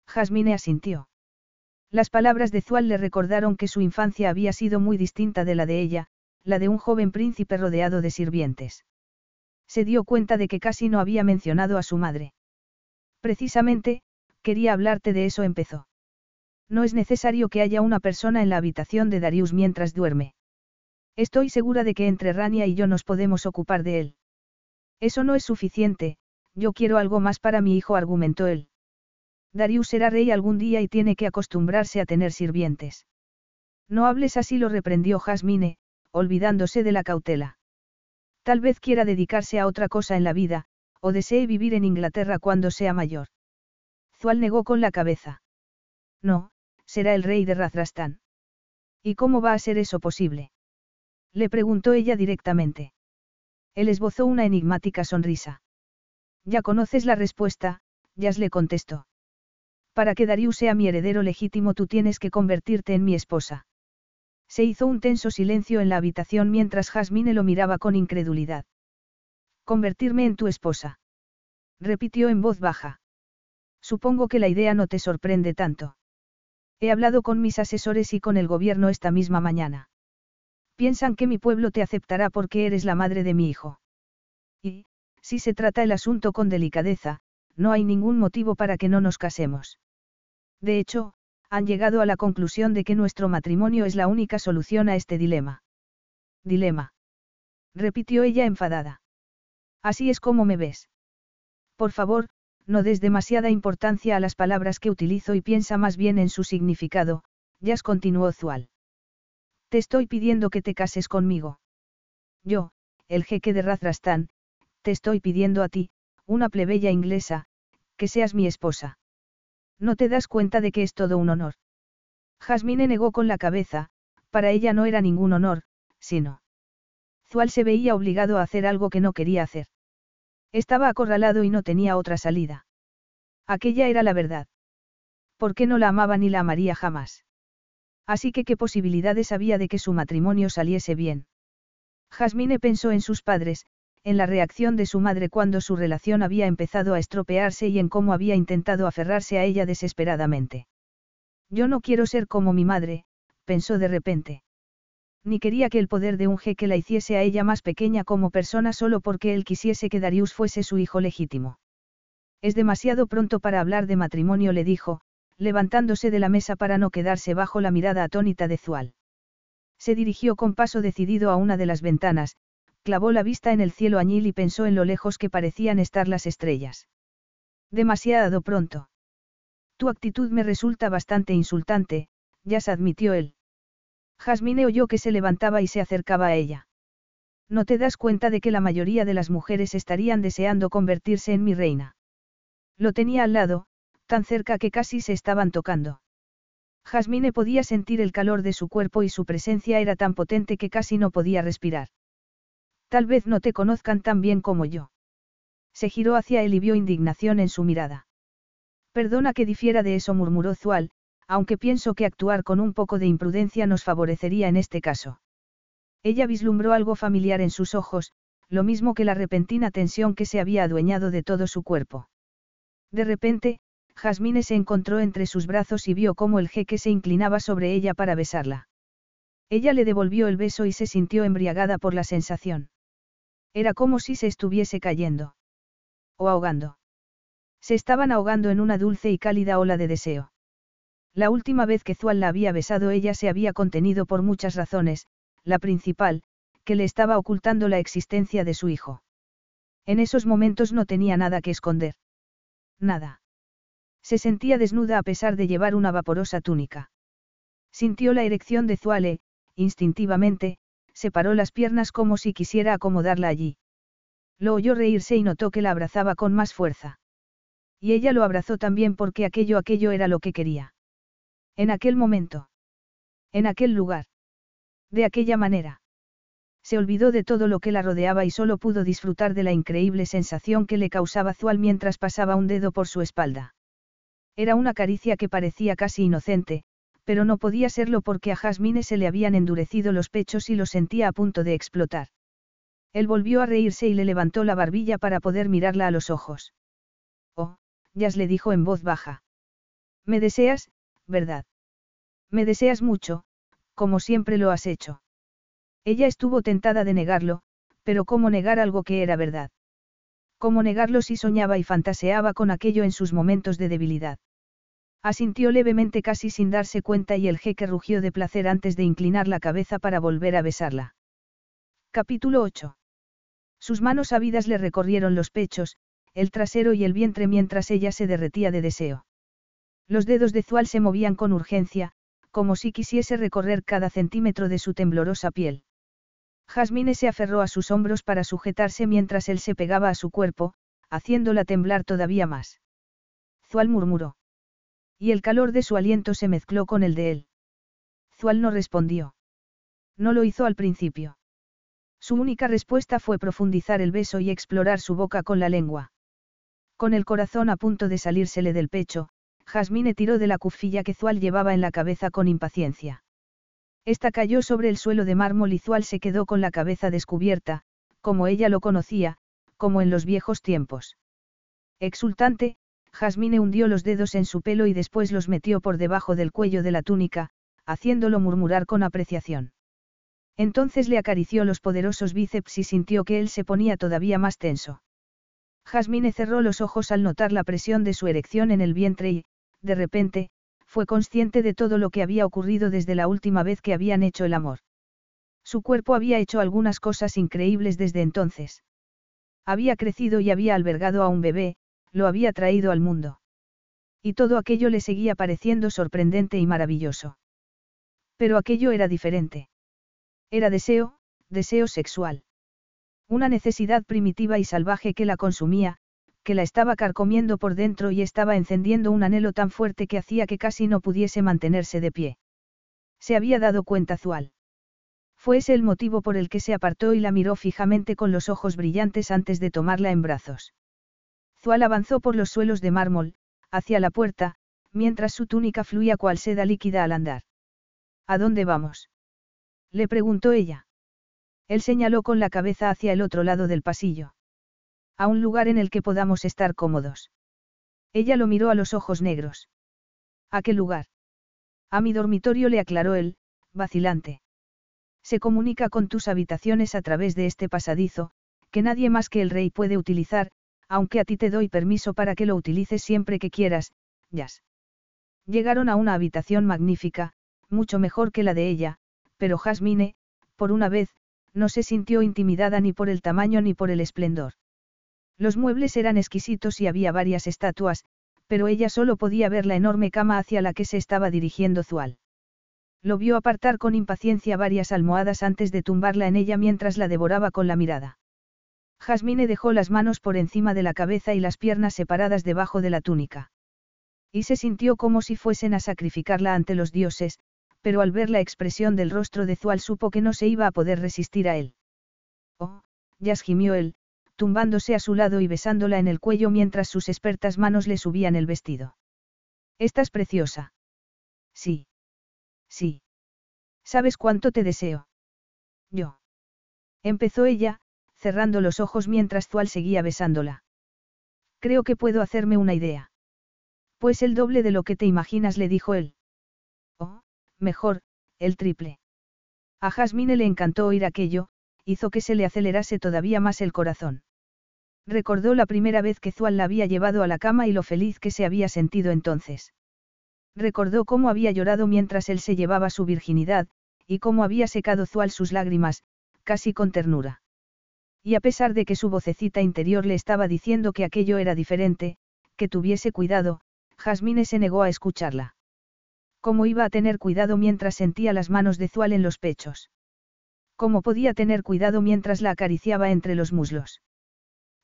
Jasmine asintió. Las palabras de Zual le recordaron que su infancia había sido muy distinta de la de ella, la de un joven príncipe rodeado de sirvientes. Se dio cuenta de que casi no había mencionado a su madre. Precisamente, quería hablarte de eso, empezó. No es necesario que haya una persona en la habitación de Darius mientras duerme. Estoy segura de que entre Rania y yo nos podemos ocupar de él. Eso no es suficiente, yo quiero algo más para mi hijo, argumentó él. Darius será rey algún día y tiene que acostumbrarse a tener sirvientes. No hables así, lo reprendió Jasmine, olvidándose de la cautela. Tal vez quiera dedicarse a otra cosa en la vida, o desee vivir en Inglaterra cuando sea mayor. Zual negó con la cabeza. No, será el rey de Razrastán. ¿Y cómo va a ser eso posible? Le preguntó ella directamente. Él esbozó una enigmática sonrisa. Ya conoces la respuesta, Yas le contestó. Para que Darius sea mi heredero legítimo tú tienes que convertirte en mi esposa. Se hizo un tenso silencio en la habitación mientras Jasmine lo miraba con incredulidad. Convertirme en tu esposa. Repitió en voz baja. Supongo que la idea no te sorprende tanto. He hablado con mis asesores y con el gobierno esta misma mañana. Piensan que mi pueblo te aceptará porque eres la madre de mi hijo. Y, si se trata el asunto con delicadeza, no hay ningún motivo para que no nos casemos. De hecho, han llegado a la conclusión de que nuestro matrimonio es la única solución a este dilema. Dilema. Repitió ella enfadada. Así es como me ves. Por favor, no des demasiada importancia a las palabras que utilizo y piensa más bien en su significado, Jazz continuó Zual. Te estoy pidiendo que te cases conmigo. Yo, el jeque de Razrastán, te estoy pidiendo a ti, una plebeya inglesa, que seas mi esposa. No te das cuenta de que es todo un honor. Jasmine negó con la cabeza, para ella no era ningún honor, sino. Zual se veía obligado a hacer algo que no quería hacer. Estaba acorralado y no tenía otra salida. Aquella era la verdad. ¿Por qué no la amaba ni la amaría jamás? Así que qué posibilidades había de que su matrimonio saliese bien. Jasmine pensó en sus padres, en la reacción de su madre cuando su relación había empezado a estropearse y en cómo había intentado aferrarse a ella desesperadamente. Yo no quiero ser como mi madre, pensó de repente. Ni quería que el poder de un jeque la hiciese a ella más pequeña como persona solo porque él quisiese que Darius fuese su hijo legítimo. Es demasiado pronto para hablar de matrimonio, le dijo, levantándose de la mesa para no quedarse bajo la mirada atónita de Zual. Se dirigió con paso decidido a una de las ventanas, clavó la vista en el cielo añil y pensó en lo lejos que parecían estar las estrellas. Demasiado pronto. Tu actitud me resulta bastante insultante, ya se admitió él. Jasmine oyó que se levantaba y se acercaba a ella. ¿No te das cuenta de que la mayoría de las mujeres estarían deseando convertirse en mi reina? Lo tenía al lado, tan cerca que casi se estaban tocando. Jasmine podía sentir el calor de su cuerpo y su presencia era tan potente que casi no podía respirar. Tal vez no te conozcan tan bien como yo. Se giró hacia él y vio indignación en su mirada. Perdona que difiera de eso, murmuró Zual, aunque pienso que actuar con un poco de imprudencia nos favorecería en este caso. Ella vislumbró algo familiar en sus ojos, lo mismo que la repentina tensión que se había adueñado de todo su cuerpo. De repente, Jasmine se encontró entre sus brazos y vio cómo el jeque se inclinaba sobre ella para besarla. Ella le devolvió el beso y se sintió embriagada por la sensación. Era como si se estuviese cayendo. O ahogando. Se estaban ahogando en una dulce y cálida ola de deseo. La última vez que Zual la había besado ella se había contenido por muchas razones, la principal, que le estaba ocultando la existencia de su hijo. En esos momentos no tenía nada que esconder. Nada. Se sentía desnuda a pesar de llevar una vaporosa túnica. Sintió la erección de Zuale, instintivamente, separó las piernas como si quisiera acomodarla allí. Lo oyó reírse y notó que la abrazaba con más fuerza. Y ella lo abrazó también porque aquello aquello era lo que quería. En aquel momento. En aquel lugar. De aquella manera. Se olvidó de todo lo que la rodeaba y solo pudo disfrutar de la increíble sensación que le causaba Zual mientras pasaba un dedo por su espalda. Era una caricia que parecía casi inocente, pero no podía serlo porque a Jasmine se le habían endurecido los pechos y lo sentía a punto de explotar. Él volvió a reírse y le levantó la barbilla para poder mirarla a los ojos. Oh, Jazz le dijo en voz baja. Me deseas, ¿verdad? Me deseas mucho, como siempre lo has hecho. Ella estuvo tentada de negarlo, pero ¿cómo negar algo que era verdad? ¿Cómo negarlo si soñaba y fantaseaba con aquello en sus momentos de debilidad? Asintió levemente casi sin darse cuenta y el jeque rugió de placer antes de inclinar la cabeza para volver a besarla. Capítulo 8. Sus manos ávidas le recorrieron los pechos, el trasero y el vientre mientras ella se derretía de deseo. Los dedos de Zual se movían con urgencia, como si quisiese recorrer cada centímetro de su temblorosa piel. Jasmine se aferró a sus hombros para sujetarse mientras él se pegaba a su cuerpo, haciéndola temblar todavía más. Zual murmuró. Y el calor de su aliento se mezcló con el de él. Zual no respondió. No lo hizo al principio. Su única respuesta fue profundizar el beso y explorar su boca con la lengua. Con el corazón a punto de salírsele del pecho, Jasmine tiró de la cufilla que Zual llevaba en la cabeza con impaciencia. Esta cayó sobre el suelo de mármol y Zual se quedó con la cabeza descubierta, como ella lo conocía, como en los viejos tiempos. Exultante, Jasmine hundió los dedos en su pelo y después los metió por debajo del cuello de la túnica, haciéndolo murmurar con apreciación. Entonces le acarició los poderosos bíceps y sintió que él se ponía todavía más tenso. Jasmine cerró los ojos al notar la presión de su erección en el vientre y, de repente, fue consciente de todo lo que había ocurrido desde la última vez que habían hecho el amor. Su cuerpo había hecho algunas cosas increíbles desde entonces. Había crecido y había albergado a un bebé, lo había traído al mundo. Y todo aquello le seguía pareciendo sorprendente y maravilloso. Pero aquello era diferente. Era deseo, deseo sexual. Una necesidad primitiva y salvaje que la consumía, que la estaba carcomiendo por dentro y estaba encendiendo un anhelo tan fuerte que hacía que casi no pudiese mantenerse de pie. Se había dado cuenta Zual. Fue ese el motivo por el que se apartó y la miró fijamente con los ojos brillantes antes de tomarla en brazos. Zual avanzó por los suelos de mármol, hacia la puerta, mientras su túnica fluía cual seda líquida al andar. ¿A dónde vamos? Le preguntó ella. Él señaló con la cabeza hacia el otro lado del pasillo. A un lugar en el que podamos estar cómodos. Ella lo miró a los ojos negros. ¿A qué lugar? A mi dormitorio le aclaró él, vacilante. Se comunica con tus habitaciones a través de este pasadizo, que nadie más que el rey puede utilizar, aunque a ti te doy permiso para que lo utilices siempre que quieras, Jazz. Llegaron a una habitación magnífica, mucho mejor que la de ella, pero Jasmine, por una vez, no se sintió intimidada ni por el tamaño ni por el esplendor. Los muebles eran exquisitos y había varias estatuas, pero ella solo podía ver la enorme cama hacia la que se estaba dirigiendo Zual. Lo vio apartar con impaciencia varias almohadas antes de tumbarla en ella mientras la devoraba con la mirada. Jasmine dejó las manos por encima de la cabeza y las piernas separadas debajo de la túnica. Y se sintió como si fuesen a sacrificarla ante los dioses, pero al ver la expresión del rostro de Zual supo que no se iba a poder resistir a él. Oh, ya gimió él, tumbándose a su lado y besándola en el cuello mientras sus expertas manos le subían el vestido. Estás preciosa. Sí. Sí. ¿Sabes cuánto te deseo? Yo. Empezó ella, cerrando los ojos mientras Zual seguía besándola. Creo que puedo hacerme una idea. Pues el doble de lo que te imaginas, le dijo él. Oh, mejor, el triple. A Jasmine le encantó oír aquello, hizo que se le acelerase todavía más el corazón. Recordó la primera vez que Zual la había llevado a la cama y lo feliz que se había sentido entonces. Recordó cómo había llorado mientras él se llevaba su virginidad, y cómo había secado Zual sus lágrimas, casi con ternura. Y a pesar de que su vocecita interior le estaba diciendo que aquello era diferente, que tuviese cuidado, Jasmine se negó a escucharla. ¿Cómo iba a tener cuidado mientras sentía las manos de Zual en los pechos? ¿Cómo podía tener cuidado mientras la acariciaba entre los muslos?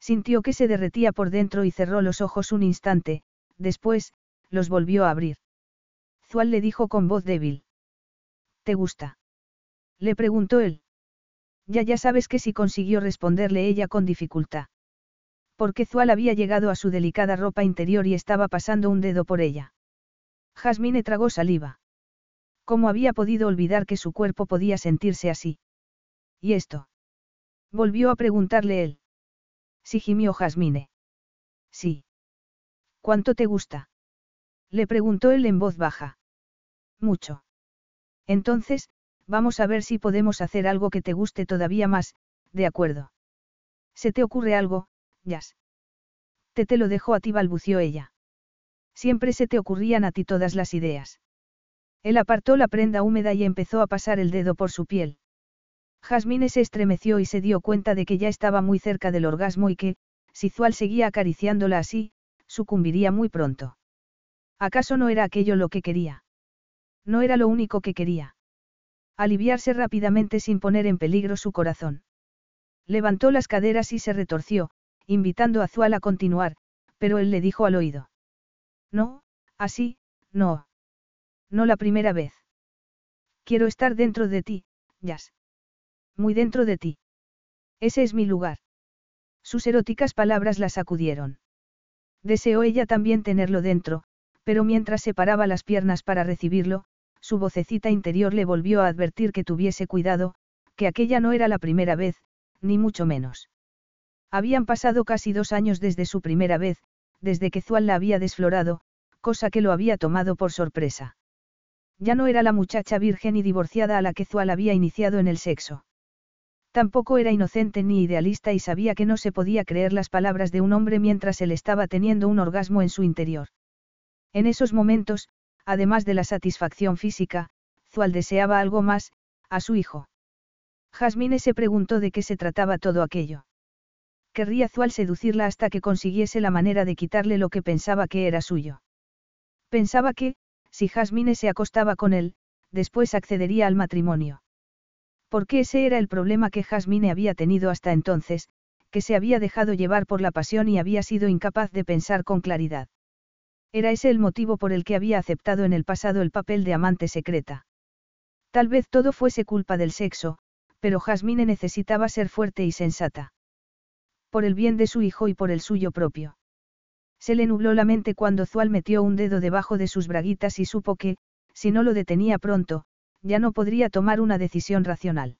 Sintió que se derretía por dentro y cerró los ojos un instante, después, los volvió a abrir. Zual le dijo con voz débil. ¿Te gusta? Le preguntó él. Ya ya sabes que si consiguió responderle ella con dificultad. Porque Zual había llegado a su delicada ropa interior y estaba pasando un dedo por ella. Jasmine tragó saliva. ¿Cómo había podido olvidar que su cuerpo podía sentirse así? ¿Y esto? Volvió a preguntarle él. Sí gimió Jasmine. Sí. ¿Cuánto te gusta? Le preguntó él en voz baja. Mucho. Entonces, vamos a ver si podemos hacer algo que te guste todavía más, de acuerdo. ¿Se te ocurre algo, Jazz? Te te lo dejo a ti, balbució ella. Siempre se te ocurrían a ti todas las ideas. Él apartó la prenda húmeda y empezó a pasar el dedo por su piel. Jasmine se estremeció y se dio cuenta de que ya estaba muy cerca del orgasmo y que, si Zual seguía acariciándola así, sucumbiría muy pronto. ¿Acaso no era aquello lo que quería? No era lo único que quería. Aliviarse rápidamente sin poner en peligro su corazón. Levantó las caderas y se retorció, invitando a Zual a continuar, pero él le dijo al oído. No, así, no. No la primera vez. Quiero estar dentro de ti, Jazz. Muy dentro de ti. Ese es mi lugar. Sus eróticas palabras la sacudieron. Deseó ella también tenerlo dentro, pero mientras separaba las piernas para recibirlo, su vocecita interior le volvió a advertir que tuviese cuidado, que aquella no era la primera vez, ni mucho menos. Habían pasado casi dos años desde su primera vez, desde que Zual la había desflorado, cosa que lo había tomado por sorpresa. Ya no era la muchacha virgen y divorciada a la que Zual había iniciado en el sexo. Tampoco era inocente ni idealista y sabía que no se podía creer las palabras de un hombre mientras él estaba teniendo un orgasmo en su interior. En esos momentos, además de la satisfacción física, Zual deseaba algo más, a su hijo. Jasmine se preguntó de qué se trataba todo aquello. Querría Zual seducirla hasta que consiguiese la manera de quitarle lo que pensaba que era suyo. Pensaba que, si Jasmine se acostaba con él, después accedería al matrimonio. Porque ese era el problema que Jasmine había tenido hasta entonces, que se había dejado llevar por la pasión y había sido incapaz de pensar con claridad. Era ese el motivo por el que había aceptado en el pasado el papel de amante secreta. Tal vez todo fuese culpa del sexo, pero Jasmine necesitaba ser fuerte y sensata. Por el bien de su hijo y por el suyo propio. Se le nubló la mente cuando Zual metió un dedo debajo de sus braguitas y supo que, si no lo detenía pronto, ya no podría tomar una decisión racional.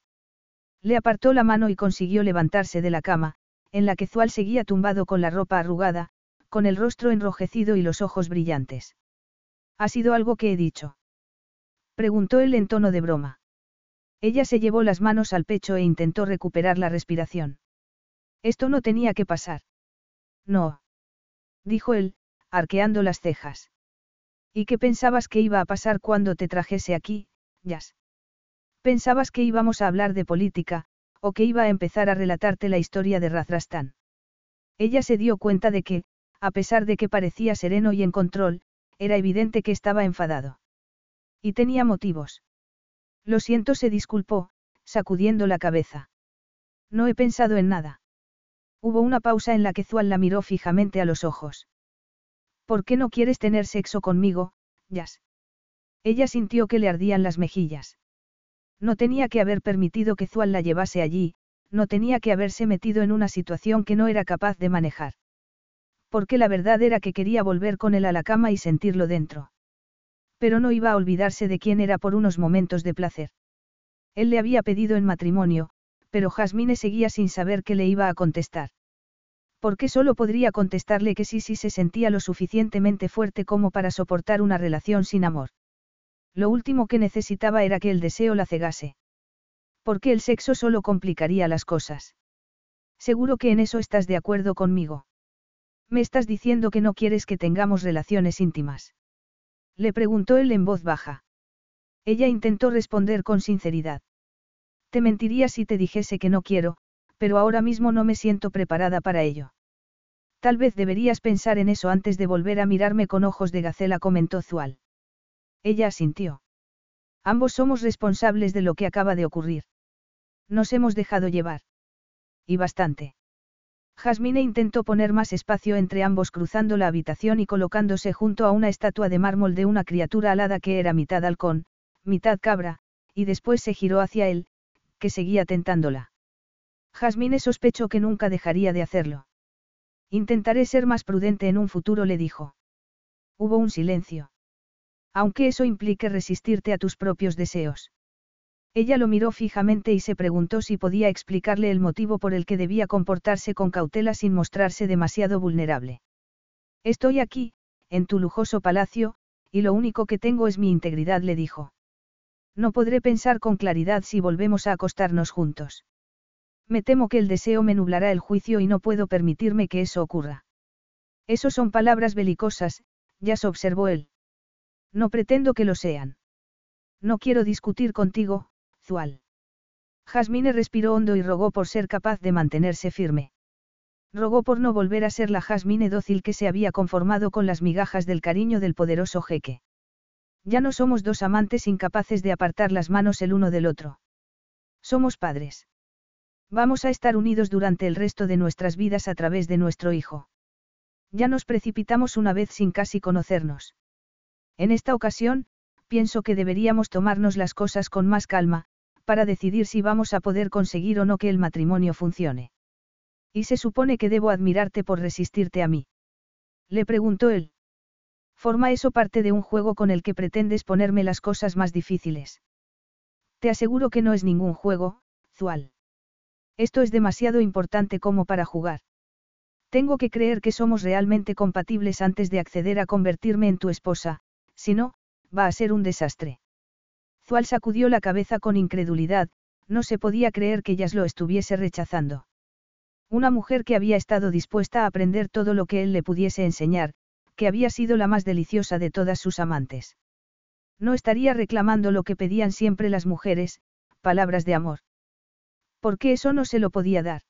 Le apartó la mano y consiguió levantarse de la cama, en la que Zual seguía tumbado con la ropa arrugada, con el rostro enrojecido y los ojos brillantes. ¿Ha sido algo que he dicho? Preguntó él en tono de broma. Ella se llevó las manos al pecho e intentó recuperar la respiración. Esto no tenía que pasar. No. Dijo él, arqueando las cejas. ¿Y qué pensabas que iba a pasar cuando te trajese aquí, Jazz. Pensabas que íbamos a hablar de política, o que iba a empezar a relatarte la historia de Razrastán. Ella se dio cuenta de que, a pesar de que parecía sereno y en control, era evidente que estaba enfadado. Y tenía motivos. Lo siento, se disculpó, sacudiendo la cabeza. No he pensado en nada. Hubo una pausa en la que Zual la miró fijamente a los ojos. ¿Por qué no quieres tener sexo conmigo, Jazz? Ella sintió que le ardían las mejillas. No tenía que haber permitido que Zual la llevase allí, no tenía que haberse metido en una situación que no era capaz de manejar. Porque la verdad era que quería volver con él a la cama y sentirlo dentro. Pero no iba a olvidarse de quién era por unos momentos de placer. Él le había pedido en matrimonio, pero Jasmine seguía sin saber qué le iba a contestar. Porque solo podría contestarle que sí si se sentía lo suficientemente fuerte como para soportar una relación sin amor. Lo último que necesitaba era que el deseo la cegase. Porque el sexo solo complicaría las cosas. Seguro que en eso estás de acuerdo conmigo. Me estás diciendo que no quieres que tengamos relaciones íntimas. Le preguntó él en voz baja. Ella intentó responder con sinceridad. Te mentiría si te dijese que no quiero, pero ahora mismo no me siento preparada para ello. Tal vez deberías pensar en eso antes de volver a mirarme con ojos de gacela, comentó Zual. Ella asintió. Ambos somos responsables de lo que acaba de ocurrir. Nos hemos dejado llevar. Y bastante. Jasmine intentó poner más espacio entre ambos cruzando la habitación y colocándose junto a una estatua de mármol de una criatura alada que era mitad halcón, mitad cabra, y después se giró hacia él, que seguía tentándola. Jasmine sospechó que nunca dejaría de hacerlo. Intentaré ser más prudente en un futuro, le dijo. Hubo un silencio. Aunque eso implique resistirte a tus propios deseos. Ella lo miró fijamente y se preguntó si podía explicarle el motivo por el que debía comportarse con cautela sin mostrarse demasiado vulnerable. Estoy aquí, en tu lujoso palacio, y lo único que tengo es mi integridad, le dijo. No podré pensar con claridad si volvemos a acostarnos juntos. Me temo que el deseo me nublará el juicio y no puedo permitirme que eso ocurra. Eso son palabras belicosas, ya se observó él. No pretendo que lo sean. No quiero discutir contigo, Zual. Jasmine respiró hondo y rogó por ser capaz de mantenerse firme. Rogó por no volver a ser la Jasmine dócil que se había conformado con las migajas del cariño del poderoso jeque. Ya no somos dos amantes incapaces de apartar las manos el uno del otro. Somos padres. Vamos a estar unidos durante el resto de nuestras vidas a través de nuestro hijo. Ya nos precipitamos una vez sin casi conocernos. En esta ocasión, pienso que deberíamos tomarnos las cosas con más calma, para decidir si vamos a poder conseguir o no que el matrimonio funcione. Y se supone que debo admirarte por resistirte a mí. Le preguntó él. ¿Forma eso parte de un juego con el que pretendes ponerme las cosas más difíciles? Te aseguro que no es ningún juego, Zual. Esto es demasiado importante como para jugar. Tengo que creer que somos realmente compatibles antes de acceder a convertirme en tu esposa, si no, va a ser un desastre. Zual sacudió la cabeza con incredulidad, no se podía creer que Yas lo estuviese rechazando. Una mujer que había estado dispuesta a aprender todo lo que él le pudiese enseñar, que había sido la más deliciosa de todas sus amantes. No estaría reclamando lo que pedían siempre las mujeres, palabras de amor. ¿Por qué eso no se lo podía dar?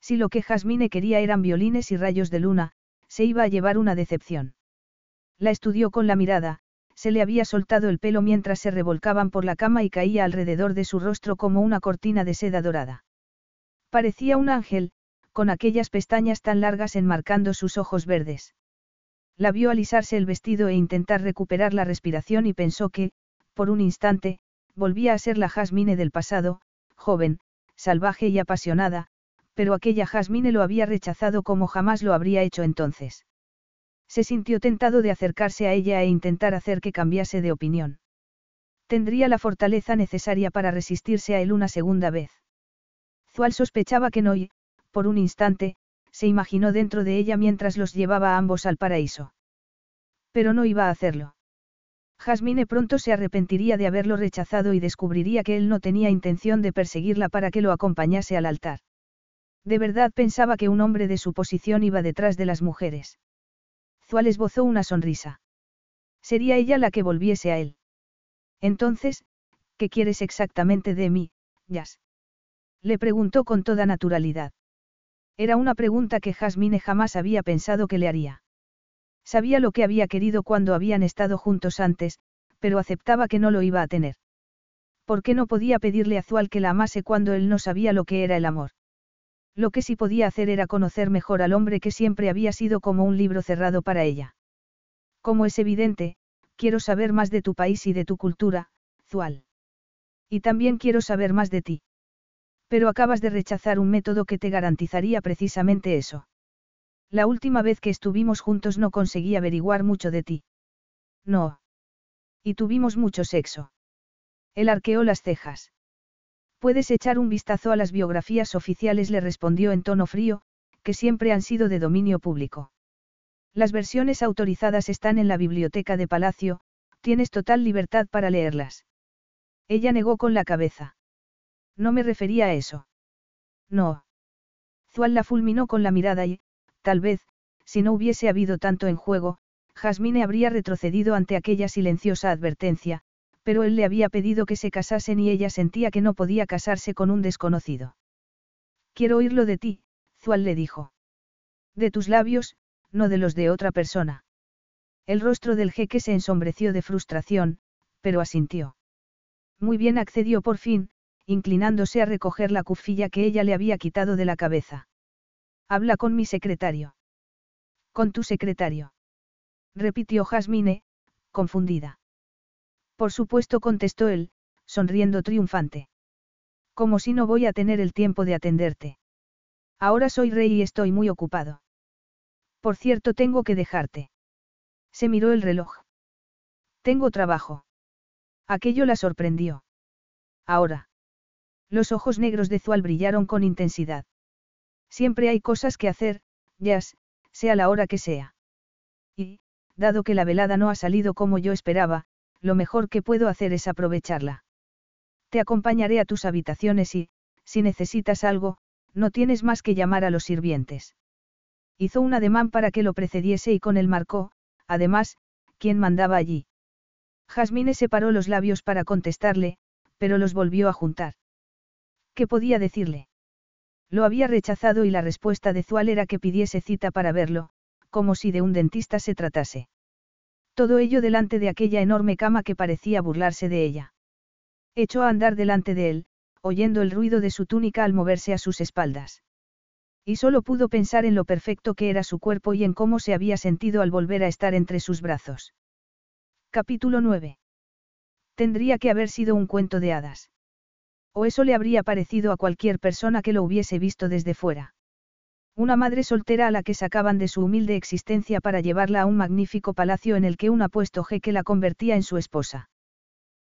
Si lo que Jasmine quería eran violines y rayos de luna, se iba a llevar una decepción. La estudió con la mirada, se le había soltado el pelo mientras se revolcaban por la cama y caía alrededor de su rostro como una cortina de seda dorada. Parecía un ángel, con aquellas pestañas tan largas enmarcando sus ojos verdes. La vio alisarse el vestido e intentar recuperar la respiración y pensó que, por un instante, volvía a ser la Jasmine del pasado, joven, salvaje y apasionada, pero aquella Jasmine lo había rechazado como jamás lo habría hecho entonces. Se sintió tentado de acercarse a ella e intentar hacer que cambiase de opinión. Tendría la fortaleza necesaria para resistirse a él una segunda vez. Zual sospechaba que no y, por un instante, se imaginó dentro de ella mientras los llevaba a ambos al paraíso. Pero no iba a hacerlo. Jasmine pronto se arrepentiría de haberlo rechazado y descubriría que él no tenía intención de perseguirla para que lo acompañase al altar. De verdad pensaba que un hombre de su posición iba detrás de las mujeres. Zual esbozó una sonrisa. Sería ella la que volviese a él. Entonces, ¿qué quieres exactamente de mí, Jazz? Le preguntó con toda naturalidad. Era una pregunta que Jasmine jamás había pensado que le haría. Sabía lo que había querido cuando habían estado juntos antes, pero aceptaba que no lo iba a tener. ¿Por qué no podía pedirle a Zual que la amase cuando él no sabía lo que era el amor? Lo que sí podía hacer era conocer mejor al hombre que siempre había sido como un libro cerrado para ella. Como es evidente, quiero saber más de tu país y de tu cultura, Zual. Y también quiero saber más de ti. Pero acabas de rechazar un método que te garantizaría precisamente eso. La última vez que estuvimos juntos no conseguí averiguar mucho de ti. No. Y tuvimos mucho sexo. Él arqueó las cejas. Puedes echar un vistazo a las biografías oficiales, le respondió en tono frío, que siempre han sido de dominio público. Las versiones autorizadas están en la biblioteca de Palacio, tienes total libertad para leerlas. Ella negó con la cabeza. No me refería a eso. No. Zual la fulminó con la mirada y, tal vez, si no hubiese habido tanto en juego, Jasmine habría retrocedido ante aquella silenciosa advertencia, pero él le había pedido que se casasen y ella sentía que no podía casarse con un desconocido. Quiero oírlo de ti, Zual le dijo. De tus labios, no de los de otra persona. El rostro del jeque se ensombreció de frustración, pero asintió. Muy bien accedió por fin, inclinándose a recoger la cufilla que ella le había quitado de la cabeza. Habla con mi secretario. Con tu secretario. Repitió Jasmine, confundida. Por supuesto contestó él, sonriendo triunfante. Como si no voy a tener el tiempo de atenderte. Ahora soy rey y estoy muy ocupado. Por cierto, tengo que dejarte. Se miró el reloj. Tengo trabajo. Aquello la sorprendió. Ahora. Los ojos negros de Zual brillaron con intensidad. Siempre hay cosas que hacer, Jazz, sea la hora que sea. Y, dado que la velada no ha salido como yo esperaba, lo mejor que puedo hacer es aprovecharla. Te acompañaré a tus habitaciones y, si necesitas algo, no tienes más que llamar a los sirvientes. Hizo un ademán para que lo precediese y con él marcó, además, quien mandaba allí. Jasmine separó los labios para contestarle, pero los volvió a juntar. ¿Qué podía decirle? Lo había rechazado y la respuesta de Zual era que pidiese cita para verlo, como si de un dentista se tratase. Todo ello delante de aquella enorme cama que parecía burlarse de ella. Echó a andar delante de él, oyendo el ruido de su túnica al moverse a sus espaldas. Y solo pudo pensar en lo perfecto que era su cuerpo y en cómo se había sentido al volver a estar entre sus brazos. Capítulo 9. Tendría que haber sido un cuento de hadas. O eso le habría parecido a cualquier persona que lo hubiese visto desde fuera. Una madre soltera a la que sacaban de su humilde existencia para llevarla a un magnífico palacio en el que un apuesto jeque la convertía en su esposa.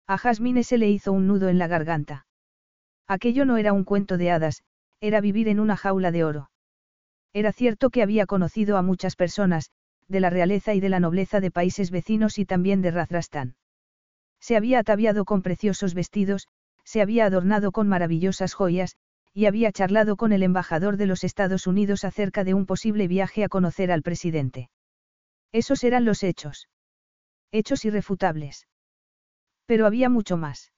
A Jasmine se le hizo un nudo en la garganta. Aquello no era un cuento de hadas, era vivir en una jaula de oro. Era cierto que había conocido a muchas personas, de la realeza y de la nobleza de países vecinos y también de Razrastán. Se había ataviado con preciosos vestidos, se había adornado con maravillosas joyas, y había charlado con el embajador de los Estados Unidos acerca de un posible viaje a conocer al presidente. Esos eran los hechos. Hechos irrefutables. Pero había mucho más.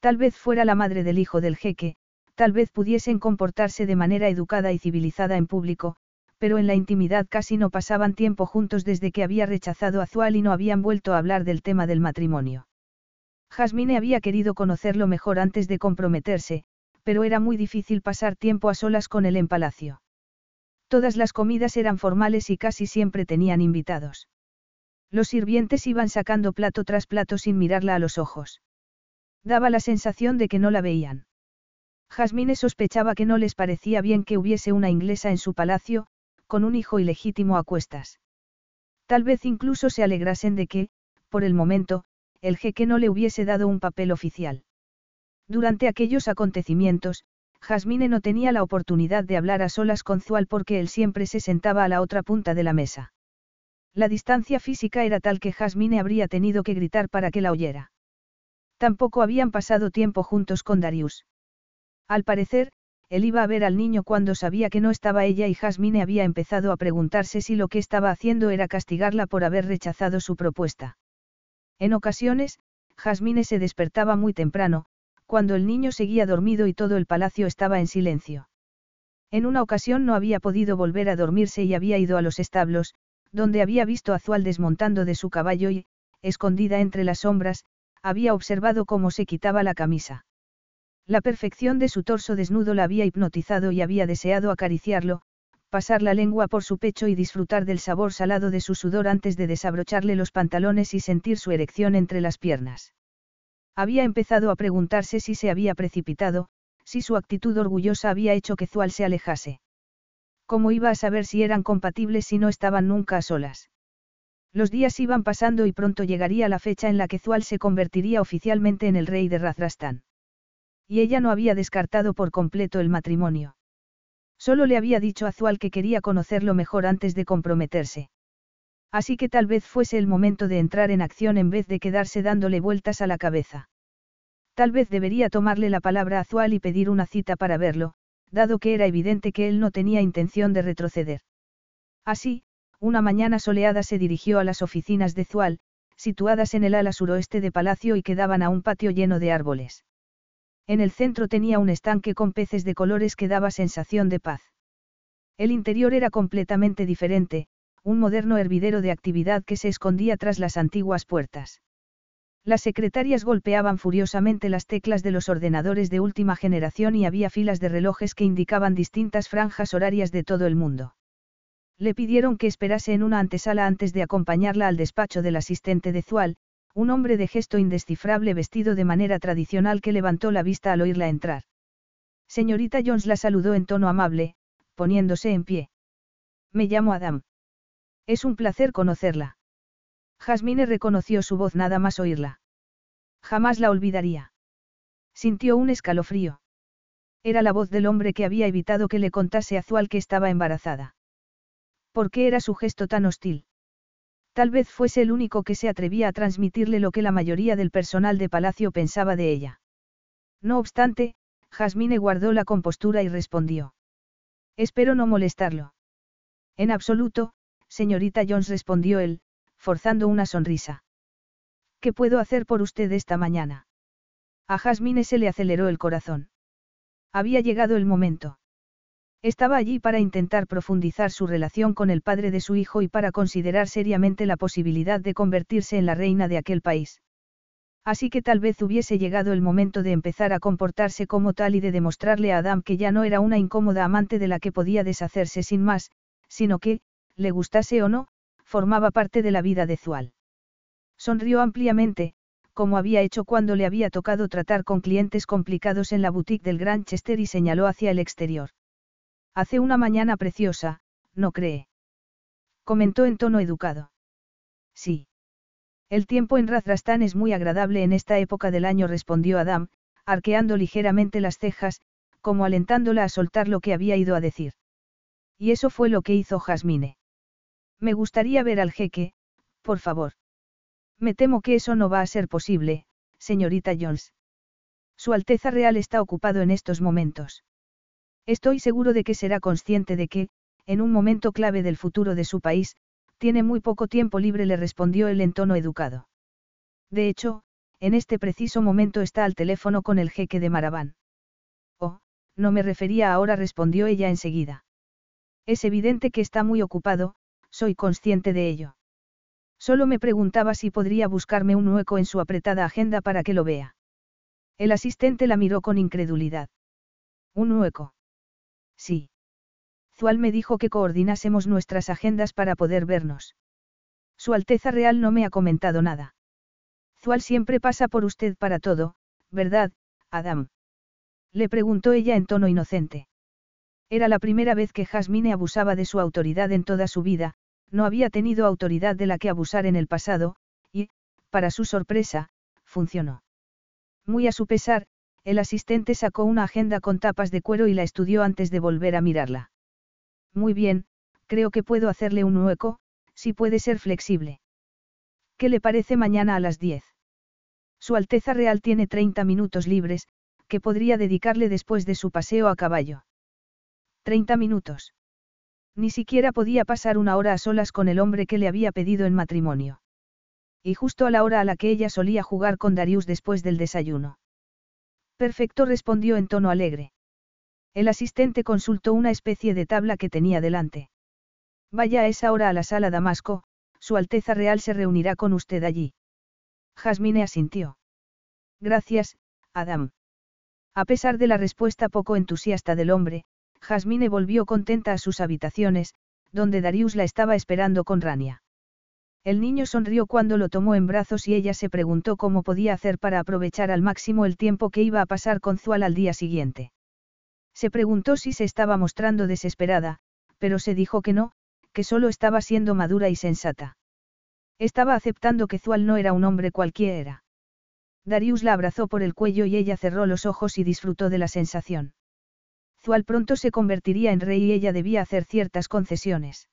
Tal vez fuera la madre del hijo del jeque, tal vez pudiesen comportarse de manera educada y civilizada en público, pero en la intimidad casi no pasaban tiempo juntos desde que había rechazado a Zual y no habían vuelto a hablar del tema del matrimonio. Jasmine había querido conocerlo mejor antes de comprometerse, pero era muy difícil pasar tiempo a solas con él en palacio. Todas las comidas eran formales y casi siempre tenían invitados. Los sirvientes iban sacando plato tras plato sin mirarla a los ojos. Daba la sensación de que no la veían. Jasmine sospechaba que no les parecía bien que hubiese una inglesa en su palacio, con un hijo ilegítimo a cuestas. Tal vez incluso se alegrasen de que, por el momento, el jeque no le hubiese dado un papel oficial. Durante aquellos acontecimientos, Jasmine no tenía la oportunidad de hablar a solas con Zual porque él siempre se sentaba a la otra punta de la mesa. La distancia física era tal que Jasmine habría tenido que gritar para que la oyera. Tampoco habían pasado tiempo juntos con Darius. Al parecer, él iba a ver al niño cuando sabía que no estaba ella y Jasmine había empezado a preguntarse si lo que estaba haciendo era castigarla por haber rechazado su propuesta. En ocasiones, Jasmine se despertaba muy temprano, cuando el niño seguía dormido y todo el palacio estaba en silencio. En una ocasión no había podido volver a dormirse y había ido a los establos, donde había visto a Zual desmontando de su caballo y, escondida entre las sombras, había observado cómo se quitaba la camisa. La perfección de su torso desnudo la había hipnotizado y había deseado acariciarlo, pasar la lengua por su pecho y disfrutar del sabor salado de su sudor antes de desabrocharle los pantalones y sentir su erección entre las piernas. Había empezado a preguntarse si se había precipitado, si su actitud orgullosa había hecho que Zual se alejase. ¿Cómo iba a saber si eran compatibles si no estaban nunca a solas? Los días iban pasando y pronto llegaría la fecha en la que Zual se convertiría oficialmente en el rey de Razrastán. Y ella no había descartado por completo el matrimonio. Solo le había dicho a Zual que quería conocerlo mejor antes de comprometerse. Así que tal vez fuese el momento de entrar en acción en vez de quedarse dándole vueltas a la cabeza. Tal vez debería tomarle la palabra a Zual y pedir una cita para verlo, dado que era evidente que él no tenía intención de retroceder. Así, una mañana soleada se dirigió a las oficinas de Zual, situadas en el ala suroeste de Palacio y que daban a un patio lleno de árboles. En el centro tenía un estanque con peces de colores que daba sensación de paz. El interior era completamente diferente, un moderno hervidero de actividad que se escondía tras las antiguas puertas. Las secretarias golpeaban furiosamente las teclas de los ordenadores de última generación y había filas de relojes que indicaban distintas franjas horarias de todo el mundo. Le pidieron que esperase en una antesala antes de acompañarla al despacho del asistente de Zual, un hombre de gesto indescifrable vestido de manera tradicional que levantó la vista al oírla entrar. Señorita Jones la saludó en tono amable, poniéndose en pie. Me llamo Adam. Es un placer conocerla. Jasmine reconoció su voz nada más oírla. Jamás la olvidaría. Sintió un escalofrío. Era la voz del hombre que había evitado que le contase a Zual que estaba embarazada. ¿Por qué era su gesto tan hostil? Tal vez fuese el único que se atrevía a transmitirle lo que la mayoría del personal de palacio pensaba de ella. No obstante, Jasmine guardó la compostura y respondió. Espero no molestarlo. En absoluto, señorita Jones respondió él, forzando una sonrisa. ¿Qué puedo hacer por usted esta mañana? A Jasmine se le aceleró el corazón. Había llegado el momento. Estaba allí para intentar profundizar su relación con el padre de su hijo y para considerar seriamente la posibilidad de convertirse en la reina de aquel país. Así que tal vez hubiese llegado el momento de empezar a comportarse como tal y de demostrarle a Adam que ya no era una incómoda amante de la que podía deshacerse sin más, sino que, le gustase o no, formaba parte de la vida de Zual. Sonrió ampliamente, como había hecho cuando le había tocado tratar con clientes complicados en la boutique del Gran Chester y señaló hacia el exterior. Hace una mañana preciosa, ¿no cree? Comentó en tono educado. Sí. El tiempo en Razrastán es muy agradable en esta época del año, respondió Adam, arqueando ligeramente las cejas, como alentándola a soltar lo que había ido a decir. Y eso fue lo que hizo Jasmine. Me gustaría ver al jeque, por favor. Me temo que eso no va a ser posible, señorita Jones. Su Alteza Real está ocupado en estos momentos. Estoy seguro de que será consciente de que, en un momento clave del futuro de su país, tiene muy poco tiempo libre, le respondió él en tono educado. De hecho, en este preciso momento está al teléfono con el jeque de Maraván. Oh, no me refería ahora, respondió ella enseguida. Es evidente que está muy ocupado, soy consciente de ello. Solo me preguntaba si podría buscarme un hueco en su apretada agenda para que lo vea. El asistente la miró con incredulidad. ¿Un hueco? Sí. Zual me dijo que coordinásemos nuestras agendas para poder vernos. Su Alteza Real no me ha comentado nada. Zual siempre pasa por usted para todo, ¿verdad, Adam? Le preguntó ella en tono inocente. Era la primera vez que Jasmine abusaba de su autoridad en toda su vida, no había tenido autoridad de la que abusar en el pasado, y, para su sorpresa, funcionó. Muy a su pesar, el asistente sacó una agenda con tapas de cuero y la estudió antes de volver a mirarla. Muy bien, creo que puedo hacerle un hueco, si puede ser flexible. ¿Qué le parece mañana a las 10? Su Alteza Real tiene 30 minutos libres, que podría dedicarle después de su paseo a caballo. 30 minutos. Ni siquiera podía pasar una hora a solas con el hombre que le había pedido en matrimonio. Y justo a la hora a la que ella solía jugar con Darius después del desayuno. Perfecto respondió en tono alegre. El asistente consultó una especie de tabla que tenía delante. Vaya a esa hora a la sala Damasco, Su Alteza Real se reunirá con usted allí. Jasmine asintió. Gracias, Adam. A pesar de la respuesta poco entusiasta del hombre, Jasmine volvió contenta a sus habitaciones, donde Darius la estaba esperando con Rania. El niño sonrió cuando lo tomó en brazos y ella se preguntó cómo podía hacer para aprovechar al máximo el tiempo que iba a pasar con Zual al día siguiente. Se preguntó si se estaba mostrando desesperada, pero se dijo que no, que solo estaba siendo madura y sensata. Estaba aceptando que Zual no era un hombre cualquiera. Darius la abrazó por el cuello y ella cerró los ojos y disfrutó de la sensación. Zual pronto se convertiría en rey y ella debía hacer ciertas concesiones.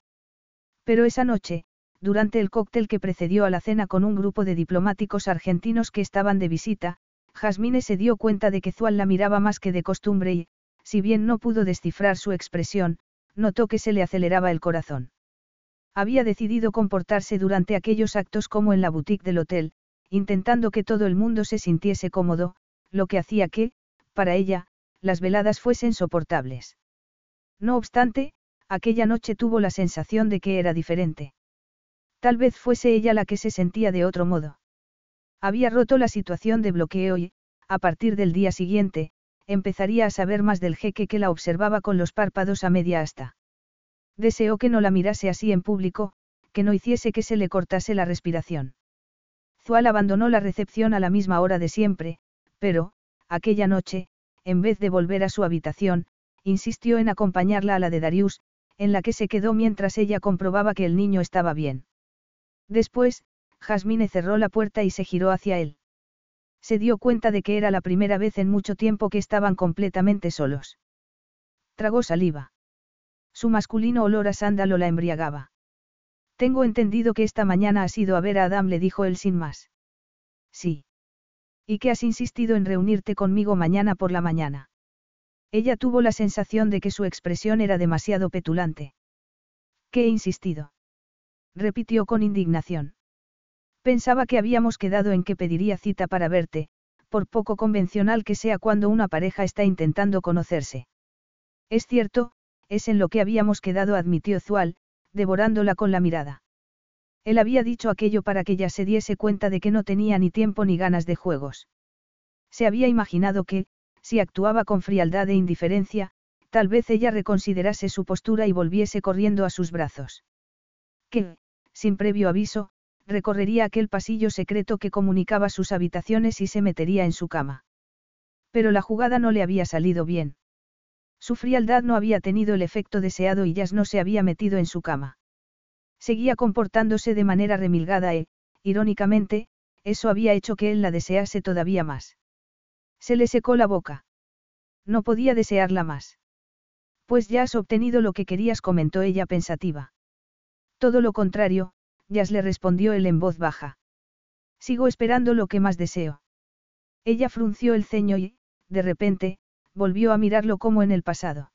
Pero esa noche, durante el cóctel que precedió a la cena con un grupo de diplomáticos argentinos que estaban de visita, Jasmine se dio cuenta de que Zual la miraba más que de costumbre y, si bien no pudo descifrar su expresión, notó que se le aceleraba el corazón. Había decidido comportarse durante aquellos actos como en la boutique del hotel, intentando que todo el mundo se sintiese cómodo, lo que hacía que, para ella, las veladas fuesen soportables. No obstante, aquella noche tuvo la sensación de que era diferente. Tal vez fuese ella la que se sentía de otro modo. Había roto la situación de bloqueo y, a partir del día siguiente, empezaría a saber más del jeque que la observaba con los párpados a media asta. Deseó que no la mirase así en público, que no hiciese que se le cortase la respiración. Zual abandonó la recepción a la misma hora de siempre, pero, aquella noche, en vez de volver a su habitación, insistió en acompañarla a la de Darius, en la que se quedó mientras ella comprobaba que el niño estaba bien. Después, Jasmine cerró la puerta y se giró hacia él. Se dio cuenta de que era la primera vez en mucho tiempo que estaban completamente solos. Tragó saliva. Su masculino olor a sándalo la embriagaba. Tengo entendido que esta mañana has ido a ver a Adam, le dijo él sin más. Sí. ¿Y que has insistido en reunirte conmigo mañana por la mañana? Ella tuvo la sensación de que su expresión era demasiado petulante. ¿Qué he insistido? repitió con indignación. Pensaba que habíamos quedado en que pediría cita para verte, por poco convencional que sea cuando una pareja está intentando conocerse. Es cierto, es en lo que habíamos quedado, admitió Zual, devorándola con la mirada. Él había dicho aquello para que ella se diese cuenta de que no tenía ni tiempo ni ganas de juegos. Se había imaginado que, si actuaba con frialdad e indiferencia, tal vez ella reconsiderase su postura y volviese corriendo a sus brazos. Que, sin previo aviso, recorrería aquel pasillo secreto que comunicaba sus habitaciones y se metería en su cama. Pero la jugada no le había salido bien. Su frialdad no había tenido el efecto deseado y Jazz no se había metido en su cama. Seguía comportándose de manera remilgada e, irónicamente, eso había hecho que él la desease todavía más. Se le secó la boca. No podía desearla más. Pues ya has obtenido lo que querías, comentó ella pensativa. Todo lo contrario, Jazz le respondió él en voz baja. Sigo esperando lo que más deseo. Ella frunció el ceño y, de repente, volvió a mirarlo como en el pasado.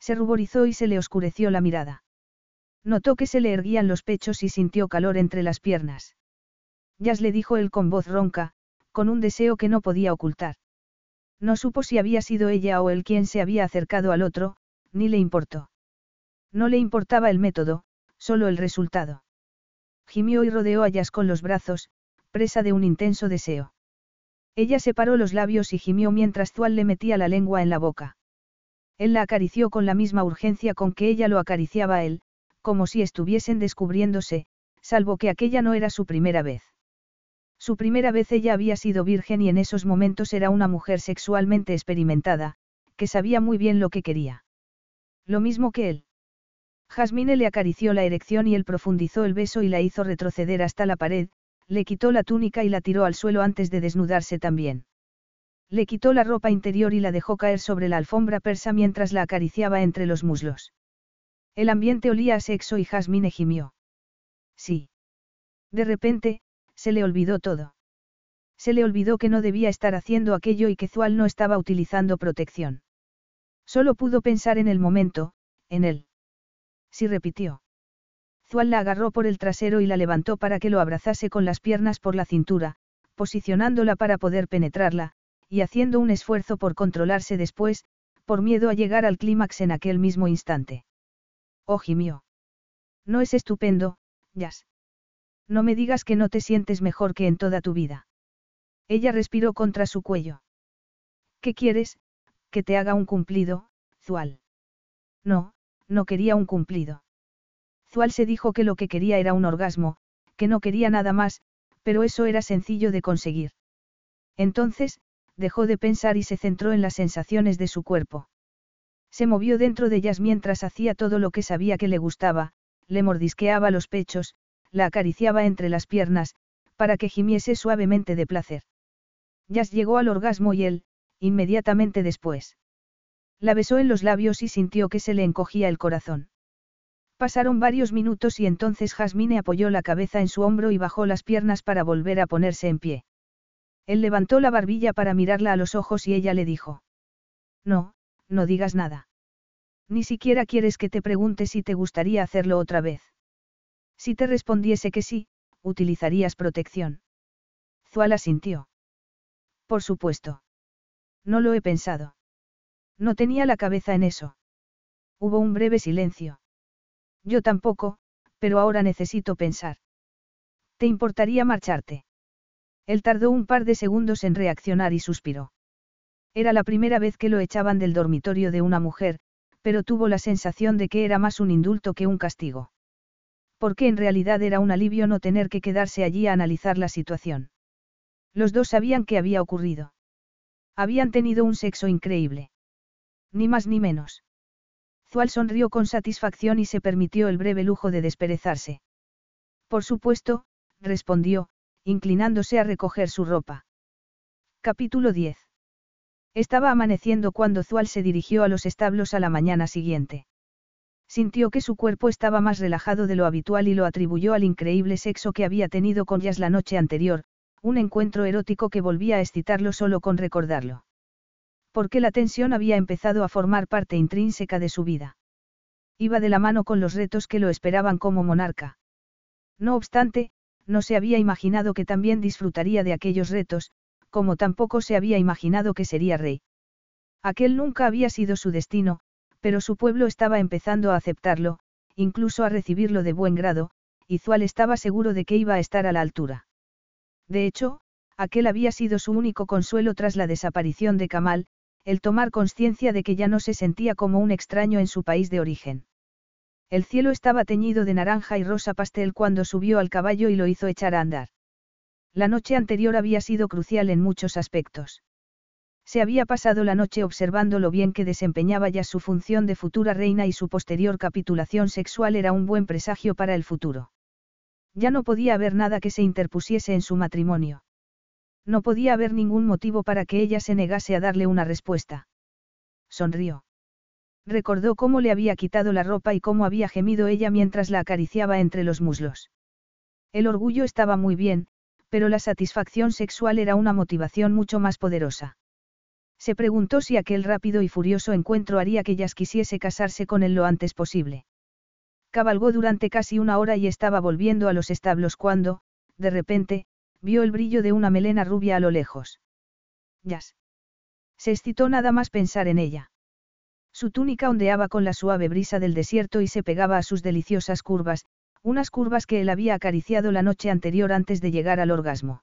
Se ruborizó y se le oscureció la mirada. Notó que se le erguían los pechos y sintió calor entre las piernas. Jazz le dijo él con voz ronca, con un deseo que no podía ocultar. No supo si había sido ella o él quien se había acercado al otro, ni le importó. No le importaba el método, solo el resultado. Gimió y rodeó a Jazz con los brazos, presa de un intenso deseo. Ella separó los labios y gimió mientras Zual le metía la lengua en la boca. Él la acarició con la misma urgencia con que ella lo acariciaba a él, como si estuviesen descubriéndose, salvo que aquella no era su primera vez. Su primera vez ella había sido virgen y en esos momentos era una mujer sexualmente experimentada, que sabía muy bien lo que quería. Lo mismo que él. Jasmine le acarició la erección y él profundizó el beso y la hizo retroceder hasta la pared, le quitó la túnica y la tiró al suelo antes de desnudarse también. Le quitó la ropa interior y la dejó caer sobre la alfombra persa mientras la acariciaba entre los muslos. El ambiente olía a sexo y Jasmine gimió. Sí. De repente, se le olvidó todo. Se le olvidó que no debía estar haciendo aquello y que Zual no estaba utilizando protección. Solo pudo pensar en el momento, en él. Sí repitió. Zual la agarró por el trasero y la levantó para que lo abrazase con las piernas por la cintura, posicionándola para poder penetrarla, y haciendo un esfuerzo por controlarse después, por miedo a llegar al clímax en aquel mismo instante. Oh, gimió. No es estupendo, Jazz. No me digas que no te sientes mejor que en toda tu vida. Ella respiró contra su cuello. ¿Qué quieres? Que te haga un cumplido, Zual. No, no quería un cumplido. Zual se dijo que lo que quería era un orgasmo, que no quería nada más, pero eso era sencillo de conseguir. Entonces, dejó de pensar y se centró en las sensaciones de su cuerpo. Se movió dentro de ellas mientras hacía todo lo que sabía que le gustaba, le mordisqueaba los pechos, la acariciaba entre las piernas, para que gimiese suavemente de placer. Jazz llegó al orgasmo y él, inmediatamente después. La besó en los labios y sintió que se le encogía el corazón. Pasaron varios minutos y entonces Jasmine apoyó la cabeza en su hombro y bajó las piernas para volver a ponerse en pie. Él levantó la barbilla para mirarla a los ojos y ella le dijo. No, no digas nada. Ni siquiera quieres que te pregunte si te gustaría hacerlo otra vez. Si te respondiese que sí, utilizarías protección. Zuala sintió. Por supuesto. No lo he pensado. No tenía la cabeza en eso. Hubo un breve silencio. Yo tampoco, pero ahora necesito pensar. ¿Te importaría marcharte? Él tardó un par de segundos en reaccionar y suspiró. Era la primera vez que lo echaban del dormitorio de una mujer, pero tuvo la sensación de que era más un indulto que un castigo. Porque en realidad era un alivio no tener que quedarse allí a analizar la situación. Los dos sabían qué había ocurrido. Habían tenido un sexo increíble. Ni más ni menos. Zual sonrió con satisfacción y se permitió el breve lujo de desperezarse. Por supuesto, respondió, inclinándose a recoger su ropa. Capítulo 10. Estaba amaneciendo cuando Zual se dirigió a los establos a la mañana siguiente. Sintió que su cuerpo estaba más relajado de lo habitual y lo atribuyó al increíble sexo que había tenido con Jazz la noche anterior, un encuentro erótico que volvía a excitarlo solo con recordarlo. Porque la tensión había empezado a formar parte intrínseca de su vida. Iba de la mano con los retos que lo esperaban como monarca. No obstante, no se había imaginado que también disfrutaría de aquellos retos, como tampoco se había imaginado que sería rey. Aquel nunca había sido su destino, pero su pueblo estaba empezando a aceptarlo, incluso a recibirlo de buen grado, y Zual estaba seguro de que iba a estar a la altura. De hecho, aquel había sido su único consuelo tras la desaparición de Kamal, el tomar conciencia de que ya no se sentía como un extraño en su país de origen. El cielo estaba teñido de naranja y rosa pastel cuando subió al caballo y lo hizo echar a andar. La noche anterior había sido crucial en muchos aspectos. Se había pasado la noche observando lo bien que desempeñaba ya su función de futura reina y su posterior capitulación sexual era un buen presagio para el futuro. Ya no podía haber nada que se interpusiese en su matrimonio. No podía haber ningún motivo para que ella se negase a darle una respuesta. Sonrió. Recordó cómo le había quitado la ropa y cómo había gemido ella mientras la acariciaba entre los muslos. El orgullo estaba muy bien, pero la satisfacción sexual era una motivación mucho más poderosa. Se preguntó si aquel rápido y furioso encuentro haría que ellas quisiese casarse con él lo antes posible. Cabalgó durante casi una hora y estaba volviendo a los establos cuando, de repente, vio el brillo de una melena rubia a lo lejos. Yas. Se excitó nada más pensar en ella. Su túnica ondeaba con la suave brisa del desierto y se pegaba a sus deliciosas curvas, unas curvas que él había acariciado la noche anterior antes de llegar al orgasmo.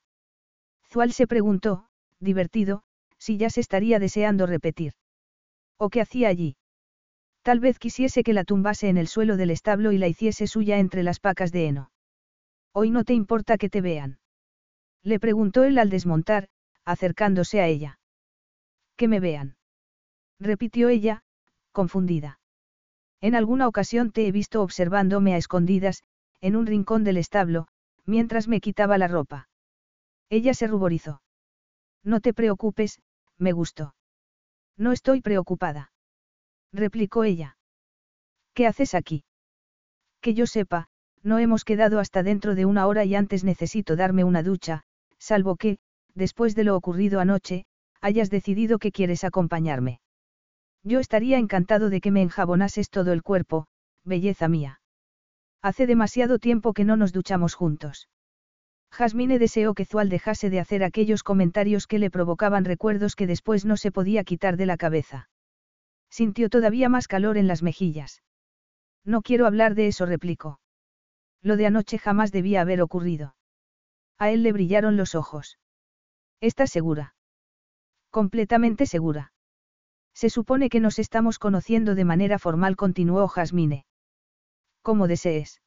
Zual se preguntó, divertido, si ya se estaría deseando repetir. ¿O qué hacía allí? Tal vez quisiese que la tumbase en el suelo del establo y la hiciese suya entre las pacas de heno. Hoy no te importa que te vean. Le preguntó él al desmontar, acercándose a ella. Que me vean. Repitió ella, confundida. En alguna ocasión te he visto observándome a escondidas, en un rincón del establo, mientras me quitaba la ropa. Ella se ruborizó. No te preocupes, me gustó. No estoy preocupada. Replicó ella. ¿Qué haces aquí? Que yo sepa, no hemos quedado hasta dentro de una hora y antes necesito darme una ducha, salvo que, después de lo ocurrido anoche, hayas decidido que quieres acompañarme. Yo estaría encantado de que me enjabonases todo el cuerpo, belleza mía. Hace demasiado tiempo que no nos duchamos juntos. Jasmine deseó que Zual dejase de hacer aquellos comentarios que le provocaban recuerdos que después no se podía quitar de la cabeza. Sintió todavía más calor en las mejillas. No quiero hablar de eso, replicó. Lo de anoche jamás debía haber ocurrido. A él le brillaron los ojos. ¿Estás segura? Completamente segura. Se supone que nos estamos conociendo de manera formal, continuó Jasmine. Como desees.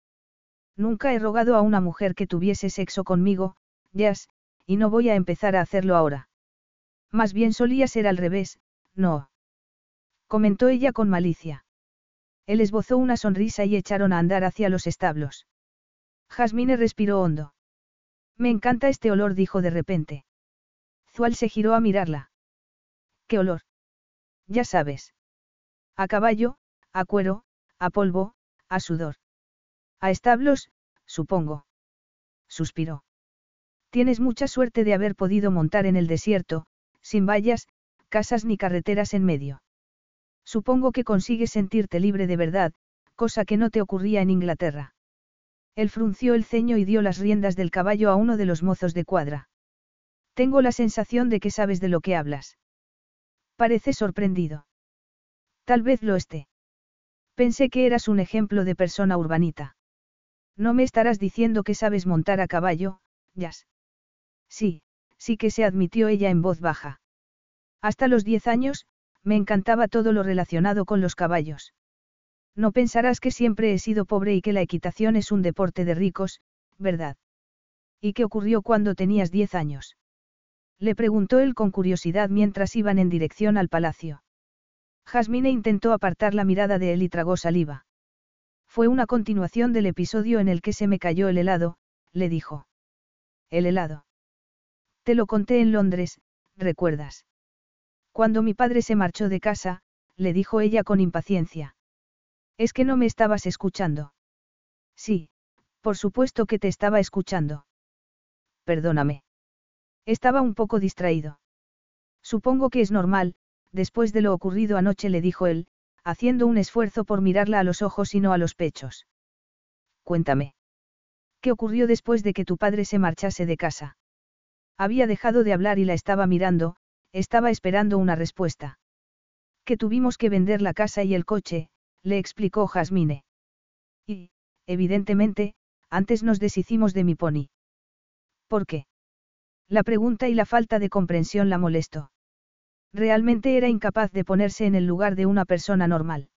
Nunca he rogado a una mujer que tuviese sexo conmigo, Jazz, y no voy a empezar a hacerlo ahora. Más bien solía ser al revés, no. Comentó ella con malicia. Él esbozó una sonrisa y echaron a andar hacia los establos. Jasmine respiró hondo. Me encanta este olor, dijo de repente. Zual se giró a mirarla. ¿Qué olor? Ya sabes. A caballo, a cuero, a polvo, a sudor. A establos, supongo. Suspiró. Tienes mucha suerte de haber podido montar en el desierto, sin vallas, casas ni carreteras en medio. Supongo que consigues sentirte libre de verdad, cosa que no te ocurría en Inglaterra. Él frunció el ceño y dio las riendas del caballo a uno de los mozos de cuadra. Tengo la sensación de que sabes de lo que hablas. Parece sorprendido. Tal vez lo esté. Pensé que eras un ejemplo de persona urbanita. No me estarás diciendo que sabes montar a caballo, Jazz. Sí, sí que se admitió ella en voz baja. Hasta los diez años, me encantaba todo lo relacionado con los caballos. No pensarás que siempre he sido pobre y que la equitación es un deporte de ricos, ¿verdad? ¿Y qué ocurrió cuando tenías diez años? Le preguntó él con curiosidad mientras iban en dirección al palacio. Jasmine intentó apartar la mirada de él y tragó saliva. Fue una continuación del episodio en el que se me cayó el helado, le dijo. El helado. Te lo conté en Londres, ¿recuerdas? Cuando mi padre se marchó de casa, le dijo ella con impaciencia. Es que no me estabas escuchando. Sí, por supuesto que te estaba escuchando. Perdóname. Estaba un poco distraído. Supongo que es normal, después de lo ocurrido anoche le dijo él, haciendo un esfuerzo por mirarla a los ojos y no a los pechos. Cuéntame. ¿Qué ocurrió después de que tu padre se marchase de casa? Había dejado de hablar y la estaba mirando, estaba esperando una respuesta. Que tuvimos que vender la casa y el coche, le explicó Jasmine. Y, evidentemente, antes nos deshicimos de mi pony. ¿Por qué? La pregunta y la falta de comprensión la molestó. Realmente era incapaz de ponerse en el lugar de una persona normal.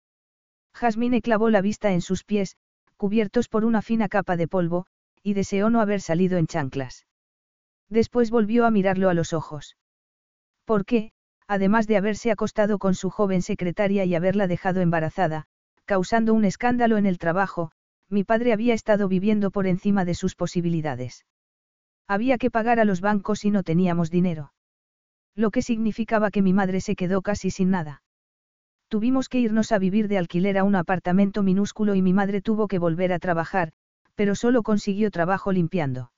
Jasmine clavó la vista en sus pies, cubiertos por una fina capa de polvo, y deseó no haber salido en chanclas. Después volvió a mirarlo a los ojos. ¿Por qué, además de haberse acostado con su joven secretaria y haberla dejado embarazada, causando un escándalo en el trabajo, mi padre había estado viviendo por encima de sus posibilidades. Había que pagar a los bancos y no teníamos dinero. Lo que significaba que mi madre se quedó casi sin nada. Tuvimos que irnos a vivir de alquiler a un apartamento minúsculo y mi madre tuvo que volver a trabajar, pero solo consiguió trabajo limpiando.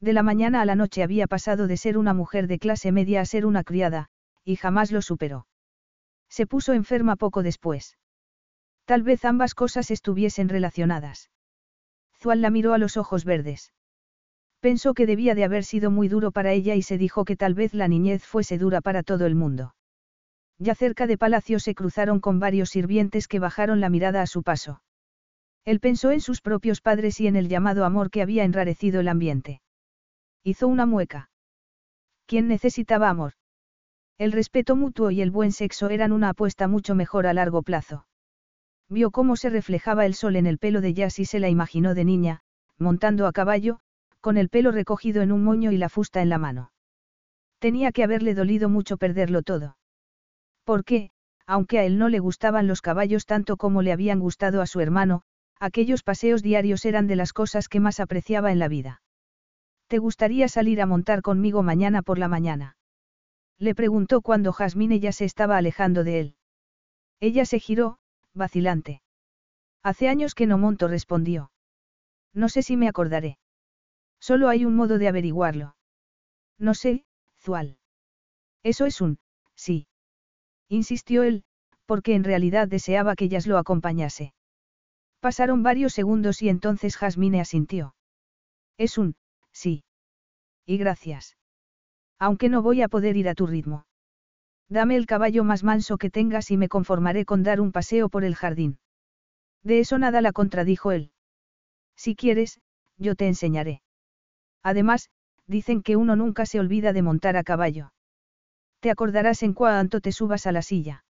De la mañana a la noche había pasado de ser una mujer de clase media a ser una criada, y jamás lo superó. Se puso enferma poco después. Tal vez ambas cosas estuviesen relacionadas. Zual la miró a los ojos verdes. Pensó que debía de haber sido muy duro para ella y se dijo que tal vez la niñez fuese dura para todo el mundo. Ya cerca de palacio se cruzaron con varios sirvientes que bajaron la mirada a su paso. Él pensó en sus propios padres y en el llamado amor que había enrarecido el ambiente. Hizo una mueca. ¿Quién necesitaba amor? El respeto mutuo y el buen sexo eran una apuesta mucho mejor a largo plazo. Vio cómo se reflejaba el sol en el pelo de Jazz y se la imaginó de niña, montando a caballo, con el pelo recogido en un moño y la fusta en la mano. Tenía que haberle dolido mucho perderlo todo. Porque, aunque a él no le gustaban los caballos tanto como le habían gustado a su hermano, aquellos paseos diarios eran de las cosas que más apreciaba en la vida. ¿Te gustaría salir a montar conmigo mañana por la mañana? Le preguntó cuando Jasmine ya se estaba alejando de él. Ella se giró, vacilante. Hace años que no monto, respondió. No sé si me acordaré. Solo hay un modo de averiguarlo. No sé, Zual. Eso es un, sí. Insistió él, porque en realidad deseaba que ellas lo acompañase. Pasaron varios segundos y entonces Jasmine asintió. Es un, sí. Y gracias. Aunque no voy a poder ir a tu ritmo. Dame el caballo más manso que tengas y me conformaré con dar un paseo por el jardín. De eso nada la contradijo él. Si quieres, yo te enseñaré. Además, dicen que uno nunca se olvida de montar a caballo. Te acordarás en cuanto te subas a la silla.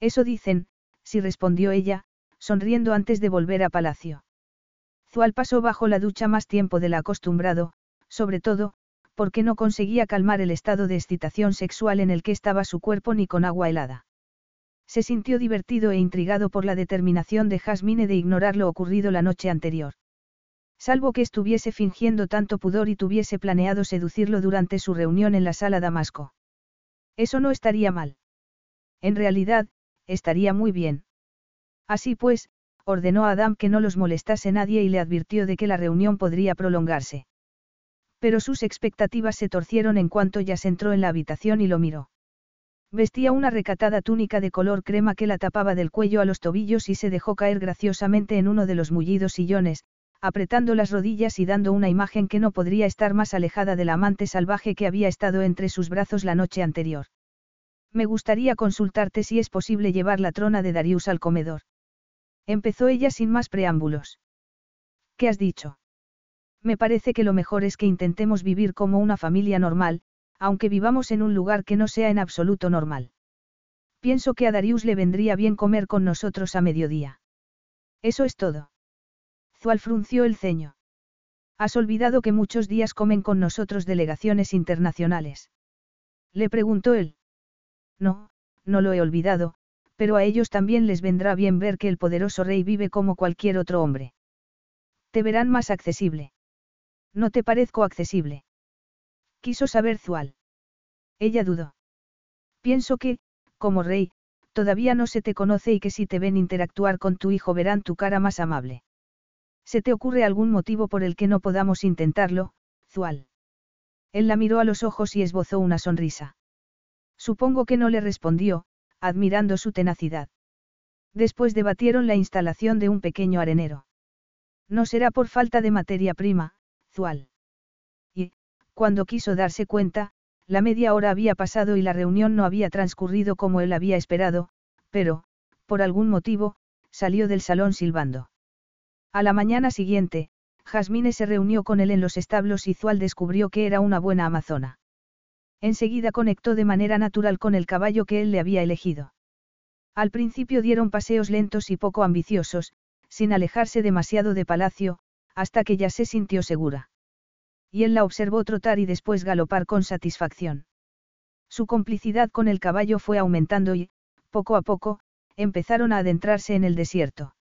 Eso dicen, sí respondió ella, sonriendo antes de volver a palacio. Zual pasó bajo la ducha más tiempo del acostumbrado, sobre todo, porque no conseguía calmar el estado de excitación sexual en el que estaba su cuerpo ni con agua helada. Se sintió divertido e intrigado por la determinación de Jasmine de ignorar lo ocurrido la noche anterior. Salvo que estuviese fingiendo tanto pudor y tuviese planeado seducirlo durante su reunión en la sala Damasco. Eso no estaría mal. En realidad, estaría muy bien. Así pues, ordenó a Adam que no los molestase nadie y le advirtió de que la reunión podría prolongarse. Pero sus expectativas se torcieron en cuanto ya se entró en la habitación y lo miró. Vestía una recatada túnica de color crema que la tapaba del cuello a los tobillos y se dejó caer graciosamente en uno de los mullidos sillones, apretando las rodillas y dando una imagen que no podría estar más alejada del amante salvaje que había estado entre sus brazos la noche anterior. Me gustaría consultarte si es posible llevar la trona de Darius al comedor. Empezó ella sin más preámbulos. ¿Qué has dicho? Me parece que lo mejor es que intentemos vivir como una familia normal, aunque vivamos en un lugar que no sea en absoluto normal. Pienso que a Darius le vendría bien comer con nosotros a mediodía. Eso es todo. Zual frunció el ceño. Has olvidado que muchos días comen con nosotros delegaciones internacionales. Le preguntó él. No, no lo he olvidado, pero a ellos también les vendrá bien ver que el poderoso rey vive como cualquier otro hombre. Te verán más accesible. No te parezco accesible. Quiso saber Zual. Ella dudó. Pienso que, como rey, todavía no se te conoce y que si te ven interactuar con tu hijo verán tu cara más amable. ¿Se te ocurre algún motivo por el que no podamos intentarlo, Zual? Él la miró a los ojos y esbozó una sonrisa. Supongo que no le respondió, admirando su tenacidad. Después debatieron la instalación de un pequeño arenero. No será por falta de materia prima, Zual. Y, cuando quiso darse cuenta, la media hora había pasado y la reunión no había transcurrido como él había esperado, pero, por algún motivo, salió del salón silbando. A la mañana siguiente, Jasmine se reunió con él en los establos y Zual descubrió que era una buena amazona. Enseguida conectó de manera natural con el caballo que él le había elegido. Al principio dieron paseos lentos y poco ambiciosos, sin alejarse demasiado de palacio, hasta que ya se sintió segura. Y él la observó trotar y después galopar con satisfacción. Su complicidad con el caballo fue aumentando y, poco a poco, empezaron a adentrarse en el desierto.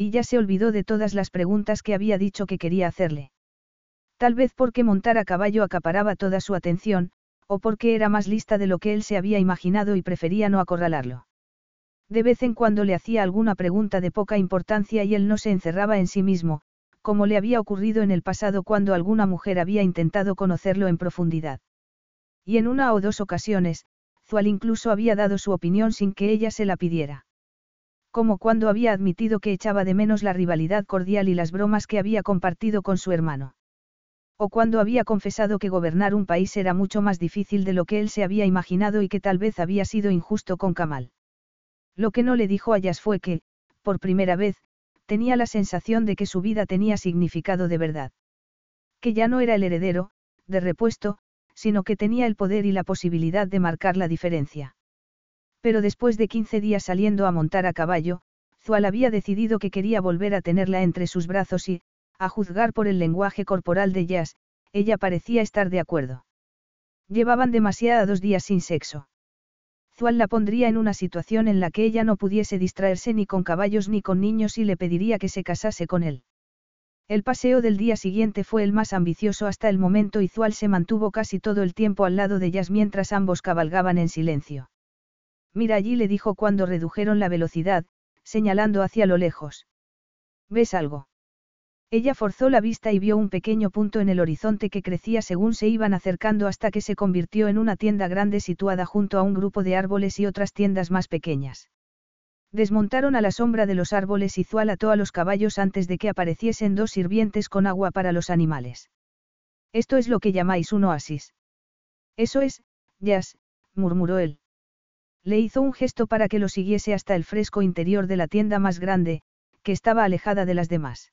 Y ya se olvidó de todas las preguntas que había dicho que quería hacerle. Tal vez porque montar a caballo acaparaba toda su atención, o porque era más lista de lo que él se había imaginado y prefería no acorralarlo. De vez en cuando le hacía alguna pregunta de poca importancia y él no se encerraba en sí mismo, como le había ocurrido en el pasado cuando alguna mujer había intentado conocerlo en profundidad. Y en una o dos ocasiones, Zual incluso había dado su opinión sin que ella se la pidiera como cuando había admitido que echaba de menos la rivalidad cordial y las bromas que había compartido con su hermano. O cuando había confesado que gobernar un país era mucho más difícil de lo que él se había imaginado y que tal vez había sido injusto con Kamal. Lo que no le dijo a Yas fue que, por primera vez, tenía la sensación de que su vida tenía significado de verdad. Que ya no era el heredero, de repuesto, sino que tenía el poder y la posibilidad de marcar la diferencia. Pero después de 15 días saliendo a montar a caballo, Zual había decidido que quería volver a tenerla entre sus brazos y, a juzgar por el lenguaje corporal de Jazz, ella parecía estar de acuerdo. Llevaban demasiados días sin sexo. Zual la pondría en una situación en la que ella no pudiese distraerse ni con caballos ni con niños y le pediría que se casase con él. El paseo del día siguiente fue el más ambicioso hasta el momento y Zual se mantuvo casi todo el tiempo al lado de Jazz mientras ambos cabalgaban en silencio. Mira allí le dijo cuando redujeron la velocidad, señalando hacia lo lejos. ¿Ves algo? Ella forzó la vista y vio un pequeño punto en el horizonte que crecía según se iban acercando hasta que se convirtió en una tienda grande situada junto a un grupo de árboles y otras tiendas más pequeñas. Desmontaron a la sombra de los árboles y Zual ató a los caballos antes de que apareciesen dos sirvientes con agua para los animales. Esto es lo que llamáis un oasis. Eso es, Jazz, murmuró él. Le hizo un gesto para que lo siguiese hasta el fresco interior de la tienda más grande, que estaba alejada de las demás.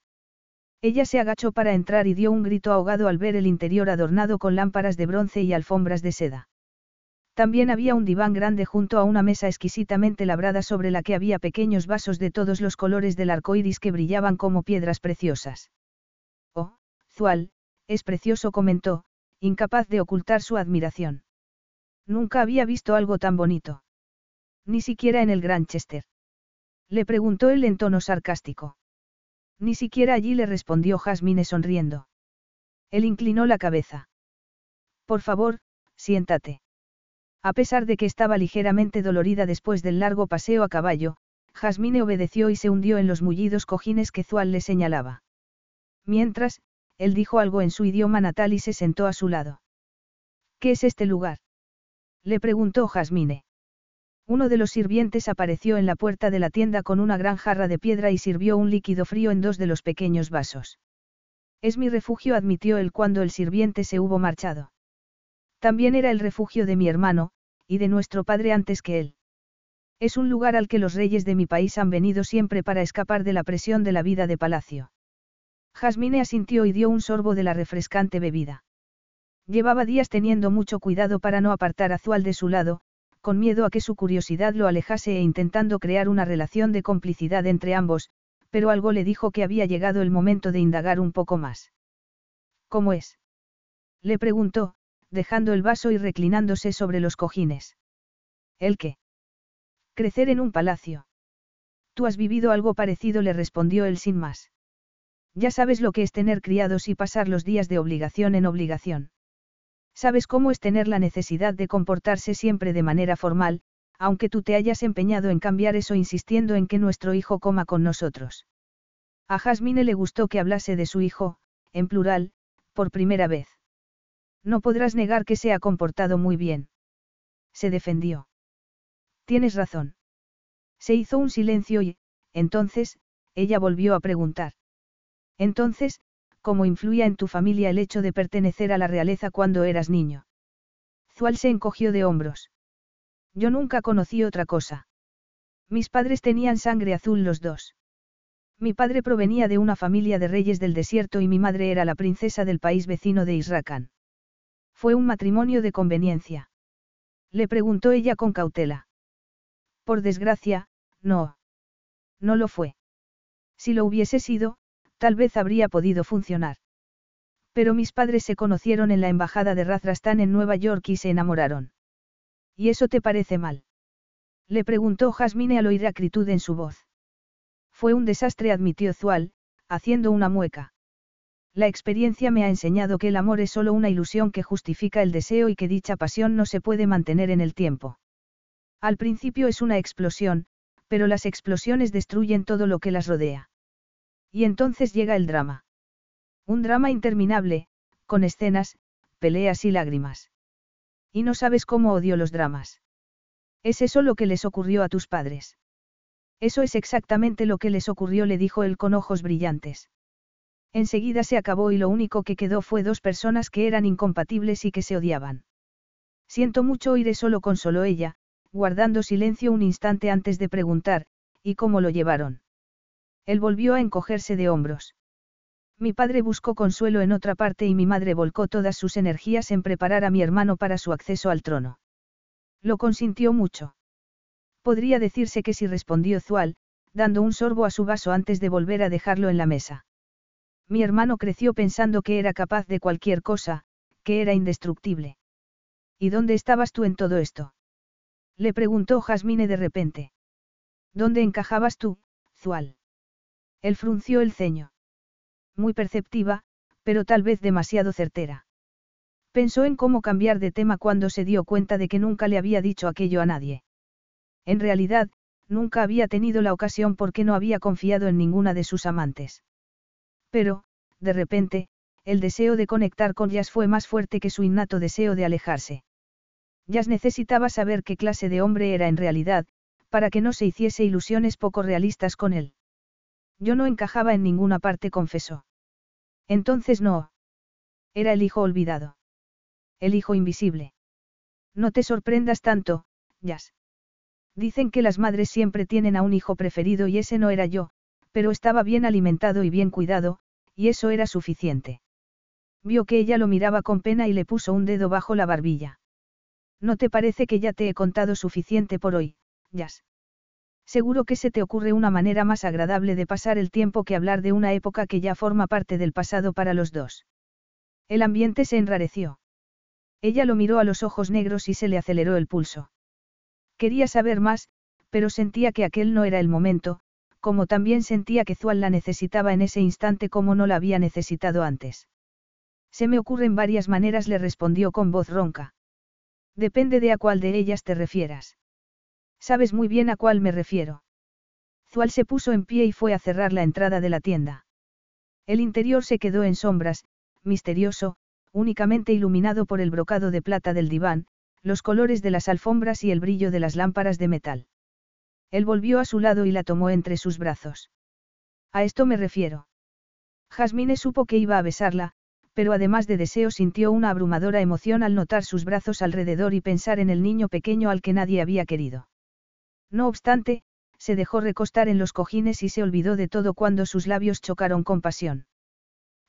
Ella se agachó para entrar y dio un grito ahogado al ver el interior adornado con lámparas de bronce y alfombras de seda. También había un diván grande junto a una mesa exquisitamente labrada sobre la que había pequeños vasos de todos los colores del arco iris que brillaban como piedras preciosas. Oh, Zual, es precioso, comentó, incapaz de ocultar su admiración. Nunca había visto algo tan bonito. Ni siquiera en el Granchester. Le preguntó él en tono sarcástico. Ni siquiera allí le respondió Jasmine sonriendo. Él inclinó la cabeza. Por favor, siéntate. A pesar de que estaba ligeramente dolorida después del largo paseo a caballo, Jasmine obedeció y se hundió en los mullidos cojines que Zual le señalaba. Mientras, él dijo algo en su idioma natal y se sentó a su lado. ¿Qué es este lugar? Le preguntó Jasmine. Uno de los sirvientes apareció en la puerta de la tienda con una gran jarra de piedra y sirvió un líquido frío en dos de los pequeños vasos. Es mi refugio, admitió él cuando el sirviente se hubo marchado. También era el refugio de mi hermano, y de nuestro padre antes que él. Es un lugar al que los reyes de mi país han venido siempre para escapar de la presión de la vida de palacio. Jasmine asintió y dio un sorbo de la refrescante bebida. Llevaba días teniendo mucho cuidado para no apartar a Zual de su lado, con miedo a que su curiosidad lo alejase e intentando crear una relación de complicidad entre ambos, pero algo le dijo que había llegado el momento de indagar un poco más. ¿Cómo es? Le preguntó, dejando el vaso y reclinándose sobre los cojines. ¿El qué? Crecer en un palacio. Tú has vivido algo parecido, le respondió él sin más. Ya sabes lo que es tener criados y pasar los días de obligación en obligación. Sabes cómo es tener la necesidad de comportarse siempre de manera formal, aunque tú te hayas empeñado en cambiar eso insistiendo en que nuestro hijo coma con nosotros. A Jasmine le gustó que hablase de su hijo, en plural, por primera vez. No podrás negar que se ha comportado muy bien. Se defendió. Tienes razón. Se hizo un silencio y, entonces, ella volvió a preguntar. Entonces, ¿cómo influía en tu familia el hecho de pertenecer a la realeza cuando eras niño? Zual se encogió de hombros. Yo nunca conocí otra cosa. Mis padres tenían sangre azul los dos. Mi padre provenía de una familia de reyes del desierto y mi madre era la princesa del país vecino de Israkan. Fue un matrimonio de conveniencia. Le preguntó ella con cautela. Por desgracia, no. No lo fue. Si lo hubiese sido, tal vez habría podido funcionar. Pero mis padres se conocieron en la embajada de Razrastán en Nueva York y se enamoraron. ¿Y eso te parece mal? Le preguntó Jasmine al oír acritud en su voz. Fue un desastre, admitió Zual, haciendo una mueca. La experiencia me ha enseñado que el amor es solo una ilusión que justifica el deseo y que dicha pasión no se puede mantener en el tiempo. Al principio es una explosión, pero las explosiones destruyen todo lo que las rodea. Y entonces llega el drama. Un drama interminable, con escenas, peleas y lágrimas. Y no sabes cómo odio los dramas. ¿Es eso lo que les ocurrió a tus padres? Eso es exactamente lo que les ocurrió, le dijo él con ojos brillantes. Enseguida se acabó y lo único que quedó fue dos personas que eran incompatibles y que se odiaban. Siento mucho oír solo consoló ella, guardando silencio un instante antes de preguntar, ¿y cómo lo llevaron? Él volvió a encogerse de hombros. Mi padre buscó consuelo en otra parte y mi madre volcó todas sus energías en preparar a mi hermano para su acceso al trono. Lo consintió mucho. Podría decirse que sí respondió Zual, dando un sorbo a su vaso antes de volver a dejarlo en la mesa. Mi hermano creció pensando que era capaz de cualquier cosa, que era indestructible. ¿Y dónde estabas tú en todo esto? Le preguntó Jasmine de repente. ¿Dónde encajabas tú, Zual? Él frunció el ceño. Muy perceptiva, pero tal vez demasiado certera. Pensó en cómo cambiar de tema cuando se dio cuenta de que nunca le había dicho aquello a nadie. En realidad, nunca había tenido la ocasión porque no había confiado en ninguna de sus amantes. Pero, de repente, el deseo de conectar con Jazz fue más fuerte que su innato deseo de alejarse. Jazz necesitaba saber qué clase de hombre era en realidad, para que no se hiciese ilusiones poco realistas con él. Yo no encajaba en ninguna parte, confesó. Entonces no. Era el hijo olvidado. El hijo invisible. No te sorprendas tanto, Jazz. Dicen que las madres siempre tienen a un hijo preferido y ese no era yo, pero estaba bien alimentado y bien cuidado, y eso era suficiente. Vio que ella lo miraba con pena y le puso un dedo bajo la barbilla. ¿No te parece que ya te he contado suficiente por hoy, Jazz? Seguro que se te ocurre una manera más agradable de pasar el tiempo que hablar de una época que ya forma parte del pasado para los dos. El ambiente se enrareció. Ella lo miró a los ojos negros y se le aceleró el pulso. Quería saber más, pero sentía que aquel no era el momento, como también sentía que Zual la necesitaba en ese instante como no la había necesitado antes. Se me ocurren varias maneras, le respondió con voz ronca. Depende de a cuál de ellas te refieras. Sabes muy bien a cuál me refiero. Zual se puso en pie y fue a cerrar la entrada de la tienda. El interior se quedó en sombras, misterioso, únicamente iluminado por el brocado de plata del diván, los colores de las alfombras y el brillo de las lámparas de metal. Él volvió a su lado y la tomó entre sus brazos. A esto me refiero. Jasmine supo que iba a besarla, pero además de deseo sintió una abrumadora emoción al notar sus brazos alrededor y pensar en el niño pequeño al que nadie había querido. No obstante, se dejó recostar en los cojines y se olvidó de todo cuando sus labios chocaron con pasión.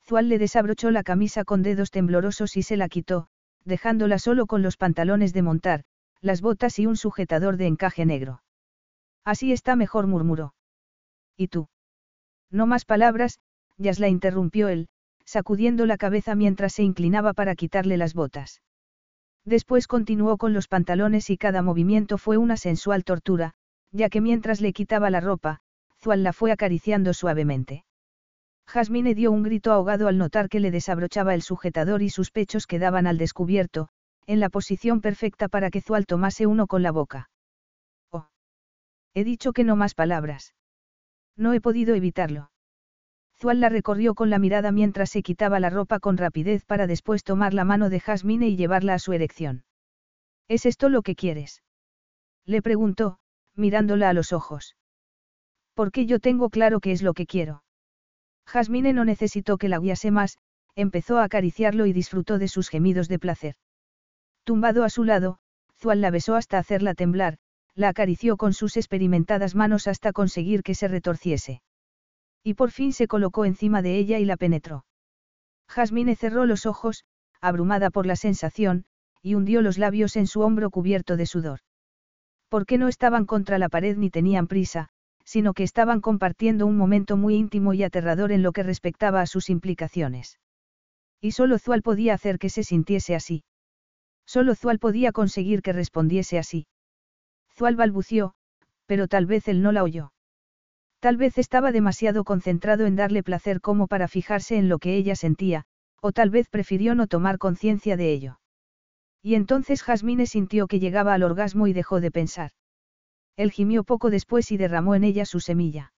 Zual le desabrochó la camisa con dedos temblorosos y se la quitó, dejándola solo con los pantalones de montar, las botas y un sujetador de encaje negro. Así está mejor, murmuró. ¿Y tú? No más palabras, Yas la interrumpió él, sacudiendo la cabeza mientras se inclinaba para quitarle las botas. Después continuó con los pantalones y cada movimiento fue una sensual tortura, ya que mientras le quitaba la ropa, Zual la fue acariciando suavemente. Jasmine dio un grito ahogado al notar que le desabrochaba el sujetador y sus pechos quedaban al descubierto, en la posición perfecta para que Zual tomase uno con la boca. Oh. He dicho que no más palabras. No he podido evitarlo. Zual la recorrió con la mirada mientras se quitaba la ropa con rapidez para después tomar la mano de Jasmine y llevarla a su erección. ¿Es esto lo que quieres? Le preguntó, mirándola a los ojos. Porque yo tengo claro qué es lo que quiero. Jasmine no necesitó que la guiase más, empezó a acariciarlo y disfrutó de sus gemidos de placer. Tumbado a su lado, Zual la besó hasta hacerla temblar, la acarició con sus experimentadas manos hasta conseguir que se retorciese. Y por fin se colocó encima de ella y la penetró. Jasmine cerró los ojos, abrumada por la sensación, y hundió los labios en su hombro cubierto de sudor. Porque no estaban contra la pared ni tenían prisa, sino que estaban compartiendo un momento muy íntimo y aterrador en lo que respectaba a sus implicaciones. Y solo Zual podía hacer que se sintiese así. Solo Zual podía conseguir que respondiese así. Zual balbució, pero tal vez él no la oyó. Tal vez estaba demasiado concentrado en darle placer como para fijarse en lo que ella sentía, o tal vez prefirió no tomar conciencia de ello. Y entonces Jasmine sintió que llegaba al orgasmo y dejó de pensar. Él gimió poco después y derramó en ella su semilla.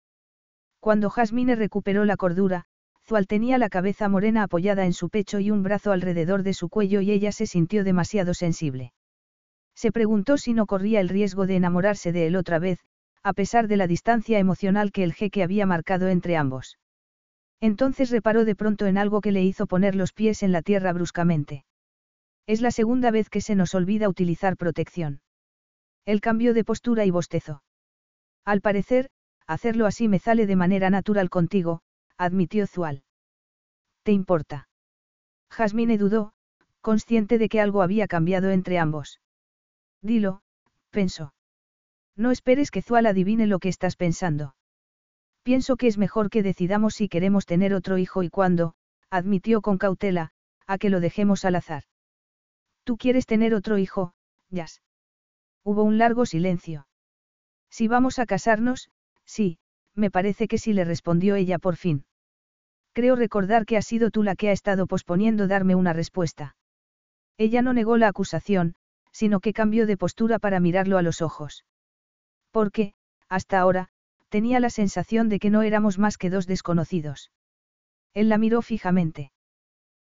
Cuando Jasmine recuperó la cordura, Zual tenía la cabeza morena apoyada en su pecho y un brazo alrededor de su cuello y ella se sintió demasiado sensible. Se preguntó si no corría el riesgo de enamorarse de él otra vez, a pesar de la distancia emocional que el jeque había marcado entre ambos. Entonces reparó de pronto en algo que le hizo poner los pies en la tierra bruscamente. Es la segunda vez que se nos olvida utilizar protección. Él cambió de postura y bostezó. Al parecer, hacerlo así me sale de manera natural contigo, admitió Zual. ¿Te importa? Jasmine dudó, consciente de que algo había cambiado entre ambos. Dilo, pensó. No esperes que Zual adivine lo que estás pensando. Pienso que es mejor que decidamos si queremos tener otro hijo y cuándo, admitió con cautela, a que lo dejemos al azar. ¿Tú quieres tener otro hijo, Jazz? Hubo un largo silencio. Si vamos a casarnos, sí, me parece que sí le respondió ella por fin. Creo recordar que has sido tú la que ha estado posponiendo darme una respuesta. Ella no negó la acusación, sino que cambió de postura para mirarlo a los ojos. Porque, hasta ahora, tenía la sensación de que no éramos más que dos desconocidos. Él la miró fijamente.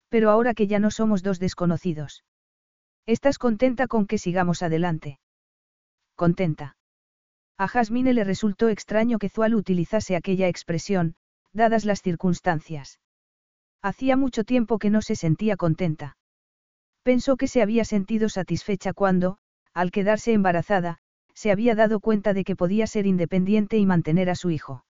Pero ahora que ya no somos dos desconocidos. ¿Estás contenta con que sigamos adelante? Contenta. A Jasmine le resultó extraño que Zual utilizase aquella expresión, dadas las circunstancias. Hacía mucho tiempo que no se sentía contenta. Pensó que se había sentido satisfecha cuando, al quedarse embarazada, se había dado cuenta de que podía ser independiente y mantener a su hijo.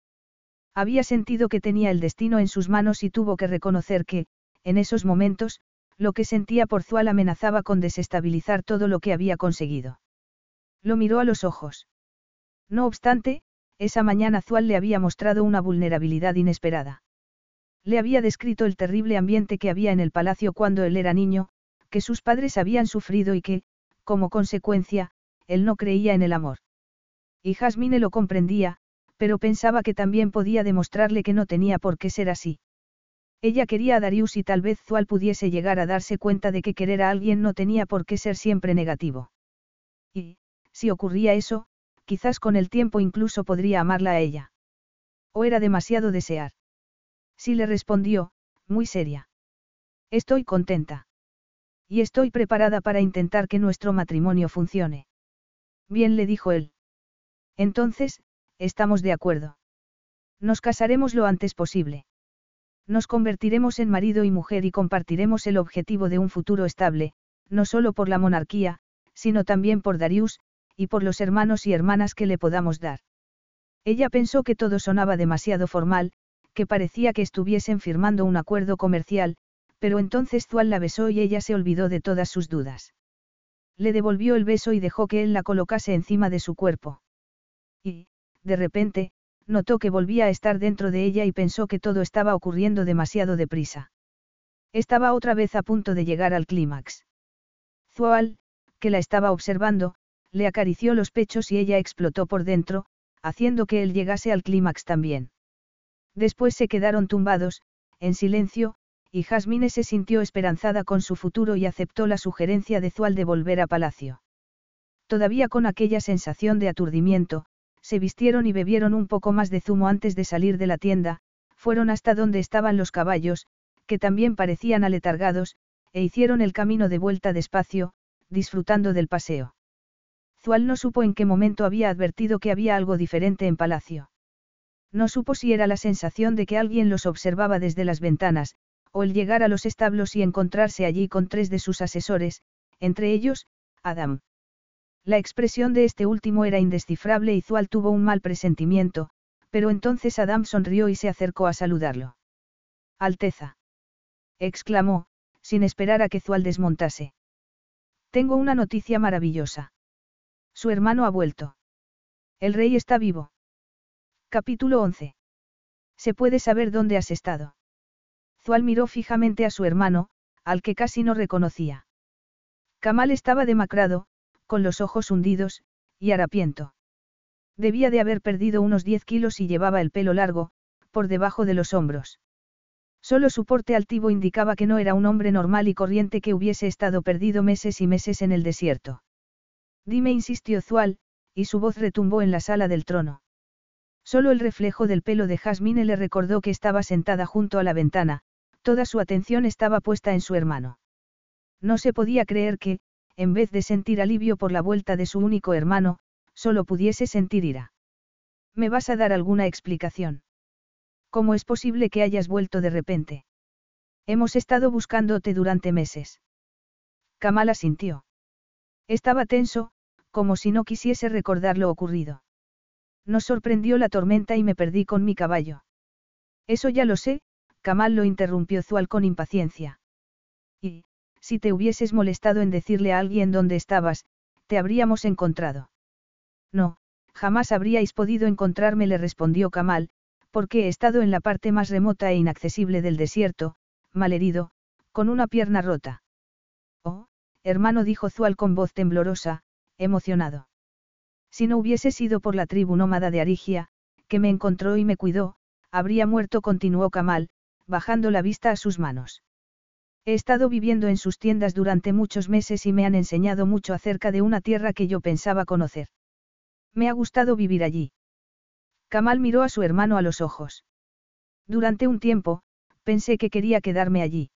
Había sentido que tenía el destino en sus manos y tuvo que reconocer que, en esos momentos, lo que sentía por Zual amenazaba con desestabilizar todo lo que había conseguido. Lo miró a los ojos. No obstante, esa mañana Zual le había mostrado una vulnerabilidad inesperada. Le había descrito el terrible ambiente que había en el palacio cuando él era niño, que sus padres habían sufrido y que, como consecuencia, él no creía en el amor. Y Jasmine lo comprendía, pero pensaba que también podía demostrarle que no tenía por qué ser así. Ella quería a Darius y tal vez Zual pudiese llegar a darse cuenta de que querer a alguien no tenía por qué ser siempre negativo. Y, si ocurría eso, quizás con el tiempo incluso podría amarla a ella. ¿O era demasiado desear? Sí le respondió, muy seria. Estoy contenta. Y estoy preparada para intentar que nuestro matrimonio funcione. Bien le dijo él. Entonces, estamos de acuerdo. Nos casaremos lo antes posible. Nos convertiremos en marido y mujer y compartiremos el objetivo de un futuro estable, no solo por la monarquía, sino también por Darius, y por los hermanos y hermanas que le podamos dar. Ella pensó que todo sonaba demasiado formal, que parecía que estuviesen firmando un acuerdo comercial, pero entonces Zual la besó y ella se olvidó de todas sus dudas. Le devolvió el beso y dejó que él la colocase encima de su cuerpo. Y, de repente, notó que volvía a estar dentro de ella y pensó que todo estaba ocurriendo demasiado deprisa. Estaba otra vez a punto de llegar al clímax. Zual, que la estaba observando, le acarició los pechos y ella explotó por dentro, haciendo que él llegase al clímax también. Después se quedaron tumbados, en silencio, y Jasmine se sintió esperanzada con su futuro y aceptó la sugerencia de Zual de volver a palacio. Todavía con aquella sensación de aturdimiento, se vistieron y bebieron un poco más de zumo antes de salir de la tienda, fueron hasta donde estaban los caballos, que también parecían aletargados, e hicieron el camino de vuelta despacio, disfrutando del paseo. Zual no supo en qué momento había advertido que había algo diferente en palacio. No supo si era la sensación de que alguien los observaba desde las ventanas, o el llegar a los establos y encontrarse allí con tres de sus asesores, entre ellos, Adam. La expresión de este último era indescifrable y Zual tuvo un mal presentimiento, pero entonces Adam sonrió y se acercó a saludarlo. Alteza. exclamó, sin esperar a que Zual desmontase. Tengo una noticia maravillosa. Su hermano ha vuelto. El rey está vivo. Capítulo 11. ¿Se puede saber dónde has estado? Zual miró fijamente a su hermano, al que casi no reconocía. Kamal estaba demacrado, con los ojos hundidos, y harapiento. Debía de haber perdido unos 10 kilos y llevaba el pelo largo, por debajo de los hombros. Solo su porte altivo indicaba que no era un hombre normal y corriente que hubiese estado perdido meses y meses en el desierto. Dime, insistió Zual, y su voz retumbó en la sala del trono. Solo el reflejo del pelo de Jasmine le recordó que estaba sentada junto a la ventana, Toda su atención estaba puesta en su hermano. No se podía creer que, en vez de sentir alivio por la vuelta de su único hermano, solo pudiese sentir ira. ¿Me vas a dar alguna explicación? ¿Cómo es posible que hayas vuelto de repente? Hemos estado buscándote durante meses. Kamala sintió. Estaba tenso, como si no quisiese recordar lo ocurrido. Nos sorprendió la tormenta y me perdí con mi caballo. Eso ya lo sé, Kamal lo interrumpió Zual con impaciencia. Y, si te hubieses molestado en decirle a alguien dónde estabas, te habríamos encontrado. No, jamás habríais podido encontrarme, le respondió Kamal, porque he estado en la parte más remota e inaccesible del desierto, malherido, con una pierna rota. Oh, hermano, dijo Zual con voz temblorosa, emocionado. Si no hubiese sido por la tribu nómada de Arigia, que me encontró y me cuidó, habría muerto, continuó Kamal, bajando la vista a sus manos. He estado viviendo en sus tiendas durante muchos meses y me han enseñado mucho acerca de una tierra que yo pensaba conocer. Me ha gustado vivir allí. Kamal miró a su hermano a los ojos. Durante un tiempo, pensé que quería quedarme allí.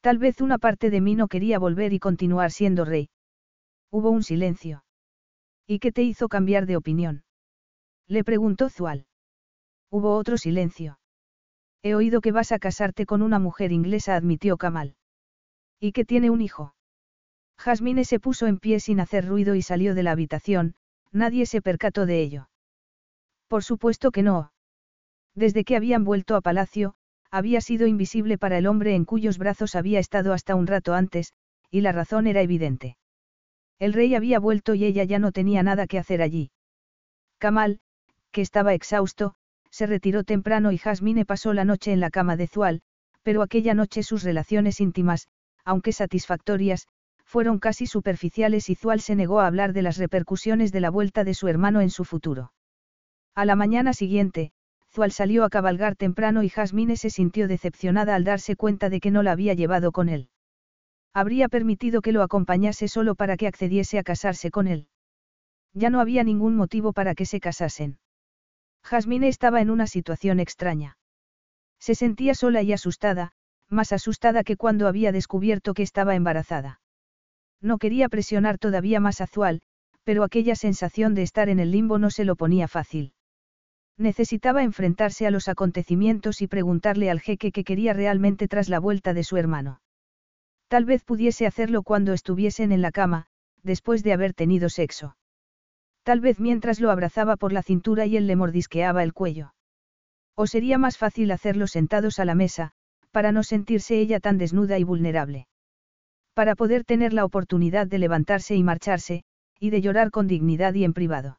Tal vez una parte de mí no quería volver y continuar siendo rey. Hubo un silencio. ¿Y qué te hizo cambiar de opinión? Le preguntó Zual. Hubo otro silencio. He oído que vas a casarte con una mujer inglesa, admitió Kamal. ¿Y que tiene un hijo? Jasmine se puso en pie sin hacer ruido y salió de la habitación, nadie se percató de ello. Por supuesto que no. Desde que habían vuelto a palacio, había sido invisible para el hombre en cuyos brazos había estado hasta un rato antes, y la razón era evidente. El rey había vuelto y ella ya no tenía nada que hacer allí. Kamal, que estaba exhausto, se retiró temprano y Jasmine pasó la noche en la cama de Zual, pero aquella noche sus relaciones íntimas, aunque satisfactorias, fueron casi superficiales y Zual se negó a hablar de las repercusiones de la vuelta de su hermano en su futuro. A la mañana siguiente, Zual salió a cabalgar temprano y Jasmine se sintió decepcionada al darse cuenta de que no la había llevado con él. Habría permitido que lo acompañase solo para que accediese a casarse con él. Ya no había ningún motivo para que se casasen. Jasmine estaba en una situación extraña. Se sentía sola y asustada, más asustada que cuando había descubierto que estaba embarazada. No quería presionar todavía más a Zual, pero aquella sensación de estar en el limbo no se lo ponía fácil. Necesitaba enfrentarse a los acontecimientos y preguntarle al jeque qué quería realmente tras la vuelta de su hermano. Tal vez pudiese hacerlo cuando estuviesen en la cama, después de haber tenido sexo. Tal vez mientras lo abrazaba por la cintura y él le mordisqueaba el cuello. O sería más fácil hacerlo sentados a la mesa, para no sentirse ella tan desnuda y vulnerable. Para poder tener la oportunidad de levantarse y marcharse, y de llorar con dignidad y en privado.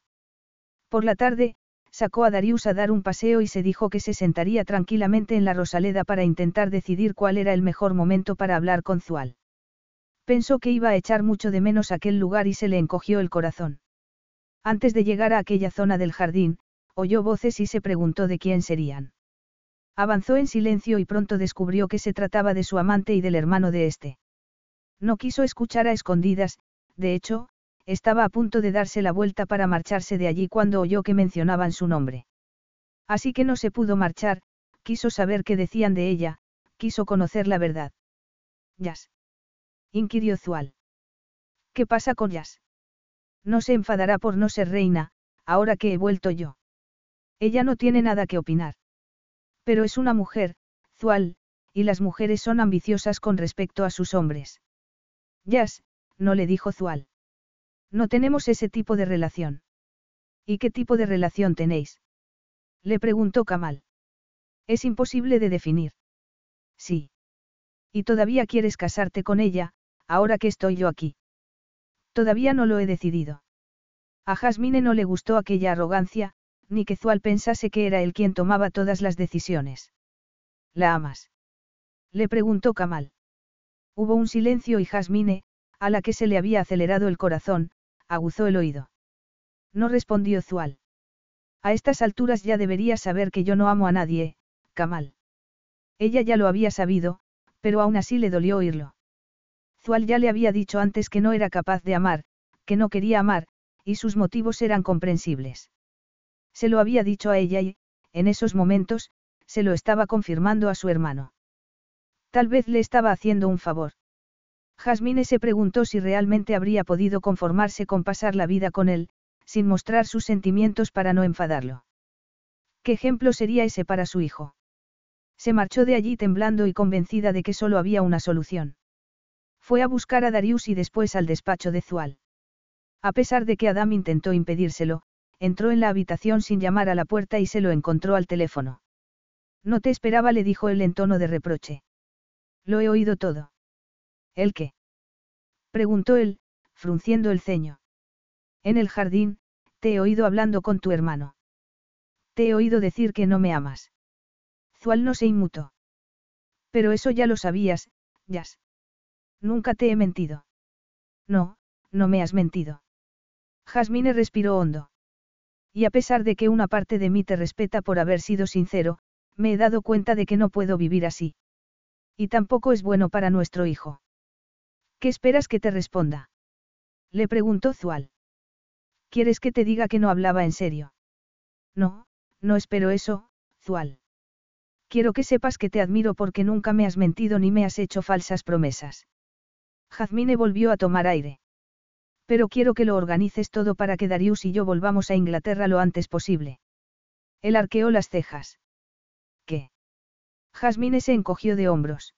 Por la tarde, sacó a Darius a dar un paseo y se dijo que se sentaría tranquilamente en la Rosaleda para intentar decidir cuál era el mejor momento para hablar con Zual. Pensó que iba a echar mucho de menos aquel lugar y se le encogió el corazón. Antes de llegar a aquella zona del jardín, oyó voces y se preguntó de quién serían. Avanzó en silencio y pronto descubrió que se trataba de su amante y del hermano de este. No quiso escuchar a escondidas, de hecho, estaba a punto de darse la vuelta para marcharse de allí cuando oyó que mencionaban su nombre. Así que no se pudo marchar, quiso saber qué decían de ella, quiso conocer la verdad. Jazz. Inquirió Zual. ¿Qué pasa con Jazz? No se enfadará por no ser reina, ahora que he vuelto yo. Ella no tiene nada que opinar. Pero es una mujer, Zual, y las mujeres son ambiciosas con respecto a sus hombres. Jazz, no le dijo Zual. No tenemos ese tipo de relación. ¿Y qué tipo de relación tenéis? Le preguntó Kamal. Es imposible de definir. Sí. Y todavía quieres casarte con ella, ahora que estoy yo aquí. Todavía no lo he decidido. A Jasmine no le gustó aquella arrogancia, ni que Zual pensase que era él quien tomaba todas las decisiones. ¿La amas? Le preguntó Kamal. Hubo un silencio y Jasmine, a la que se le había acelerado el corazón, aguzó el oído. No respondió Zual. A estas alturas ya debería saber que yo no amo a nadie, Kamal. Ella ya lo había sabido, pero aún así le dolió oírlo. Zual ya le había dicho antes que no era capaz de amar, que no quería amar, y sus motivos eran comprensibles. Se lo había dicho a ella y, en esos momentos, se lo estaba confirmando a su hermano. Tal vez le estaba haciendo un favor. Jasmine se preguntó si realmente habría podido conformarse con pasar la vida con él, sin mostrar sus sentimientos para no enfadarlo. ¿Qué ejemplo sería ese para su hijo? Se marchó de allí temblando y convencida de que solo había una solución. Fue a buscar a Darius y después al despacho de Zual. A pesar de que Adam intentó impedírselo, entró en la habitación sin llamar a la puerta y se lo encontró al teléfono. No te esperaba, le dijo él en tono de reproche. Lo he oído todo. ¿El qué? preguntó él, frunciendo el ceño. En el jardín, te he oído hablando con tu hermano. Te he oído decir que no me amas. Zual no se inmutó. Pero eso ya lo sabías, Jazz. Nunca te he mentido. No, no me has mentido. Jasmine respiró hondo. Y a pesar de que una parte de mí te respeta por haber sido sincero, me he dado cuenta de que no puedo vivir así. Y tampoco es bueno para nuestro hijo. ¿Qué esperas que te responda? Le preguntó Zual. ¿Quieres que te diga que no hablaba en serio? No, no espero eso, Zual. Quiero que sepas que te admiro porque nunca me has mentido ni me has hecho falsas promesas. Jazmine volvió a tomar aire. Pero quiero que lo organices todo para que Darius y yo volvamos a Inglaterra lo antes posible. Él arqueó las cejas. ¿Qué? Jasmine se encogió de hombros.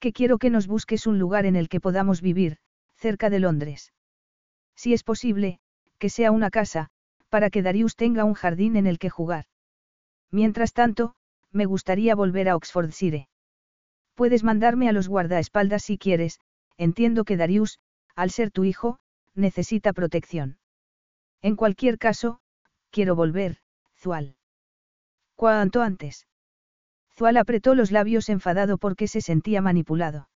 Que quiero que nos busques un lugar en el que podamos vivir, cerca de Londres. Si es posible, que sea una casa, para que Darius tenga un jardín en el que jugar. Mientras tanto, me gustaría volver a Oxfordshire. Puedes mandarme a los guardaespaldas si quieres, entiendo que Darius, al ser tu hijo, necesita protección. En cualquier caso, quiero volver, Zual. Cuanto antes. Zual apretó los labios enfadado porque se sentía manipulado.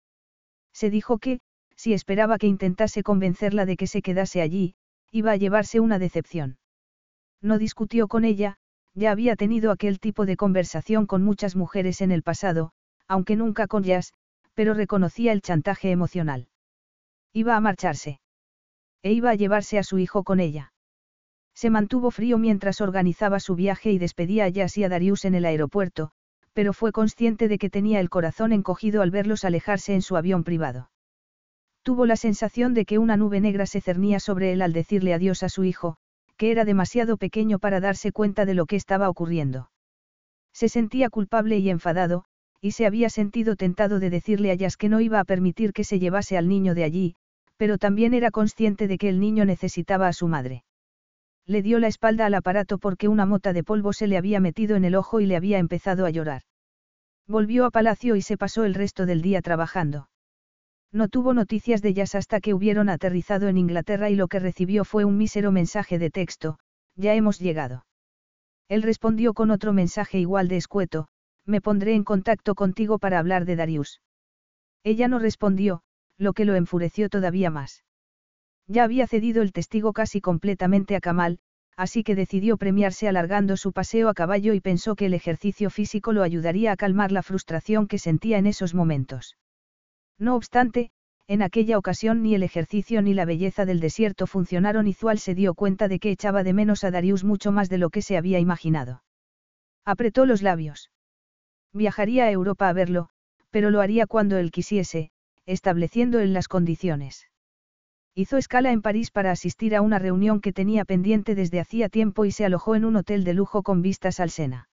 Se dijo que, si esperaba que intentase convencerla de que se quedase allí, iba a llevarse una decepción. No discutió con ella, ya había tenido aquel tipo de conversación con muchas mujeres en el pasado, aunque nunca con Jazz, pero reconocía el chantaje emocional. Iba a marcharse. E iba a llevarse a su hijo con ella. Se mantuvo frío mientras organizaba su viaje y despedía a Jazz y a Darius en el aeropuerto, pero fue consciente de que tenía el corazón encogido al verlos alejarse en su avión privado. Tuvo la sensación de que una nube negra se cernía sobre él al decirle adiós a su hijo, que era demasiado pequeño para darse cuenta de lo que estaba ocurriendo. Se sentía culpable y enfadado, y se había sentido tentado de decirle a Jazz que no iba a permitir que se llevase al niño de allí, pero también era consciente de que el niño necesitaba a su madre. Le dio la espalda al aparato porque una mota de polvo se le había metido en el ojo y le había empezado a llorar. Volvió a Palacio y se pasó el resto del día trabajando. No tuvo noticias de ellas hasta que hubieron aterrizado en Inglaterra y lo que recibió fue un mísero mensaje de texto, ya hemos llegado. Él respondió con otro mensaje igual de escueto, me pondré en contacto contigo para hablar de Darius. Ella no respondió, lo que lo enfureció todavía más. Ya había cedido el testigo casi completamente a Kamal, así que decidió premiarse alargando su paseo a caballo y pensó que el ejercicio físico lo ayudaría a calmar la frustración que sentía en esos momentos. No obstante, en aquella ocasión ni el ejercicio ni la belleza del desierto funcionaron y Zual se dio cuenta de que echaba de menos a Darius mucho más de lo que se había imaginado. Apretó los labios. Viajaría a Europa a verlo, pero lo haría cuando él quisiese, estableciendo en las condiciones. Hizo escala en París para asistir a una reunión que tenía pendiente desde hacía tiempo y se alojó en un hotel de lujo con vistas al Sena.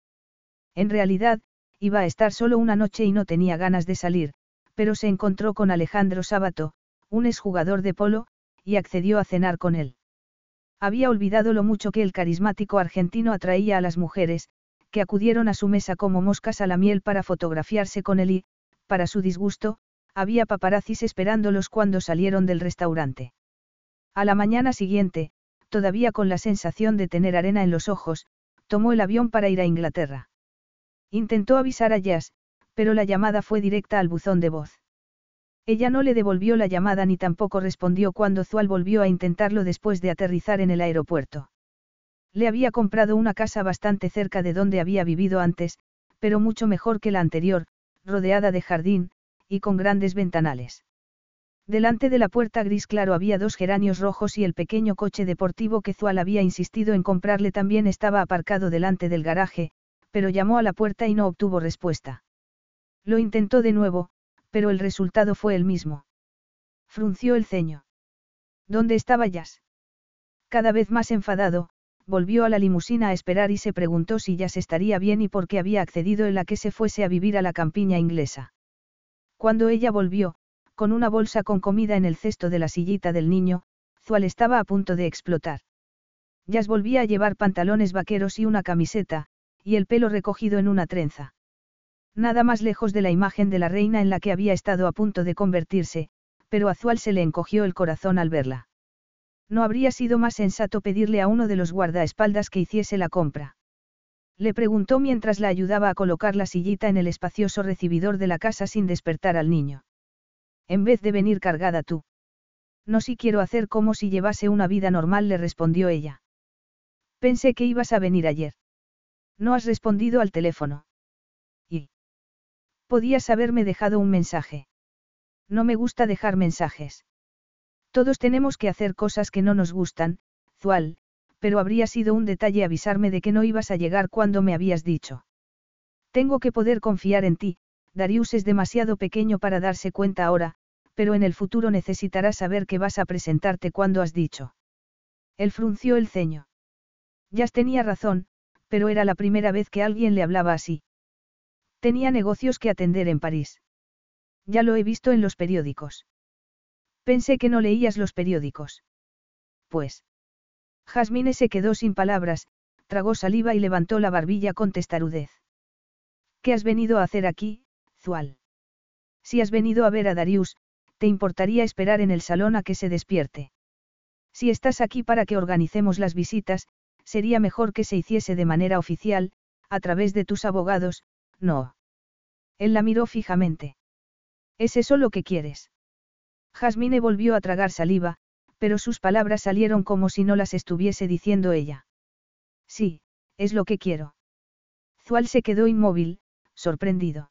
En realidad, iba a estar solo una noche y no tenía ganas de salir, pero se encontró con Alejandro Sábato, un exjugador de polo, y accedió a cenar con él. Había olvidado lo mucho que el carismático argentino atraía a las mujeres, acudieron a su mesa como moscas a la miel para fotografiarse con él y, para su disgusto, había paparazzis esperándolos cuando salieron del restaurante. A la mañana siguiente, todavía con la sensación de tener arena en los ojos, tomó el avión para ir a Inglaterra. Intentó avisar a Jazz, pero la llamada fue directa al buzón de voz. Ella no le devolvió la llamada ni tampoco respondió cuando Zual volvió a intentarlo después de aterrizar en el aeropuerto. Le había comprado una casa bastante cerca de donde había vivido antes, pero mucho mejor que la anterior, rodeada de jardín, y con grandes ventanales. Delante de la puerta gris claro había dos geranios rojos y el pequeño coche deportivo que Zual había insistido en comprarle también estaba aparcado delante del garaje, pero llamó a la puerta y no obtuvo respuesta. Lo intentó de nuevo, pero el resultado fue el mismo. Frunció el ceño. ¿Dónde estaba Jazz? Cada vez más enfadado, volvió a la limusina a esperar y se preguntó si Jazz estaría bien y por qué había accedido en la que se fuese a vivir a la campiña inglesa. Cuando ella volvió, con una bolsa con comida en el cesto de la sillita del niño, Zual estaba a punto de explotar. Jazz volvía a llevar pantalones vaqueros y una camiseta, y el pelo recogido en una trenza. Nada más lejos de la imagen de la reina en la que había estado a punto de convertirse, pero a Zual se le encogió el corazón al verla. No habría sido más sensato pedirle a uno de los guardaespaldas que hiciese la compra. Le preguntó mientras la ayudaba a colocar la sillita en el espacioso recibidor de la casa sin despertar al niño. En vez de venir cargada tú. No si quiero hacer como si llevase una vida normal, le respondió ella. Pensé que ibas a venir ayer. No has respondido al teléfono. ¿Y? Podías haberme dejado un mensaje. No me gusta dejar mensajes. Todos tenemos que hacer cosas que no nos gustan, Zual, pero habría sido un detalle avisarme de que no ibas a llegar cuando me habías dicho. Tengo que poder confiar en ti, Darius es demasiado pequeño para darse cuenta ahora, pero en el futuro necesitarás saber que vas a presentarte cuando has dicho. Él frunció el ceño. Ya tenía razón, pero era la primera vez que alguien le hablaba así. Tenía negocios que atender en París. Ya lo he visto en los periódicos. Pensé que no leías los periódicos. Pues. Jasmine se quedó sin palabras, tragó saliva y levantó la barbilla con testarudez. ¿Qué has venido a hacer aquí, Zual? Si has venido a ver a Darius, te importaría esperar en el salón a que se despierte. Si estás aquí para que organicemos las visitas, sería mejor que se hiciese de manera oficial, a través de tus abogados, no. Él la miró fijamente. ¿Es eso lo que quieres? Jasmine volvió a tragar saliva, pero sus palabras salieron como si no las estuviese diciendo ella. Sí, es lo que quiero. Zual se quedó inmóvil, sorprendido.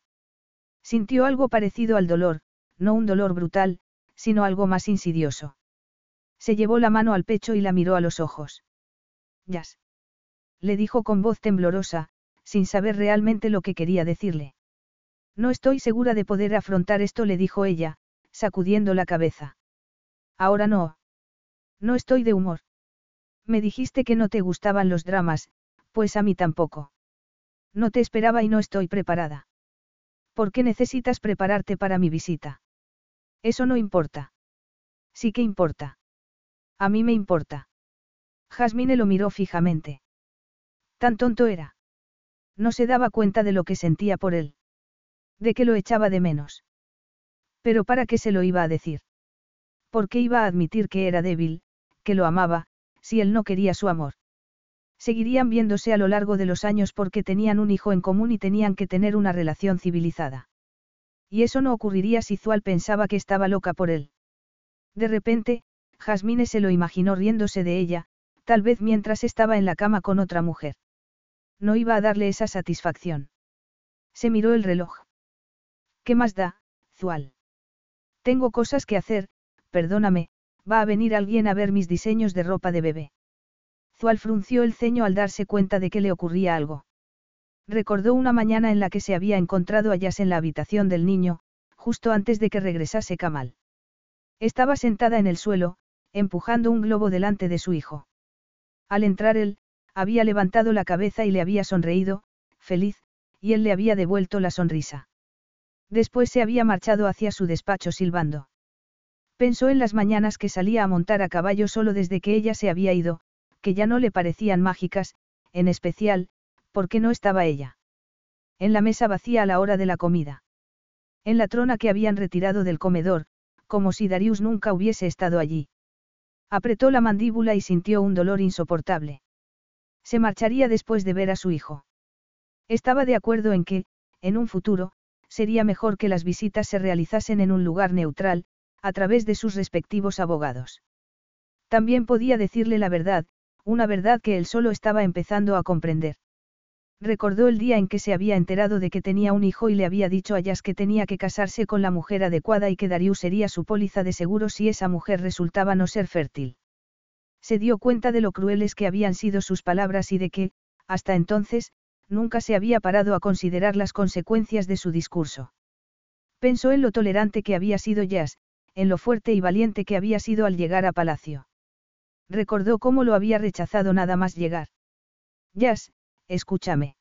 Sintió algo parecido al dolor, no un dolor brutal, sino algo más insidioso. Se llevó la mano al pecho y la miró a los ojos. Yas. Le dijo con voz temblorosa, sin saber realmente lo que quería decirle. No estoy segura de poder afrontar esto, le dijo ella, sacudiendo la cabeza. Ahora no. No estoy de humor. Me dijiste que no te gustaban los dramas, pues a mí tampoco. No te esperaba y no estoy preparada. ¿Por qué necesitas prepararte para mi visita? Eso no importa. Sí que importa. A mí me importa. Jasmine lo miró fijamente. Tan tonto era. No se daba cuenta de lo que sentía por él. De que lo echaba de menos. Pero ¿para qué se lo iba a decir? ¿Por qué iba a admitir que era débil, que lo amaba, si él no quería su amor? Seguirían viéndose a lo largo de los años porque tenían un hijo en común y tenían que tener una relación civilizada. Y eso no ocurriría si Zual pensaba que estaba loca por él. De repente, Jasmine se lo imaginó riéndose de ella, Tal vez mientras estaba en la cama con otra mujer. No iba a darle esa satisfacción. Se miró el reloj. ¿Qué más da, Zual? Tengo cosas que hacer, perdóname, va a venir alguien a ver mis diseños de ropa de bebé. Zual frunció el ceño al darse cuenta de que le ocurría algo. Recordó una mañana en la que se había encontrado a en la habitación del niño, justo antes de que regresase Kamal. Estaba sentada en el suelo, empujando un globo delante de su hijo. Al entrar él, había levantado la cabeza y le había sonreído, feliz, y él le había devuelto la sonrisa. Después se había marchado hacia su despacho silbando. Pensó en las mañanas que salía a montar a caballo solo desde que ella se había ido, que ya no le parecían mágicas, en especial, porque no estaba ella. En la mesa vacía a la hora de la comida. En la trona que habían retirado del comedor, como si Darius nunca hubiese estado allí. Apretó la mandíbula y sintió un dolor insoportable. Se marcharía después de ver a su hijo. Estaba de acuerdo en que, en un futuro, sería mejor que las visitas se realizasen en un lugar neutral, a través de sus respectivos abogados. También podía decirle la verdad, una verdad que él solo estaba empezando a comprender. Recordó el día en que se había enterado de que tenía un hijo y le había dicho a Yas que tenía que casarse con la mujer adecuada y que Darius sería su póliza de seguro si esa mujer resultaba no ser fértil. Se dio cuenta de lo crueles que habían sido sus palabras y de que, hasta entonces, nunca se había parado a considerar las consecuencias de su discurso. Pensó en lo tolerante que había sido Jazz, en lo fuerte y valiente que había sido al llegar a palacio. Recordó cómo lo había rechazado nada más llegar. Jazz, escúchame.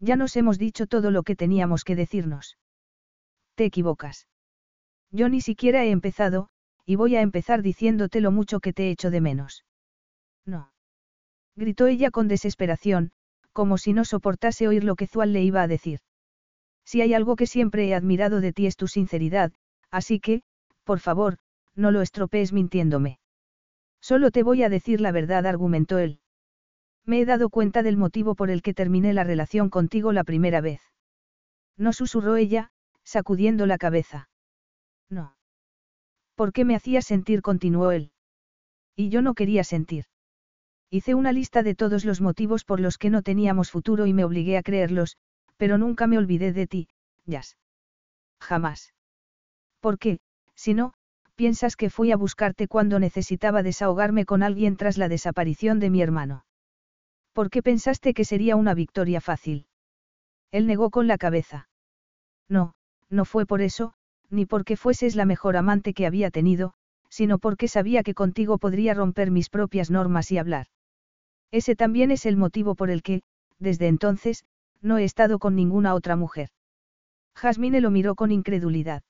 Ya nos hemos dicho todo lo que teníamos que decirnos. Te equivocas. Yo ni siquiera he empezado, y voy a empezar diciéndote lo mucho que te echo de menos. No. Gritó ella con desesperación, como si no soportase oír lo que Zual le iba a decir. Si hay algo que siempre he admirado de ti es tu sinceridad, así que, por favor, no lo estropees mintiéndome. Solo te voy a decir la verdad, argumentó él. Me he dado cuenta del motivo por el que terminé la relación contigo la primera vez. No susurró ella, sacudiendo la cabeza. No. ¿Por qué me hacía sentir? continuó él. Y yo no quería sentir. Hice una lista de todos los motivos por los que no teníamos futuro y me obligué a creerlos, pero nunca me olvidé de ti, Jazz. Jamás. ¿Por qué, si no, piensas que fui a buscarte cuando necesitaba desahogarme con alguien tras la desaparición de mi hermano? ¿Por qué pensaste que sería una victoria fácil? Él negó con la cabeza. No, no fue por eso, ni porque fueses la mejor amante que había tenido, sino porque sabía que contigo podría romper mis propias normas y hablar. Ese también es el motivo por el que, desde entonces, no he estado con ninguna otra mujer. Jasmine lo miró con incredulidad.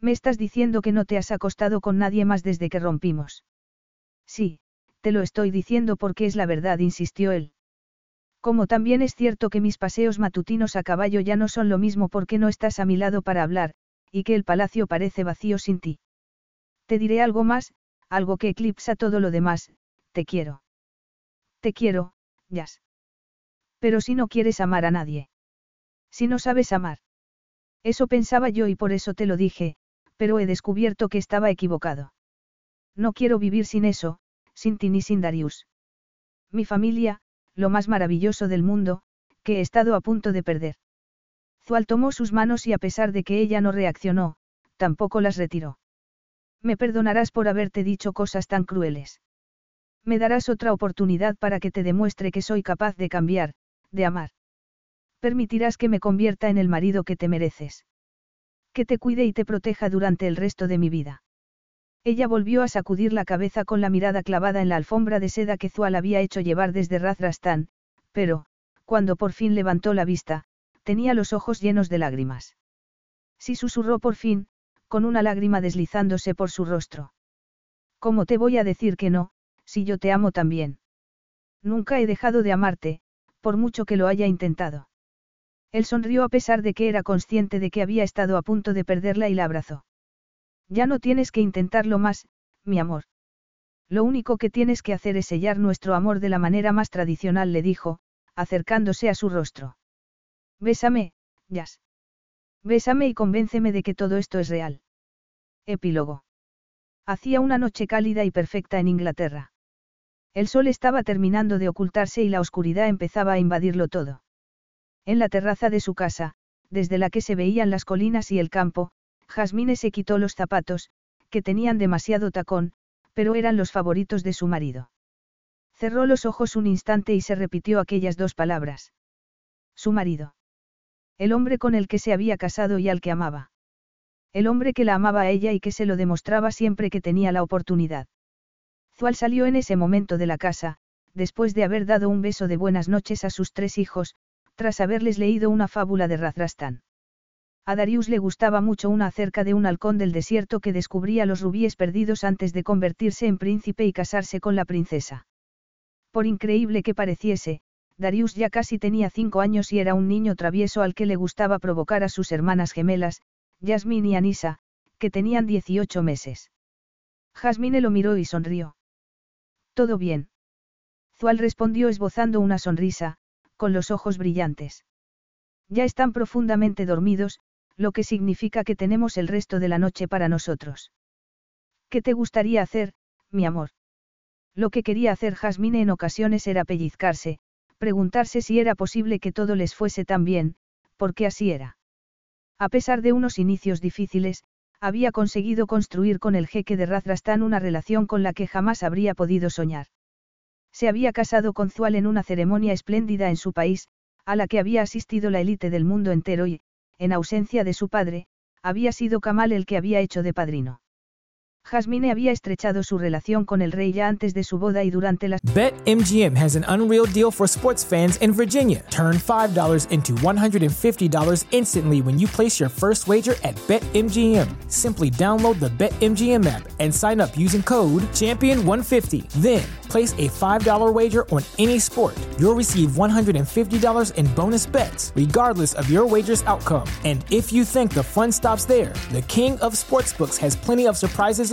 Me estás diciendo que no te has acostado con nadie más desde que rompimos. Sí, te lo estoy diciendo porque es la verdad, insistió él. Como también es cierto que mis paseos matutinos a caballo ya no son lo mismo porque no estás a mi lado para hablar, y que el palacio parece vacío sin ti. Te diré algo más, algo que eclipsa todo lo demás, te quiero. Te quiero, Jazz. Pero si no quieres amar a nadie. Si no sabes amar. Eso pensaba yo y por eso te lo dije, pero he descubierto que estaba equivocado. No quiero vivir sin eso, sin ti ni sin Darius. Mi familia, lo más maravilloso del mundo, que he estado a punto de perder. Zual tomó sus manos y a pesar de que ella no reaccionó, tampoco las retiró. Me perdonarás por haberte dicho cosas tan crueles. Me darás otra oportunidad para que te demuestre que soy capaz de cambiar, de amar. Permitirás que me convierta en el marido que te mereces. Que te cuide y te proteja durante el resto de mi vida. Ella volvió a sacudir la cabeza con la mirada clavada en la alfombra de seda que Zual había hecho llevar desde Razrastán, pero, cuando por fin levantó la vista, tenía los ojos llenos de lágrimas. Sí susurró por fin, con una lágrima deslizándose por su rostro. ¿Cómo te voy a decir que no, si yo te amo también. Nunca he dejado de amarte, por mucho que lo haya intentado. Él sonrió a pesar de que era consciente de que había estado a punto de perderla y la abrazó. Ya no tienes que intentarlo más, mi amor. Lo único que tienes que hacer es sellar nuestro amor de la manera más tradicional, le dijo, acercándose a su rostro. Bésame, Jazz. Bésame y convénceme de que todo esto es real. Epílogo. Hacía una noche cálida y perfecta en Inglaterra. El sol estaba terminando de ocultarse y la oscuridad empezaba a invadirlo todo. En la terraza de su casa, desde la que se veían las colinas y el campo, Jasmine se quitó los zapatos, que tenían demasiado tacón, pero eran los favoritos de su marido. Cerró los ojos un instante y se repitió aquellas dos palabras. Su marido. El hombre con el que se había casado y al que amaba. El hombre que la amaba a ella y que se lo demostraba siempre que tenía la oportunidad. Salió en ese momento de la casa, después de haber dado un beso de buenas noches a sus tres hijos, tras haberles leído una fábula de Razrastán. A Darius le gustaba mucho una acerca de un halcón del desierto que descubría los rubíes perdidos antes de convertirse en príncipe y casarse con la princesa. Por increíble que pareciese, Darius ya casi tenía cinco años y era un niño travieso al que le gustaba provocar a sus hermanas gemelas, Yasmine y Anisa, que tenían 18 meses. Jasmine lo miró y sonrió. Todo bien. Zual respondió esbozando una sonrisa, con los ojos brillantes. Ya están profundamente dormidos, lo que significa que tenemos el resto de la noche para nosotros. ¿Qué te gustaría hacer, mi amor? Lo que quería hacer Jasmine en ocasiones era pellizcarse, preguntarse si era posible que todo les fuese tan bien, porque así era. A pesar de unos inicios difíciles, había conseguido construir con el jeque de Razrastán una relación con la que jamás habría podido soñar. Se había casado con Zual en una ceremonia espléndida en su país, a la que había asistido la élite del mundo entero y, en ausencia de su padre, había sido Kamal el que había hecho de padrino. Jasmine había estrechado su relación con el rey ya antes de su boda y durante las... BetMGM has an unreal deal for sports fans in Virginia. Turn $5 into $150 instantly when you place your first wager at BetMGM. Simply download the BetMGM app and sign up using code Champion150. Then, place a $5 wager on any sport. You'll receive $150 in bonus bets, regardless of your wager's outcome. And if you think the fun stops there, the King of Sportsbooks has plenty of surprises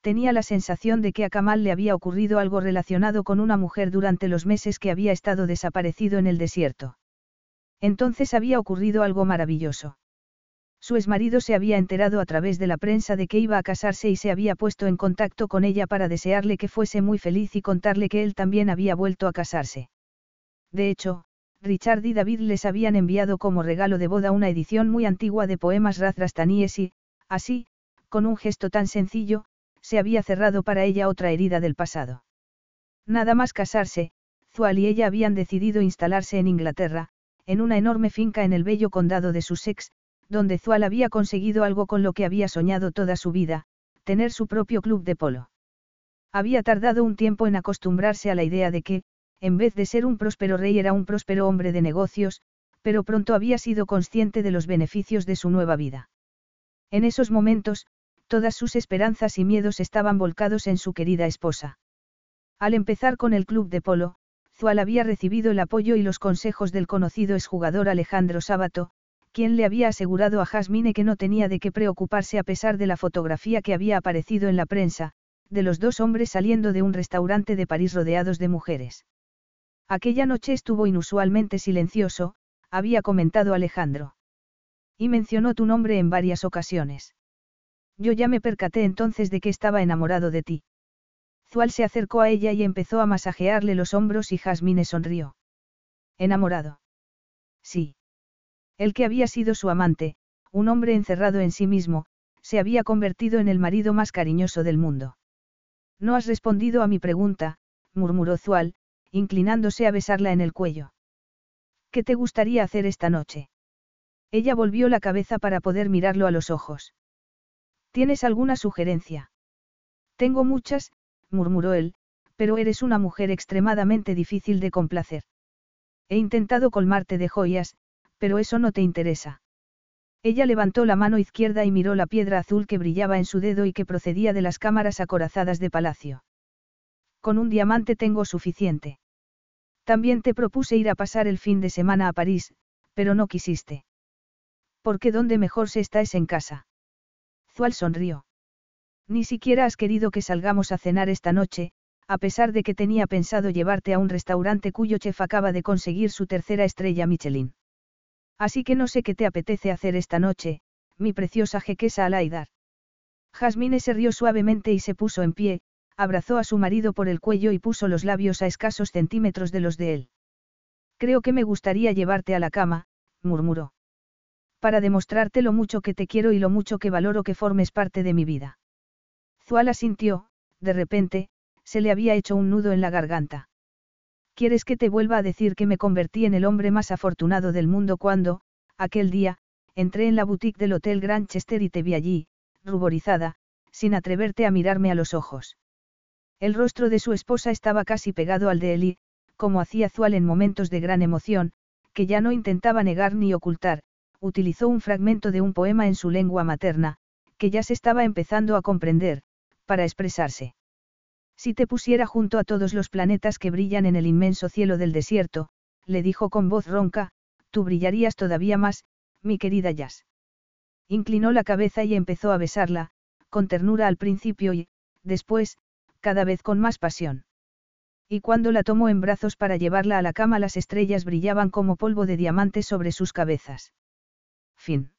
tenía la sensación de que a Kamal le había ocurrido algo relacionado con una mujer durante los meses que había estado desaparecido en el desierto. Entonces había ocurrido algo maravilloso. Su exmarido se había enterado a través de la prensa de que iba a casarse y se había puesto en contacto con ella para desearle que fuese muy feliz y contarle que él también había vuelto a casarse. De hecho, Richard y David les habían enviado como regalo de boda una edición muy antigua de poemas razrastaníes y, así, con un gesto tan sencillo, se había cerrado para ella otra herida del pasado. Nada más casarse, Zual y ella habían decidido instalarse en Inglaterra, en una enorme finca en el bello condado de Sussex, donde Zual había conseguido algo con lo que había soñado toda su vida, tener su propio club de polo. Había tardado un tiempo en acostumbrarse a la idea de que, en vez de ser un próspero rey era un próspero hombre de negocios, pero pronto había sido consciente de los beneficios de su nueva vida. En esos momentos, todas sus esperanzas y miedos estaban volcados en su querida esposa. Al empezar con el club de polo, Zual había recibido el apoyo y los consejos del conocido exjugador Alejandro Sábato, quien le había asegurado a Jasmine que no tenía de qué preocuparse a pesar de la fotografía que había aparecido en la prensa, de los dos hombres saliendo de un restaurante de París rodeados de mujeres. Aquella noche estuvo inusualmente silencioso, había comentado Alejandro. Y mencionó tu nombre en varias ocasiones. Yo ya me percaté entonces de que estaba enamorado de ti. Zual se acercó a ella y empezó a masajearle los hombros y Jasmine sonrió. ¿Enamorado? Sí. El que había sido su amante, un hombre encerrado en sí mismo, se había convertido en el marido más cariñoso del mundo. No has respondido a mi pregunta, murmuró Zual, inclinándose a besarla en el cuello. ¿Qué te gustaría hacer esta noche? Ella volvió la cabeza para poder mirarlo a los ojos. ¿Tienes alguna sugerencia? Tengo muchas, murmuró él, pero eres una mujer extremadamente difícil de complacer. He intentado colmarte de joyas, pero eso no te interesa. Ella levantó la mano izquierda y miró la piedra azul que brillaba en su dedo y que procedía de las cámaras acorazadas de palacio. Con un diamante tengo suficiente. También te propuse ir a pasar el fin de semana a París, pero no quisiste. Porque donde mejor se está es en casa. Sonrió. Ni siquiera has querido que salgamos a cenar esta noche, a pesar de que tenía pensado llevarte a un restaurante cuyo chef acaba de conseguir su tercera estrella Michelin. Así que no sé qué te apetece hacer esta noche, mi preciosa jequesa Alaidar. Jasmine se rió suavemente y se puso en pie, abrazó a su marido por el cuello y puso los labios a escasos centímetros de los de él. Creo que me gustaría llevarte a la cama, murmuró. Para demostrarte lo mucho que te quiero y lo mucho que valoro que formes parte de mi vida. Zuala sintió, de repente, se le había hecho un nudo en la garganta. ¿Quieres que te vuelva a decir que me convertí en el hombre más afortunado del mundo cuando, aquel día, entré en la boutique del Hotel Grandchester y te vi allí, ruborizada, sin atreverte a mirarme a los ojos? El rostro de su esposa estaba casi pegado al de él como hacía Zual en momentos de gran emoción, que ya no intentaba negar ni ocultar, utilizó un fragmento de un poema en su lengua materna, que ya se estaba empezando a comprender, para expresarse. Si te pusiera junto a todos los planetas que brillan en el inmenso cielo del desierto, le dijo con voz ronca, tú brillarías todavía más, mi querida Jazz. Inclinó la cabeza y empezó a besarla, con ternura al principio y, después, cada vez con más pasión. Y cuando la tomó en brazos para llevarla a la cama las estrellas brillaban como polvo de diamantes sobre sus cabezas. Fin.